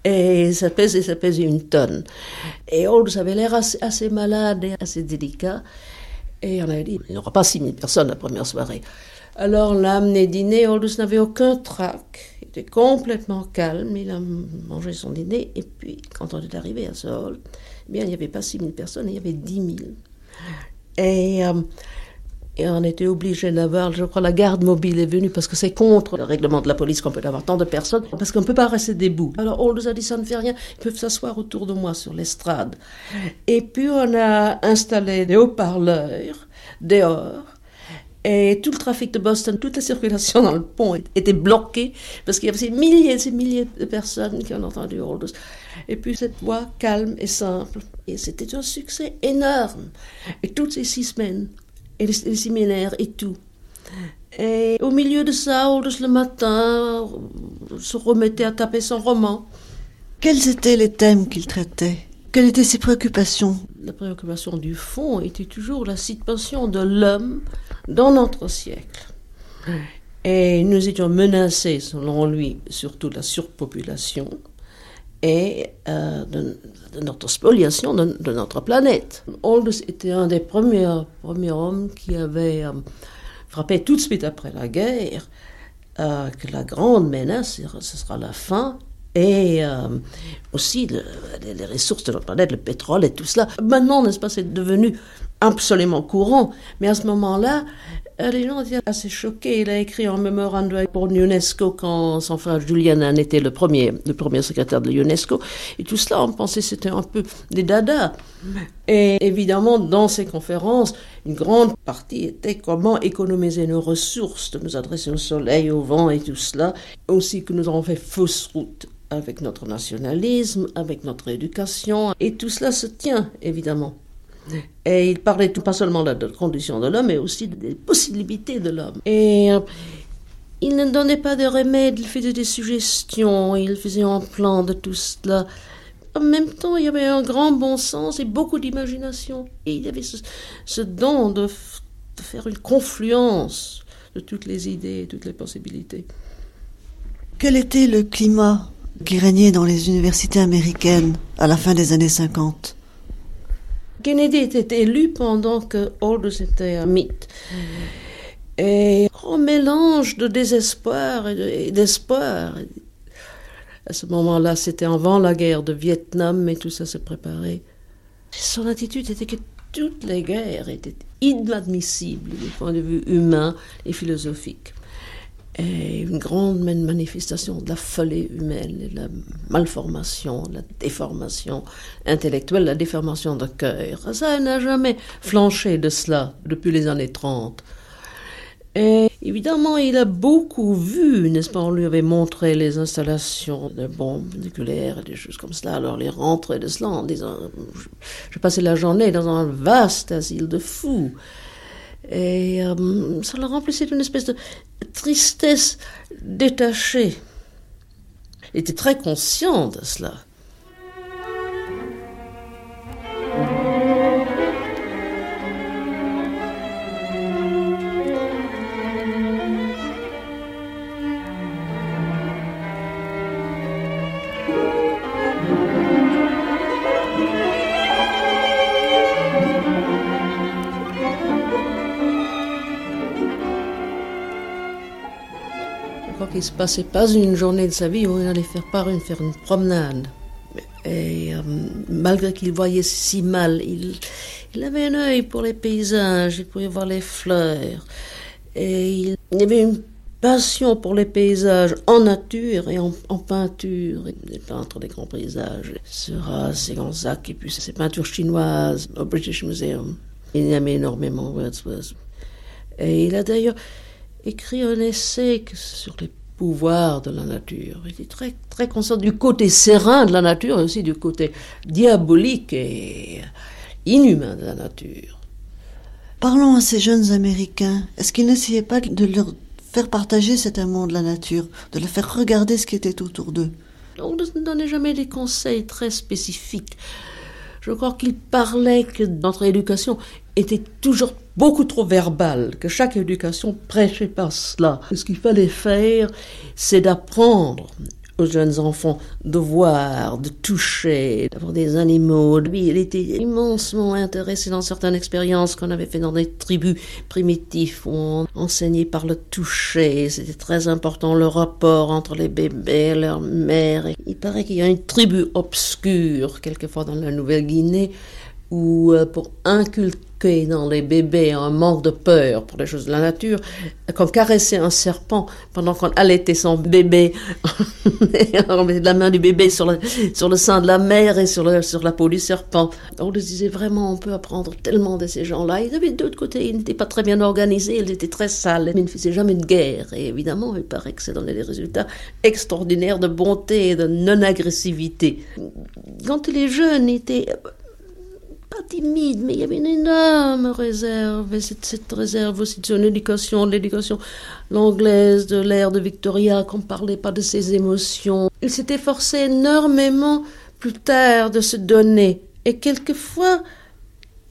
Speaker 5: Et ça pesait, ça une tonne. Et Aldous avait l'air assez, malade et assez délicat. Et on avait dit, il n'y aura pas 6000 personnes la première soirée. Alors l'a amené dîner, Aldous n'avait aucun trac était complètement calme, il a mangé son dîner, et puis quand on est arrivé à Seoul, eh bien, il n'y avait pas 6 000 personnes, il y avait 10 000. Et, euh, et on était obligé d'avoir, je crois, la garde mobile est venue parce que c'est contre le règlement de la police qu'on peut avoir tant de personnes, parce qu'on ne peut pas rester debout. Alors on nous a dit ça ne fait rien, ils peuvent s'asseoir autour de moi sur l'estrade. Et puis on a installé des haut-parleurs dehors et tout le trafic de Boston, toute la circulation dans le pont était bloquée parce qu'il y avait ces milliers et ces milliers de personnes qui ont entendu Aldous. Et puis cette voix calme et simple. Et c'était un succès énorme. Et toutes ces six semaines, et les, séminaires et tout. Et au milieu de ça, Aldous le matin se remettait à taper son roman.
Speaker 4: Quels étaient les thèmes qu'il traitait? Quelles étaient ses préoccupations?
Speaker 5: La préoccupation du fond était toujours la situation de l'homme dans notre siècle. Et nous étions menacés, selon lui, surtout de la surpopulation et euh, de, notre spoliation de, notre planète. Aldous était un des premiers, premiers hommes qui avait euh, frappé tout de suite après la guerre euh, que la grande menace, ce sera la faim et aussi les ressources de notre planète, le pétrole et tout cela. Maintenant, n'est-ce pas, c'est devenu absolument courant, mais à ce moment-là, euh, les gens étaient assez choqués. Il a écrit un mémorandum pour l'UNESCO quand son frère Julian en était le premier, le premier secrétaire de l'UNESCO. Et tout cela, on pensait c'était un peu des dadas. Et évidemment, dans ces conférences, une grande partie était comment économiser nos ressources, de nous adresser au soleil, au vent et tout cela. Aussi que nous avons fait fausse route avec notre nationalisme, avec notre éducation. Et tout cela se tient, évidemment. Et il parlait pas seulement de la condition de l'homme, mais aussi des possibilités de l'homme. Et euh, il ne donnait pas de remède, il faisait des suggestions, il faisait un plan de tout cela. En même temps, il y avait un grand bon sens et beaucoup d'imagination. Et il y avait ce, don de, de, faire une confluence de toutes les idées et toutes les possibilités.
Speaker 4: Quel était le climat? Qui régnait dans les universités américaines à la fin des années 50
Speaker 5: Kennedy était élu pendant que Aldous était un mythe. Et un mélange de désespoir et d'espoir. à ce moment-là, c'était avant la guerre de Vietnam, mais tout ça se préparait. Son attitude était que toutes les guerres étaient inadmissibles du point de vue humain et philosophique et une grande manifestation de la folie humaine, de la malformation, de la déformation intellectuelle, la déformation de cœur. Ça n'a jamais flanché de cela depuis les années 30. Et évidemment, il a beaucoup vu, n'est-ce pas? On lui avait montré les installations de bombes nucléaires et des choses comme cela. Alors, les rentrées de cela en disant Je passais la journée dans un vaste asile de fous. Et euh, ça le remplissait d'une espèce de tristesse détachée. Il était très conscient de cela. Se passait pas une journée de sa vie où il allait faire part une, faire une promenade. Et euh, malgré qu'il voyait si mal, il, avait un œil pour les paysages, il pouvait voir les fleurs. Et il, avait une passion pour les paysages en nature et en, peinture. Il peintres des grands paysages. Sera, Gonzac et puis ses peintures chinoises au British Museum. Il aimait énormément Wordsworth. Et il a d'ailleurs écrit un essai sur les pouvoir de la nature. Il est très, très conscient du côté serein de la nature et aussi du côté diabolique et inhumain de la nature.
Speaker 4: Parlons à ces jeunes Américains. Est-ce qu'ils n'essayaient pas de leur faire partager cet amour de la nature, de leur faire regarder ce qui était autour d'eux?
Speaker 5: On ne donnait jamais des conseils très spécifiques. Je crois qu'il parlait que notre éducation était toujours beaucoup trop verbal, que chaque éducation prêchait pas cela. Ce qu'il fallait faire, c'est d'apprendre aux jeunes enfants de voir, de toucher, d'avoir des animaux. Lui, il était immensement intéressé dans certaines expériences qu'on avait fait dans des tribus primitives où on enseignait par le toucher. C'était très important le rapport entre les bébés et leur mère. il paraît qu'il y a une tribu obscure, quelquefois dans la Nouvelle-Guinée, où euh, pour inculquer dans les bébés un manque de peur pour les choses de la nature, qu'on caressait un serpent pendant qu'on allaitait son bébé, on mettait la main du bébé sur le, sur le sein de la mère et sur, sur la peau du serpent. On se disait vraiment, on peut apprendre tellement de ces gens-là. Ils avaient d'autre côté, ils n'étaient pas très bien organisés, ils étaient très sales, mais ils ne faisaient jamais de guerre. Et évidemment, il paraît que ça donnait des résultats extraordinaires de bonté et de non-agressivité. Quand les jeunes étaient timide, mais il y avait une énorme réserve. Et cette, cette réserve aussi de son éducation, l'éducation l'anglaise de l'ère de Victoria, qu'on ne parlait pas de ses émotions. Il s'était forcé énormément plus tard de se donner. Et quelquefois,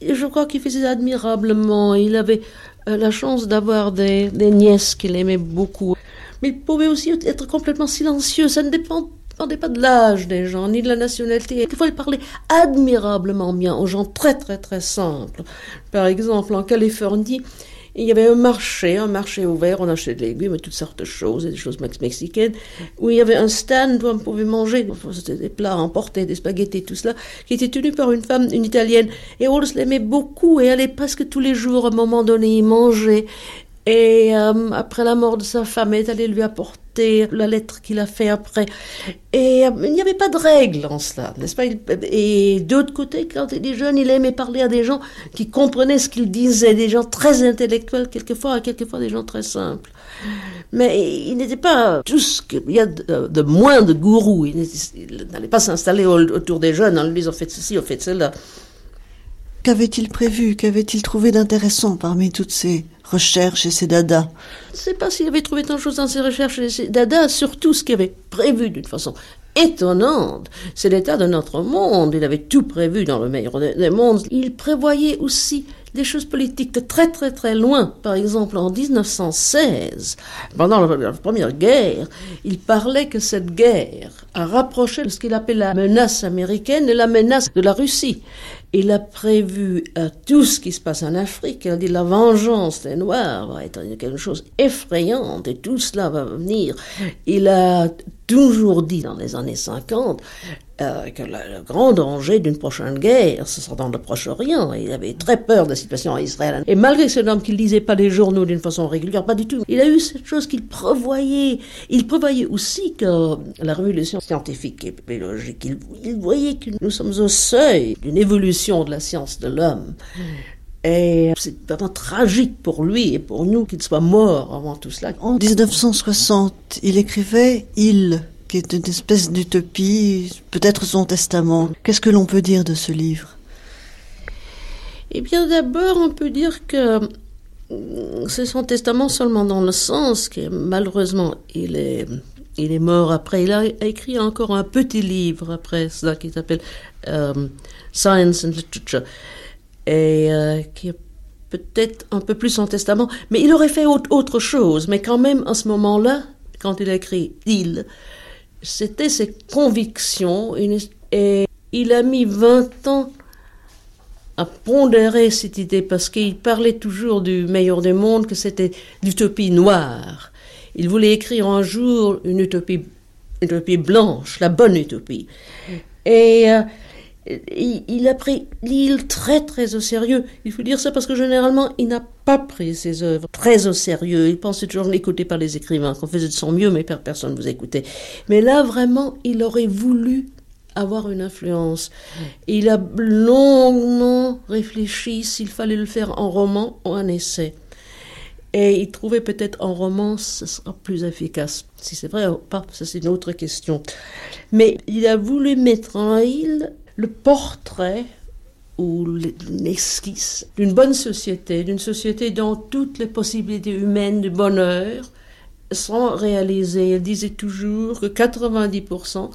Speaker 5: je crois qu'il faisait admirablement. Il avait euh, la chance d'avoir des, des nièces qu'il aimait beaucoup. Mais il pouvait aussi être complètement silencieux. Ça ne dépendait pas de l'âge des gens, ni de la nationalité. Il parlait admirablement bien aux gens très, très, très simples. Par exemple, en Californie, il y avait un marché, un marché ouvert, on achetait des légumes et toutes sortes de choses, des choses mexicaines, où il y avait un stand où on pouvait manger, c'était des plats emportés, des spaghettis, tout cela, qui était tenu par une femme, une italienne. Et Rolls l'aimait beaucoup et allait presque tous les jours, à un moment donné, y manger. Et euh, après la mort de sa femme, elle est allée lui apporter la lettre qu'il a fait après. Et euh, il n'y avait pas de règle en cela, n'est-ce pas? Et d'autre côté, quand il était jeune, il aimait parler à des gens qui comprenaient ce qu'il disait, des gens très intellectuels quelquefois, et quelquefois des gens très simples. Mais il n'était pas tout ce qu'il y a de, moins de gourou. Il n'allait pas s'installer autour des jeunes en lui disant faites ceci, faites cela.
Speaker 4: Qu'avait-il prévu? Qu'avait-il trouvé d'intéressant parmi toutes ces recherches et ces dadas?
Speaker 5: Je ne sais pas s'il avait trouvé tant de choses dans ses recherches et ses dadas, surtout ce qu'il avait prévu d'une façon étonnante. C'est l'état de notre monde. Il avait tout prévu dans le meilleur des mondes. Il prévoyait aussi des choses politiques de très très très loin. Par exemple, en 1916, pendant la, Première Guerre, il parlait que cette guerre a rapproché ce qu'il appelait la menace américaine et la menace de la Russie. Il a prévu euh, tout ce qui se passe en Afrique. Il a dit la vengeance des Noirs va être quelque chose effrayante et tout cela va venir. Il a toujours dit dans les années 50 euh, que le, grand danger d'une prochaine guerre, ce sera dans le Proche-Orient. Il avait très peur de la situation en Israël. Et malgré ce homme qui ne lisait pas les journaux d'une façon régulière, pas du tout, il a eu cette chose qu'il prévoyait. Il prévoyait aussi que la révolution scientifique et biologique, il, il voyait que nous sommes au seuil d'une évolution de la science de l'homme. Et c'est vraiment tragique pour lui et pour nous qu'il soit mort avant tout cela.
Speaker 4: En 1960, il écrivait Il qui est une espèce d'utopie, peut-être son testament. Qu'est-ce que l'on peut dire de ce livre?
Speaker 5: Eh bien, d'abord, on peut dire que mm, c'est son testament seulement dans le sens que malheureusement, il est, il est mort après. Il a écrit encore un petit livre après ça qui s'appelle euh, Science and Literature et euh, qui est peut-être un peu plus son testament. Mais il aurait fait autre chose. Mais quand même, en ce moment-là, quand il a écrit Il, c'était ses convictions et il a mis 20 ans à pondérer cette idée parce qu'il parlait toujours du meilleur des mondes, que c'était l'utopie noire. Il voulait écrire un jour une utopie, utopie blanche, la bonne utopie. Et euh, il, a pris l'île très très au sérieux. Il faut dire ça parce que généralement, il n'a pas pris ses œuvres très au sérieux. Il pensait toujours l'écouter par les écrivains, qu'on faisait de son mieux, mais personne ne vous écoutait. Mais là, vraiment, il aurait voulu avoir une influence. Il a longuement réfléchi s'il fallait le faire en roman ou en essai. Et il trouvait peut-être en roman, ce sera plus efficace. Si c'est vrai ou pas, ça c'est une autre question. Mais il a voulu mettre en île le portrait ou l'esquisse d'une bonne société, d'une société dont toutes les possibilités humaines de bonheur sont réalisées. Il disait toujours que 90%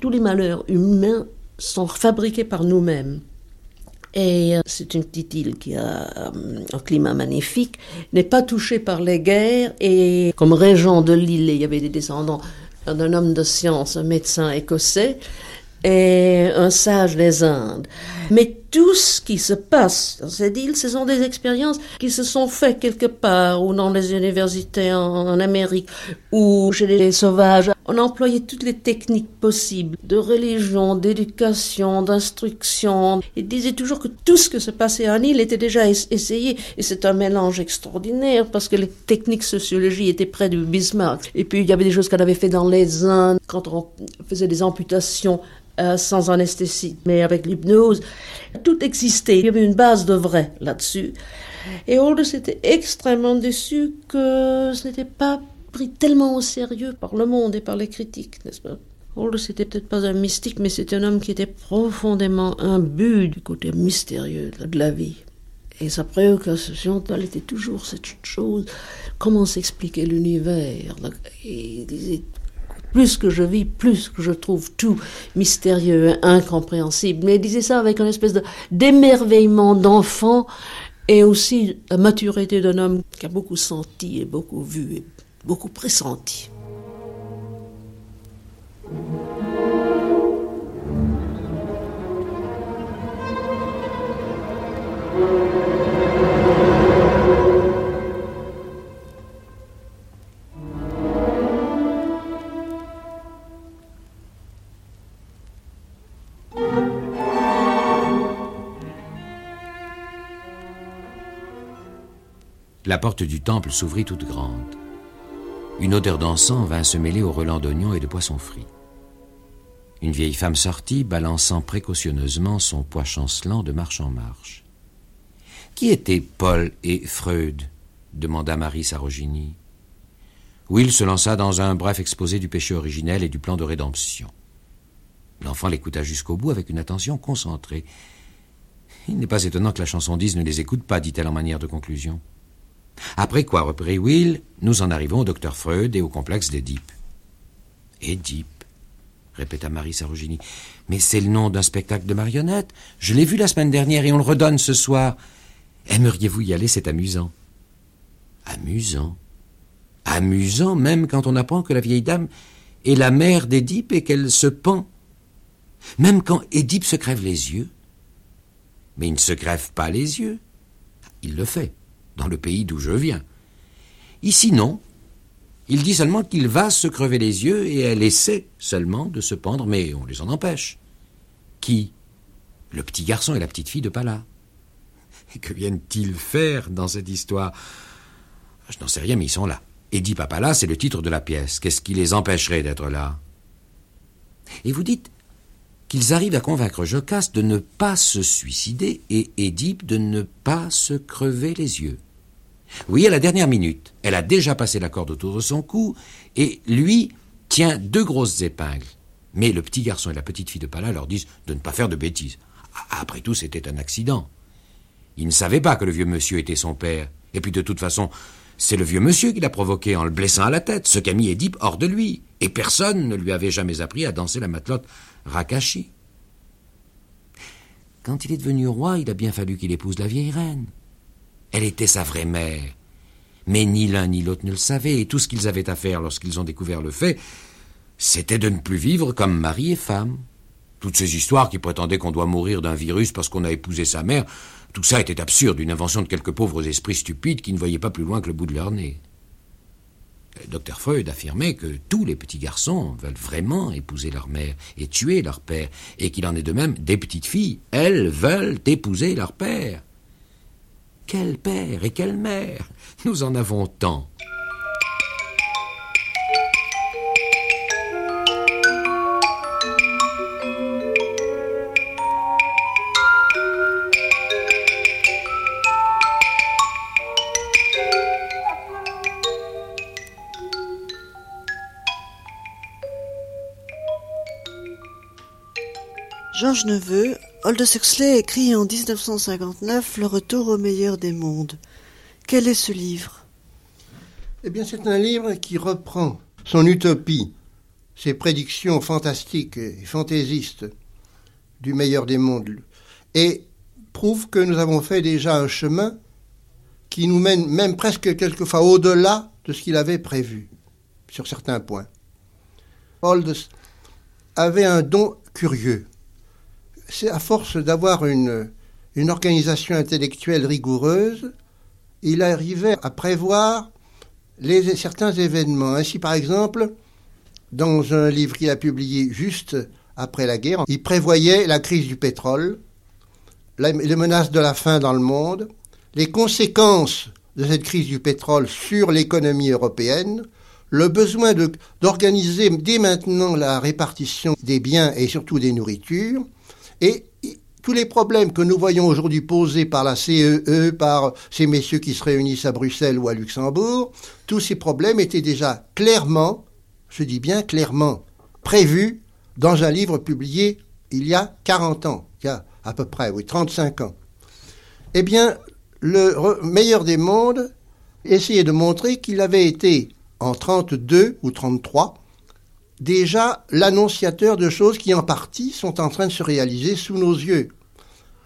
Speaker 5: tous les malheurs humains sont fabriqués par nous-mêmes. Et euh, c'est une petite île qui a euh, un climat magnifique, n'est pas touchée par les guerres, et comme régent de l'île, il y avait des descendants d'un homme de science, un médecin écossais, et un sage des Indes. Tout ce qui se passe dans cette île, ce sont des expériences qui se sont faites quelque part, ou dans les universités en, Amérique, ou chez les sauvages. On a employé toutes les techniques possibles de religion, d'éducation, d'instruction. Il disait toujours que tout ce que se passait en île était déjà essayé. Et c'est un mélange extraordinaire parce que les techniques sociologie étaient près du Bismarck. Et puis il y avait des choses qu'on avait fait dans les Indes quand on faisait des amputations euh, sans anesthésie, mais avec l'hypnose. Tout existait. Il y avait une base de vrai là-dessus. Et Aldous était extrêmement déçu que ce n'était pas pris tellement au sérieux par le monde et par les critiques, n'est-ce pas? Aldous n'était peut-être pas un mystique, mais c'est un homme qui était profondément imbu du côté mystérieux de la vie. Et sa préoccupation, elle était toujours cette chose, comment s'expliquer l'univers? Il disait, plus que je vis, plus que je trouve tout mystérieux, incompréhensible. Mais il disait ça avec une espèce d'émerveillement d'enfant et aussi la maturité d'un homme qui a beaucoup senti et beaucoup vu et beaucoup pressenti.
Speaker 3: La porte du temple s'ouvrit toute grande. Une odeur d'encens vint se mêler au relents d'oignons et de poissons frits. Une vieille femme sortit, balançant précautionneusement son poids chancelant de marche en marche. Qui étaient Paul et Freud? demanda Marie Sarogini. Will se lança dans un bref exposé du péché originel et du plan de rédemption. L'enfant l'écouta jusqu'au bout avec une attention concentrée. Il n'est pas étonnant que la chanson dise ne les écoute pas, dit-elle en manière de conclusion. Après quoi, reprit Will, nous en arrivons au docteur Freud et au complexe d'Édipe. Édipe répéta Marie Sarogini. Mais c'est le nom d'un spectacle de marionnettes. Je l'ai vu la semaine dernière et on le redonne ce soir. Aimeriez-vous y aller? C'est amusant. Amusant. Amusant même quand on apprend que la vieille dame est la mère d'Édipe et qu'elle se pend. Même quand Édipe se crève les yeux. Mais il ne se crève pas les yeux. Il le fait dans le pays d'où je viens. Ici, non. Il dit seulement qu'il va se crever les yeux et elle essaie seulement de se pendre, mais on les en empêche. Qui? Le petit garçon et la petite fille de Pala. Et que viennent-ils faire dans cette histoire? Je n'en sais rien, mais ils sont là. Et dit Pala, c'est le titre de la pièce. Qu'est-ce qui les empêcherait d'être là? Et vous dites qu'ils arrivent à convaincre Jocaste de ne pas se suicider et Édipe de ne pas se crever les yeux. Oui, à la dernière minute, elle a déjà passé la corde autour de son cou, et lui tient deux grosses épingles. Mais le petit garçon et la petite fille de Pala leur disent de ne pas faire de bêtises. Après tout, c'était un accident. Ils ne savaient pas que le vieux monsieur était son père. Et puis de toute façon, c'est le vieux monsieur qui l'a provoqué en le blessant à la tête, ce qu'a mis Édipe hors de lui. Et personne ne lui avait jamais appris à danser la matelote Rakashi. Quand il est devenu roi, il a bien fallu qu'il épouse la vieille reine. Elle était sa vraie mère. Mais ni l'un ni l'autre ne le savaient, et tout ce qu'ils avaient à faire lorsqu'ils ont découvert le fait, c'était de ne plus vivre comme mari et femme. Toutes ces histoires qui prétendaient qu'on doit mourir d'un virus parce qu'on a épousé sa mère, tout ça était absurde, une invention de quelques pauvres esprits stupides qui ne voyaient pas plus loin que le bout de leur nez. Dr Freud affirmait que tous les petits garçons veulent vraiment épouser leur mère et tuer leur père, et qu'il en est de même des petites filles. Elles veulent épouser leur père. Quel père et quelle mère Nous en avons tant.
Speaker 4: Georges Neveu, Aldous Huxley écrit en 1959 Le retour au meilleur des mondes. Quel est ce livre?
Speaker 12: Eh bien, c'est un livre qui reprend son utopie, ses prédictions fantastiques et fantaisistes du meilleur des mondes, et prouve que nous avons fait déjà un chemin qui nous mène même presque quelquefois au-delà de ce qu'il avait prévu sur certains points. Aldous avait un don curieux c'est à force d'avoir une, organisation intellectuelle rigoureuse, il arrivait à prévoir certains événements. Ainsi, par exemple, dans un livre qu'il a publié juste après la guerre, il prévoyait la crise du pétrole, les menaces de la faim dans le monde, les conséquences de cette crise du pétrole sur l'économie européenne, le besoin d'organiser dès maintenant la répartition des biens et surtout des nourritures, et tous les problèmes que nous voyons aujourd'hui posés par la CEE, e, par ces messieurs qui se réunissent à Bruxelles ou à Luxembourg, tous ces problèmes étaient déjà clairement, je dis bien clairement, prévu dans un livre publié il y a 40 ans, il y a à peu près, oui, 35 ans. Eh bien, le meilleur des mondes essayait de montrer qu'il avait été, en 32 ou 33, déjà l'annonciateur de choses qui en partie sont en train de se réaliser sous nos yeux.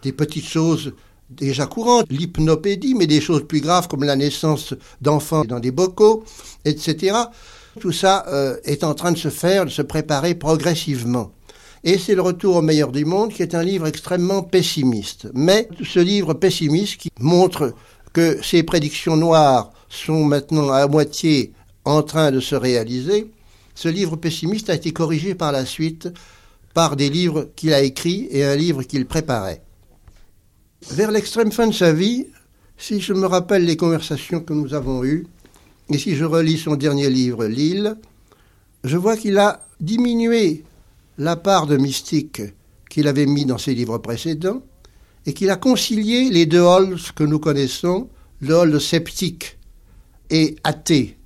Speaker 12: Des petites choses déjà courantes, l'hypnopédie, mais des choses plus graves comme la naissance d'enfants dans des bocaux, etc. Tout ça euh, est en train de se faire, de se préparer progressivement. Et c'est le retour au meilleur du monde qui est un livre extrêmement pessimiste. Mais ce livre pessimiste qui montre que ces prédictions noires sont maintenant à moitié en train de se réaliser, ce livre pessimiste a été corrigé par la suite par des livres qu'il a écrits et un livre qu'il préparait. Vers l'extrême fin de sa vie, si je me rappelle les conversations que nous avons eues, et si je relis son dernier livre, L'île, je vois qu'il a diminué la part de mystique qu'il avait mis dans ses livres précédents, et qu'il a concilié les deux halls que nous connaissons, le hall sceptique et athée,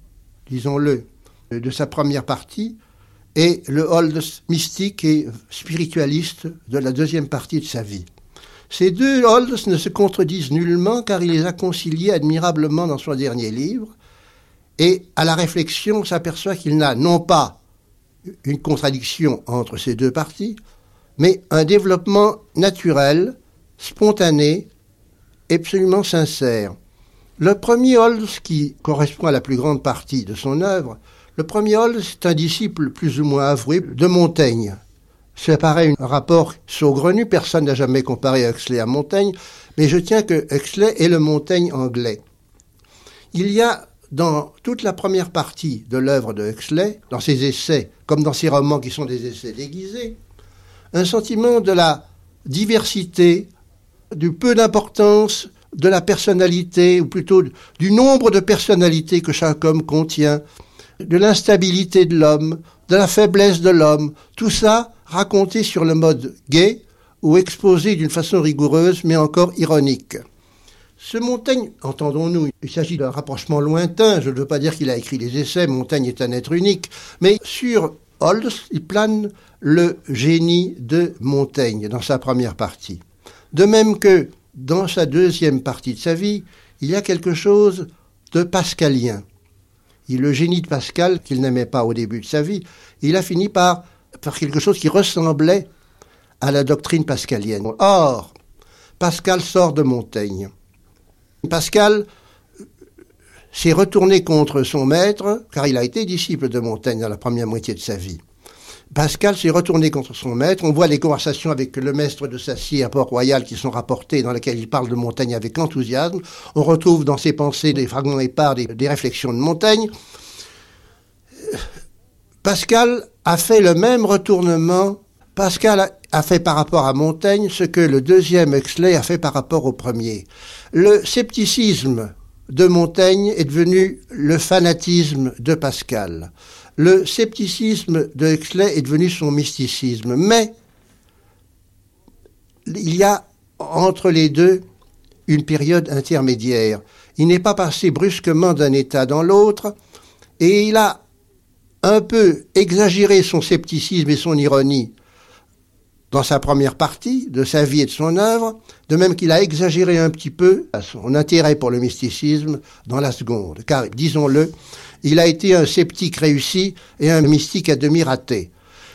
Speaker 12: disons-le, de sa première partie, et le hold mystique et spiritualiste de la deuxième partie de sa vie. Ces deux holds ne se contredisent nullement car il les a conciliés admirablement dans son dernier livre, et à la réflexion on s'aperçoit qu'il n'a non pas une contradiction entre ces deux parties, mais un développement naturel, spontané, absolument sincère. Le premier Holz, qui correspond à la plus grande partie de son œuvre, le premier Holz est un disciple plus ou moins avoué de Montaigne. Ça paraît un rapport saugrenu, personne n'a jamais comparé Huxley à Montaigne, mais je tiens que Huxley est le Montaigne anglais. Il y a dans toute la première partie de l'œuvre de Huxley, dans ses essais, comme dans ses romans qui sont des essais déguisés, un sentiment de la diversité, du peu d'importance de la personnalité, ou plutôt du nombre de personnalités que chaque homme contient, de l'instabilité de l'homme, de la faiblesse de l'homme, tout ça raconté sur le mode gay ou exposé d'une façon rigoureuse mais encore ironique. Ce Montaigne, entendons-nous, il s'agit d'un rapprochement lointain, je ne veux pas dire qu'il a écrit des essais, Montaigne est un être unique, mais sur Holz, il plane le génie de Montaigne dans sa première partie. De même que dans sa deuxième partie de sa vie, il y a quelque chose de pascalien. Il, le génie de Pascal, qu'il n'aimait pas au début de sa vie, il a fini par faire quelque chose qui ressemblait à la doctrine pascalienne. Or, Pascal sort de Montaigne. Pascal s'est retourné contre son maître, car il a été disciple de Montaigne dans la première moitié de sa vie. Pascal s'est retourné contre son maître. On voit les conversations avec le maître de Sassier à Port-Royal qui sont rapportées, dans lesquelles il parle de Montaigne avec enthousiasme. On retrouve dans ses pensées des fragments épars des, des réflexions de Montaigne. Pascal a fait le même retournement. Pascal a fait par rapport à Montaigne ce que le deuxième Huxley a fait par rapport au premier. Le scepticisme de Montaigne est devenu le fanatisme de Pascal. Le scepticisme de Huxley est devenu son mysticisme. Mais il y a entre les deux une période intermédiaire. Il n'est pas passé brusquement d'un état dans l'autre, et il a un peu exagéré son scepticisme et son ironie dans sa première partie de sa vie et de son œuvre, de même qu'il a exagéré un petit peu son intérêt pour le mysticisme dans la seconde. Car, disons-le, il a été un sceptique réussi et un mystique à demi raté.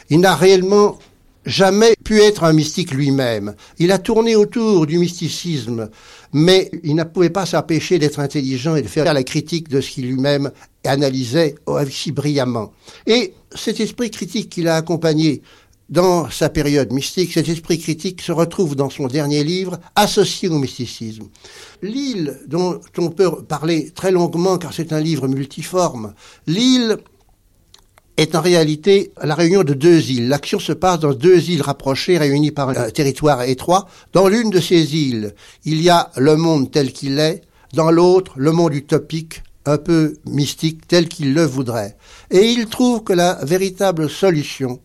Speaker 12: Il n'a réellement jamais pu être un mystique lui-même. Il a tourné autour du mysticisme, mais il ne pouvait pas s'empêcher d'être intelligent et de faire la critique de ce qu'il lui-même analysait si brillamment. Et cet esprit critique qu'il a accompagné dans sa période mystique, cet esprit critique se retrouve dans son dernier livre, associé au mysticisme. L'île, dont on peut parler très longuement car c'est un livre multiforme, l'île est en réalité la réunion de deux îles. L'action se passe dans deux îles rapprochées, réunies par un territoire étroit. Dans l'une de ces îles, il y a le monde tel qu'il est, dans l'autre, le monde utopique, un peu mystique, tel qu'il le voudrait. Et il trouve que la véritable solution,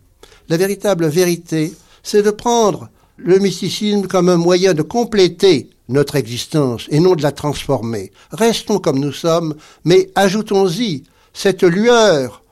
Speaker 12: la véritable vérité, c'est de prendre le mysticisme comme un moyen de compléter notre existence et non de la transformer. Restons comme nous sommes, mais ajoutons-y cette lueur,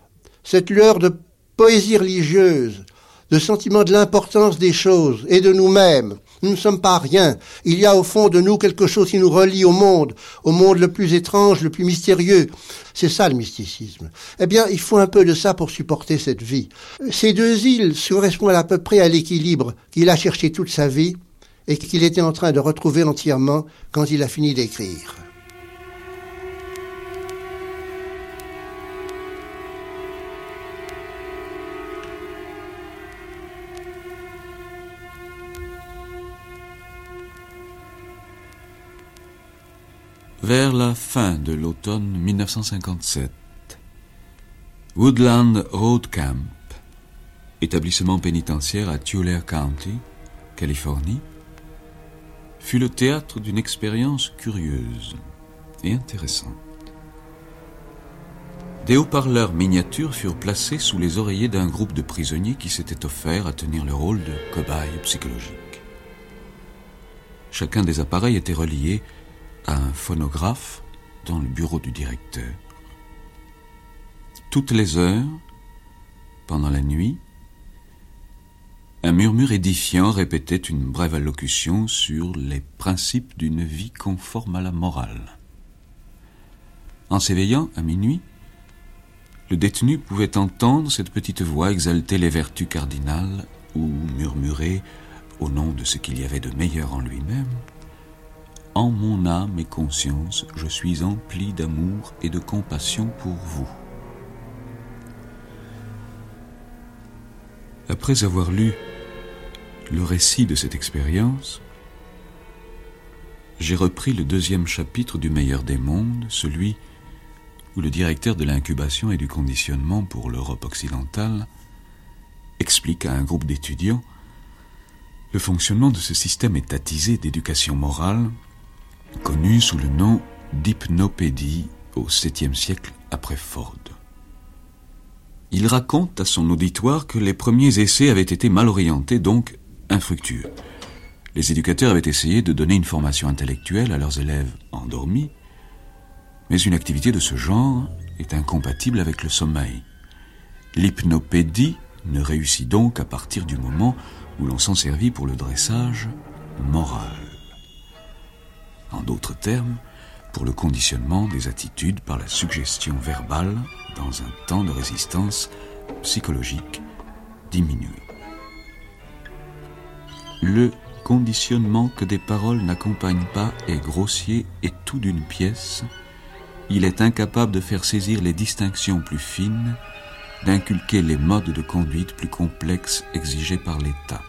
Speaker 12: cette lueur de poésie religieuse, de sentiment de l'importance des choses et de nous-mêmes. Nous ne sommes pas rien. Il y a au fond de nous quelque chose qui nous relie au monde, au monde le plus étrange, le plus mystérieux. C'est ça le mysticisme. Eh bien, il faut un peu de ça pour supporter cette vie. Ces deux îles correspondent à peu près à l'équilibre qu'il a cherché toute sa vie et qu'il était en train de retrouver entièrement quand il a fini d'écrire.
Speaker 6: Vers la fin de l'automne 1957, Woodland Road Camp, établissement pénitentiaire à Tulare County, Californie, fut le théâtre d'une expérience curieuse et intéressante. Des haut-parleurs miniatures furent placés sous les oreillers d'un groupe de prisonniers qui s'était offert à tenir le rôle de cobaye psychologique. Chacun des appareils était relié un phonographe dans le bureau du directeur. Toutes les heures, pendant la nuit, un murmure édifiant répétait une brève allocution sur les principes d'une vie conforme à la morale. En s'éveillant à minuit, le détenu pouvait entendre cette petite voix exalter les vertus cardinales ou murmurer, au nom de ce qu'il y avait de meilleur en lui-même, en mon âme et conscience, je suis empli d'amour et de compassion pour vous. Après avoir lu le récit de cette expérience, j'ai repris le deuxième chapitre du meilleur des mondes, celui où le directeur de l'incubation et du conditionnement pour l'Europe occidentale explique à un groupe d'étudiants le fonctionnement de ce système étatisé d'éducation morale connu sous le nom d'hypnopédie au 7e siècle après Ford. Il raconte à son auditoire que les premiers essais avaient été mal orientés, donc infructueux. Les éducateurs avaient essayé de donner une formation intellectuelle à leurs élèves endormis, mais une activité de ce genre est incompatible avec le sommeil. L'hypnopédie ne réussit donc qu'à partir du moment où l'on s'en servit pour le dressage moral en d'autres termes, pour le conditionnement des attitudes par la suggestion verbale dans un temps de résistance psychologique diminué. Le conditionnement que des paroles n'accompagnent pas est grossier et tout d'une pièce. Il est incapable de faire saisir les distinctions plus fines, d'inculquer les modes de conduite plus complexes exigés par l'État.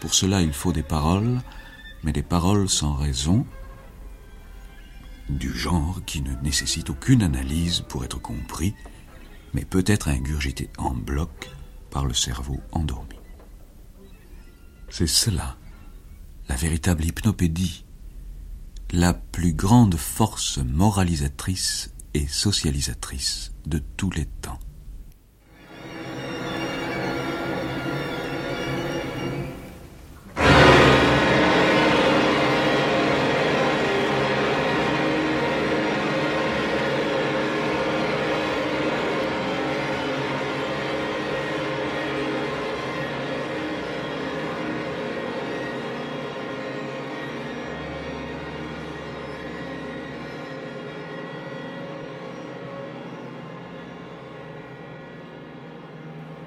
Speaker 6: Pour cela, il faut des paroles, mais des paroles sans raison, du genre qui ne nécessite aucune analyse pour être compris, mais peut être ingurgité en bloc par le cerveau endormi. C'est cela, la véritable hypnopédie, la plus grande force moralisatrice et socialisatrice de tous les temps.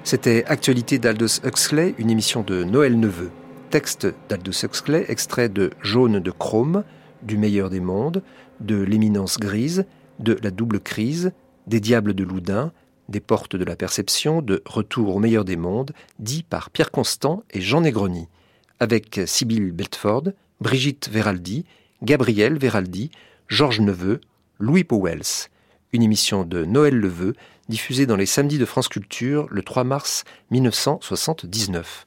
Speaker 2: C'était Actualité d'Aldous Huxley, une émission de Noël Neveu. Texte d'Aldous Huxley, extrait de Jaune de Chrome, Du meilleur des mondes, de L'éminence grise, de La double crise, Des diables de Loudun, Des portes de la perception, de Retour au meilleur des mondes, dit par Pierre Constant et Jean Negroni, avec Sibylle Beltford, Brigitte Veraldi, Gabriel Veraldi, Georges Neveu, Louis Powells. Une émission de Noël Leveux diffusée dans les samedis de France Culture le 3 mars 1979.